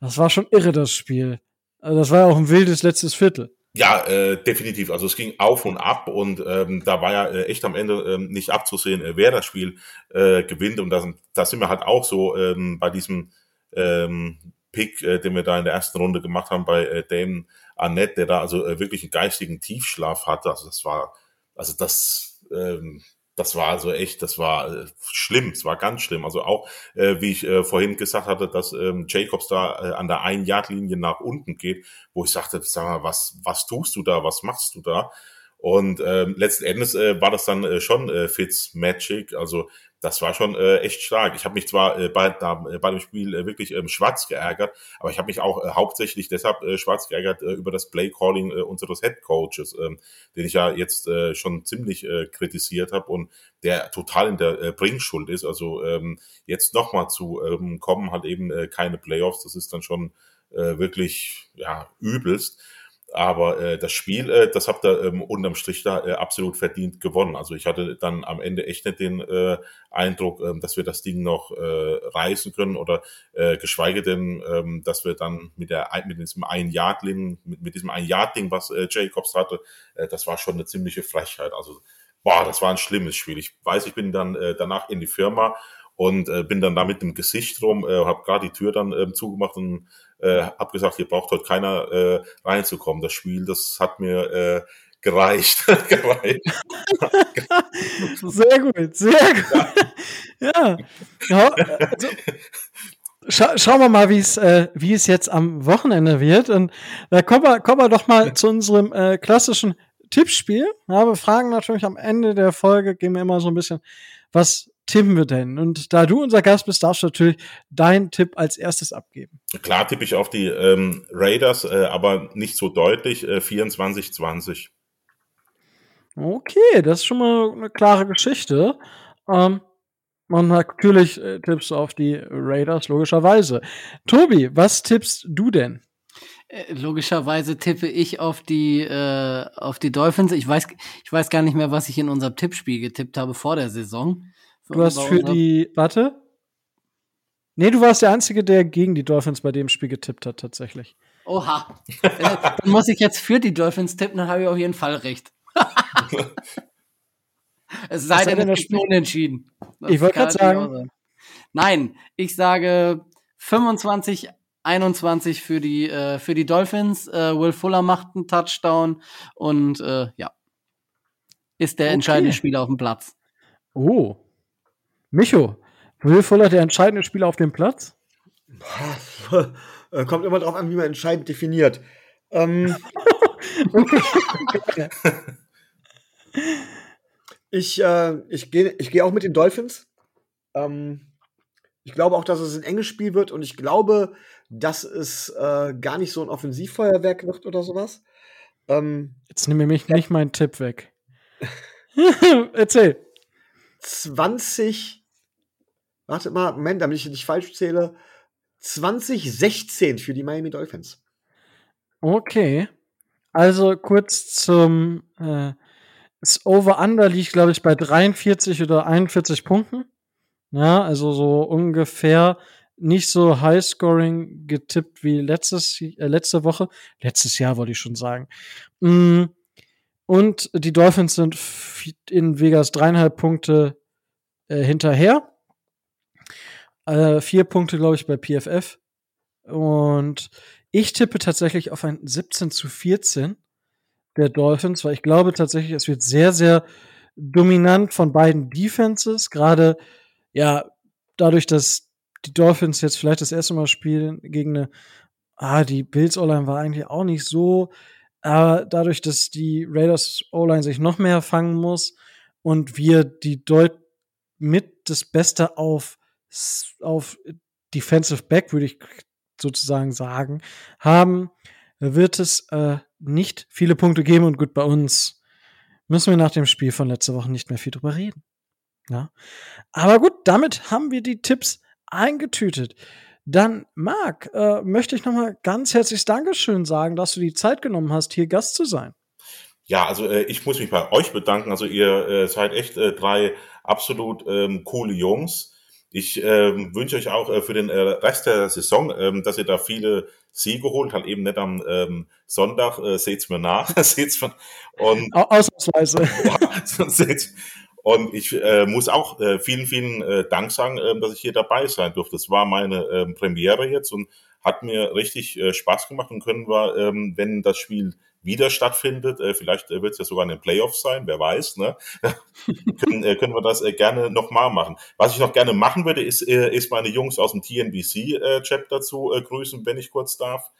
das war schon irre, das Spiel. Also das war ja auch ein wildes letztes Viertel. Ja, äh, definitiv. Also es ging auf und ab und ähm, da war ja äh, echt am Ende ähm, nicht abzusehen, äh, wer das Spiel äh, gewinnt. Und da, sind wir halt auch so ähm, bei diesem ähm, Pick, äh, den wir da in der ersten Runde gemacht haben bei äh, Dame Annette, der da also äh, wirklich einen geistigen Tiefschlaf hatte. Also das war, also das, ähm, das war also echt, das war äh, schlimm, es war ganz schlimm. Also auch, äh, wie ich äh, vorhin gesagt hatte, dass ähm, Jacobs da äh, an der ein Yard Linie nach unten geht, wo ich sagte, sag mal, was, was tust du da, was machst du da? Und ähm, letzten Endes äh, war das dann äh, schon äh, Fitz Magic. Also das war schon äh, echt stark. Ich habe mich zwar äh, bei, da, äh, bei dem Spiel äh, wirklich ähm, schwarz geärgert, aber ich habe mich auch äh, hauptsächlich deshalb äh, schwarz geärgert äh, über das Play Calling äh, unseres Head Coaches, äh, den ich ja jetzt äh, schon ziemlich äh, kritisiert habe und der total in der äh, Bringschuld ist. Also ähm, jetzt nochmal zu ähm, kommen, hat eben äh, keine Playoffs. Das ist dann schon äh, wirklich ja übelst. Aber äh, das Spiel, äh, das habt ihr ähm, unterm Strich da äh, absolut verdient gewonnen. Also ich hatte dann am Ende echt nicht den äh, Eindruck, äh, dass wir das Ding noch äh, reißen können oder äh, geschweige denn, äh, dass wir dann mit der mit diesem ein Yard Ding, mit, mit diesem ein Yard Ding, was äh, Jacobs hatte, äh, das war schon eine ziemliche Frechheit. Also boah, das war ein schlimmes Spiel. Ich weiß, ich bin dann äh, danach in die Firma und äh, bin dann da mit dem Gesicht rum, äh, habe gerade die Tür dann äh, zugemacht und äh, habe gesagt, hier braucht heute keiner äh, reinzukommen. Das Spiel, das hat mir äh, gereicht. (laughs) gereicht. sehr gut, sehr gut. (laughs) Ja. ja. Also, scha schauen wir mal, wie es äh, wie es jetzt am Wochenende wird. Und da kommen wir, kommen wir doch mal zu unserem äh, klassischen Tippspiel. Ja, wir fragen natürlich am Ende der Folge, gehen wir immer so ein bisschen, was tippen wir denn? Und da du unser Gast bist, darfst du natürlich deinen Tipp als erstes abgeben. Klar tippe ich auf die ähm, Raiders, äh, aber nicht so deutlich, äh, 24-20. Okay, das ist schon mal eine klare Geschichte. Ähm, Und natürlich äh, tippst du auf die Raiders, logischerweise. Tobi, was tippst du denn? Äh, Logischerweise tippe ich auf die, äh, auf die Dolphins. Ich weiß, ich weiß gar nicht mehr, was ich in unserem Tippspiel getippt habe vor der Saison. Du hast für die, warte. Nee, du warst der Einzige, der gegen die Dolphins bei dem Spiel getippt hat, tatsächlich. Oha. Dann muss ich jetzt für die Dolphins tippen, dann habe ich auf jeden Fall recht. (laughs) es sei denn, es das gibt unentschieden. Das Ich wollte natürlich sagen-. Nein, ich sage 25, 21 für die, äh, für die Dolphins. Äh, Will Fuller macht einen Touchdown und äh, ja. Ist der Okay. entscheidende Spieler auf dem Platz. Oh. Micho, Will Fuller der entscheidende Spieler auf dem Platz? (laughs) Äh, Kommt immer drauf an, wie man entscheidend definiert. Ähm, (laughs) (laughs) ich äh, ich gehe ich geh auch mit den Dolphins. Ähm, ich glaube auch, dass es ein enges Spiel wird und ich glaube, dass es äh, gar nicht so ein Offensivfeuerwerk wird oder sowas. Ähm, Jetzt nimm mir mich nicht meinen Tipp weg. Erzähl. 20, warte mal, Moment, damit ich nicht falsch zähle, 2016 für die Miami Dolphins. Okay. Also kurz zum äh, das Over-Under liegt, glaube ich, bei 43 oder 41 Punkten. Ja, also so ungefähr nicht so High-Scoring getippt wie letztes, äh, letzte Woche. Letztes Jahr wollte ich schon sagen. Mm, Und die Dolphins sind in Vegas dreieinhalb Punkte äh, hinterher. Äh, vier Punkte, glaube ich, bei PFF. Und ich tippe tatsächlich auf ein 17 zu 14 der Dolphins, weil ich glaube tatsächlich, es wird sehr, sehr dominant von beiden Defenses. Gerade, ja, dadurch, dass die Dolphins jetzt vielleicht das erste Mal spielen gegen eine, ah, die Bills O-Line war eigentlich auch nicht so, aber dadurch, dass die Raiders O-Line sich noch mehr fangen muss und wir die Deut mit das Beste auf, auf Defensive Back, würde ich sozusagen sagen, haben, wird es äh, nicht viele Punkte geben und gut bei uns müssen wir nach dem Spiel von letzter Woche nicht mehr viel drüber reden. Ja. Aber gut, damit haben wir die Tipps eingetütet. Dann, Marc, äh, möchte ich nochmal ganz herzliches Dankeschön sagen, dass du die Zeit genommen hast, hier Gast zu sein. Ja, also äh, ich muss mich bei euch bedanken. Also ihr äh, seid echt äh, drei absolut ähm, coole Jungs. Ich ähm, wünsche euch auch äh, für den äh, Rest der Saison, ähm, dass ihr da viele Siege holt, halt eben nicht am ähm, Sonntag, äh, seht's mir nach, (laughs) seht's mir, und Au Ausnahmsweise. (laughs) Seht's- und ich äh, muss auch äh, vielen, vielen äh, Dank sagen, ähm, dass ich hier dabei sein durfte. Das war meine ähm, Premiere jetzt und hat mir richtig äh, Spaß gemacht und können wir, ähm, wenn das Spiel wieder stattfindet, äh, vielleicht äh, wird es ja sogar in den Playoffs sein, wer weiß, ne? (laughs) können, äh, können wir das äh, gerne nochmal machen. Was ich noch gerne machen würde, ist, äh, ist meine Jungs aus dem TNBC-Chat dazu äh, grüßen, wenn ich kurz darf.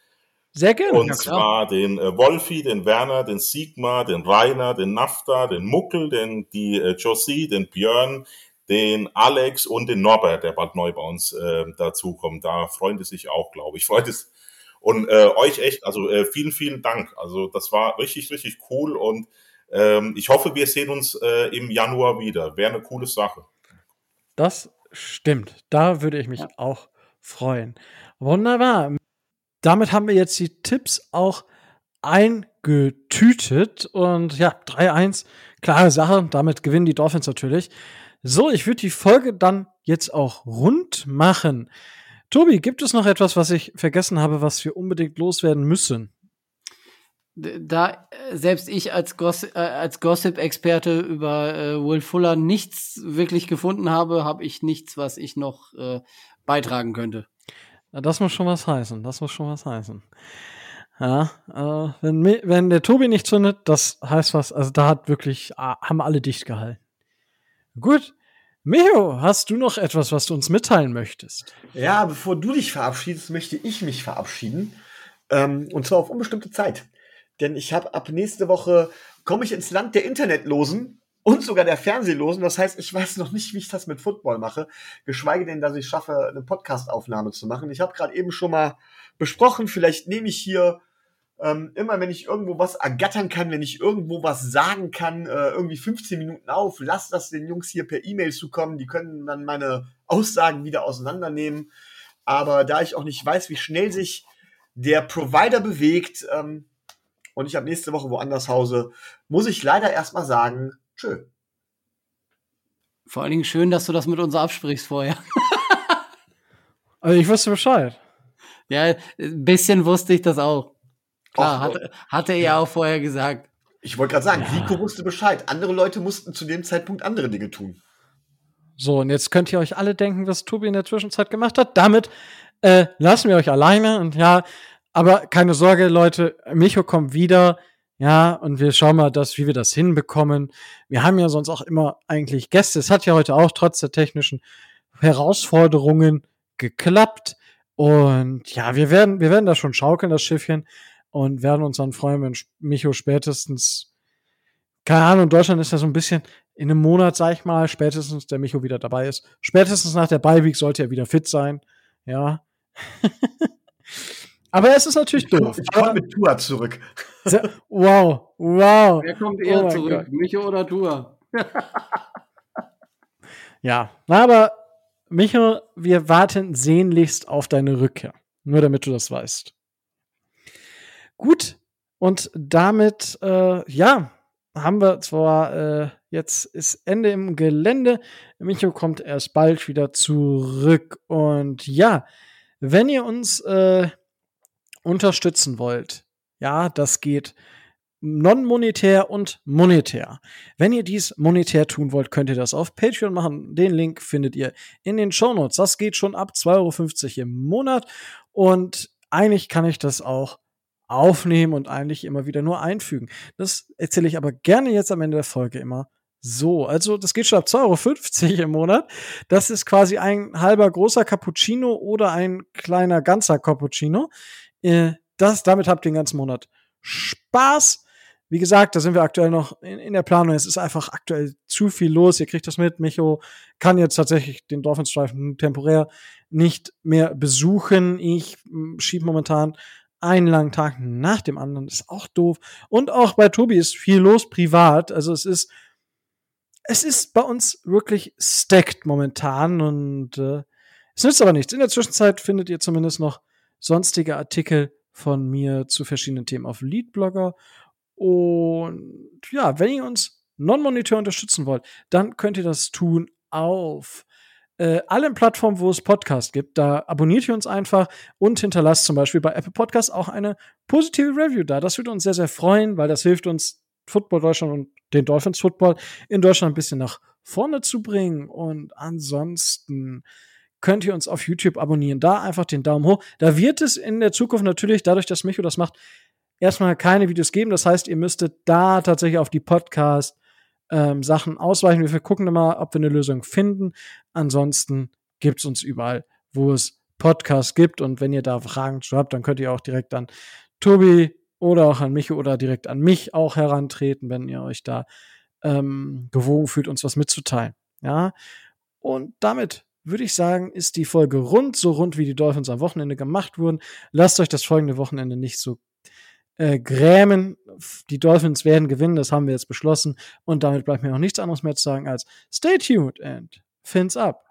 Sehr gerne. Und zwar den äh, Wolfi, den Werner, den Sigmar, den Rainer, den Nafta, den Muckel, den die äh, Josie, den Björn, den Alex und den Norbert, der bald neu bei uns äh, dazukommt. Da freuen die sich auch, glaube ich. Freut es. Und äh, euch echt, also äh, vielen, vielen Dank. Also das war richtig, richtig cool und ähm, ich hoffe, wir sehen uns äh, im Januar wieder. Wäre eine coole Sache. Das stimmt. Da würde ich mich auch freuen. Wunderbar. Damit haben wir jetzt die Tipps auch eingetütet. Und ja, 3-1, klare Sache. Damit gewinnen die Dolphins natürlich. So, ich würde die Folge dann jetzt auch rund machen. Tobi, gibt es noch etwas, was ich vergessen habe, was wir unbedingt loswerden müssen? Da äh, selbst ich als, Goss äh, als Gossip-Experte über äh, Will Fuller nichts wirklich gefunden habe, habe ich nichts, was ich noch äh, beitragen könnte. Das muss schon was heißen. Das muss schon was heißen. Ja, äh, wenn, wenn der Tobi nicht zündet, das heißt was. Also da hat wirklich, ah, haben alle dicht gehalten. Gut. Micho, hast du noch etwas, was du uns mitteilen möchtest? Ja, bevor du dich verabschiedest, möchte ich mich verabschieden. Ähm, und zwar auf unbestimmte Zeit. Denn ich habe ab nächste Woche, komme ich ins Land der Internetlosen und sogar der Fernsehlosen. Das heißt, ich weiß noch nicht, wie ich das mit Football mache. Geschweige denn, dass ich schaffe, eine Podcastaufnahme zu machen. Ich habe gerade eben schon mal besprochen, vielleicht nehme ich hier Ähm, immer wenn ich irgendwo was ergattern kann, wenn ich irgendwo was sagen kann, äh, irgendwie 15 Minuten auf, lass das den Jungs hier per E-Mail zukommen. Die können dann meine Aussagen wieder auseinandernehmen. Aber da ich auch nicht weiß, wie schnell sich der Provider bewegt ähm, und ich ab nächste Woche woanders hause, muss ich leider erstmal sagen, tschö. Vor allen Dingen schön, dass du das mit uns absprichst vorher. Also ich wusste Bescheid. ja, ein bisschen wusste ich das auch. Klar, Och, hatte, hatte er ja auch vorher gesagt. Ich wollte gerade sagen, Rico wusste Bescheid. Andere Leute mussten zu dem Zeitpunkt andere Dinge tun. So, und jetzt könnt ihr euch alle denken, was Tobi in der Zwischenzeit gemacht hat. Damit äh, lassen wir euch alleine. Und ja, aber keine Sorge, Leute, Micho kommt wieder. Ja, und wir schauen mal, dass, wie wir das hinbekommen. Wir haben ja sonst auch immer eigentlich Gäste. Es hat ja heute auch trotz der technischen Herausforderungen geklappt. Und ja, wir werden, wir werden das schon schaukeln, das Schiffchen. Und werden uns dann freuen, wenn Micho spätestens, keine Ahnung, Deutschland ist ja so ein bisschen in einem Monat, sag ich mal, spätestens der Micho wieder dabei ist. Spätestens nach der Beiweek sollte er wieder fit sein. Ja. (laughs) Aber es ist natürlich doof. Ich komme mit Tua zurück. Wow, wow. Wer kommt Oh eher mein zurück? Gott. Micho oder Tua? (laughs) Ja, na, aber Micho, wir warten sehnlichst auf deine Rückkehr. Nur damit du das weißt. Gut, und damit, äh, ja, haben wir zwar, äh, jetzt ist Ende im Gelände. Micho kommt erst bald wieder zurück. Und ja, wenn ihr uns äh, unterstützen wollt, ja, das geht non-monetär und monetär. Wenn ihr dies monetär tun wollt, könnt ihr das auf Patreon machen. Den Link findet ihr in den Shownotes. Das geht schon ab 2,50 Euro im Monat. Und eigentlich kann ich das auch aufnehmen und eigentlich immer wieder nur einfügen. Das erzähle ich aber gerne jetzt am Ende der Folge immer so. Also, das geht schon ab 2,50 Euro im Monat. Das ist quasi ein halber großer Cappuccino oder ein kleiner ganzer Cappuccino. Äh, Das, damit habt ihr den ganzen Monat Spaß. Wie gesagt, da sind wir aktuell noch in, in der Planung. Es ist einfach aktuell zu viel los. Ihr kriegt das mit. Micho kann jetzt tatsächlich den Dolphinstreifen temporär nicht mehr besuchen. Ich schiebe momentan einen langen Tag nach dem anderen. ist auch doof. Und auch bei Tobi ist viel los privat. Also es ist, es ist bei uns wirklich stacked momentan und äh, es nützt aber nichts. In der Zwischenzeit findet ihr zumindest noch sonstige Artikel von mir zu verschiedenen Themen auf Leadblogger. Und ja, wenn ihr uns non-monetär unterstützen wollt, dann könnt ihr das tun auf äh, allen Plattformen, wo es Podcasts gibt. Da abonniert ihr uns einfach und hinterlasst zum Beispiel bei Apple Podcasts auch eine positive Review da. Das würde uns sehr, sehr freuen, weil das hilft uns, Football Deutschland und den Dolphins Football in Deutschland ein bisschen nach vorne zu bringen. Und ansonsten könnt ihr uns auf YouTube abonnieren. Da einfach den Daumen hoch. Da wird es in der Zukunft natürlich, dadurch, dass Micho das macht, erstmal keine Videos geben. Das heißt, ihr müsstet da tatsächlich auf die Podcast ähm, Sachen ausweichen. Wir gucken mal, ob wir eine Lösung finden. Ansonsten gibt es uns überall, wo es Podcasts gibt. Und wenn ihr da Fragen zu habt, dann könnt ihr auch direkt an Tobi oder auch an mich oder direkt an mich auch herantreten, wenn ihr euch da ähm, gewogen fühlt, uns was mitzuteilen. Ja. Und damit würde ich sagen, ist die Folge rund, so rund wie die Dolphins am Wochenende gemacht wurden. Lasst euch das folgende Wochenende nicht so äh, grämen. Die Dolphins werden gewinnen, das haben wir jetzt beschlossen. Und damit bleibt mir noch nichts anderes mehr zu sagen als stay tuned and fins up.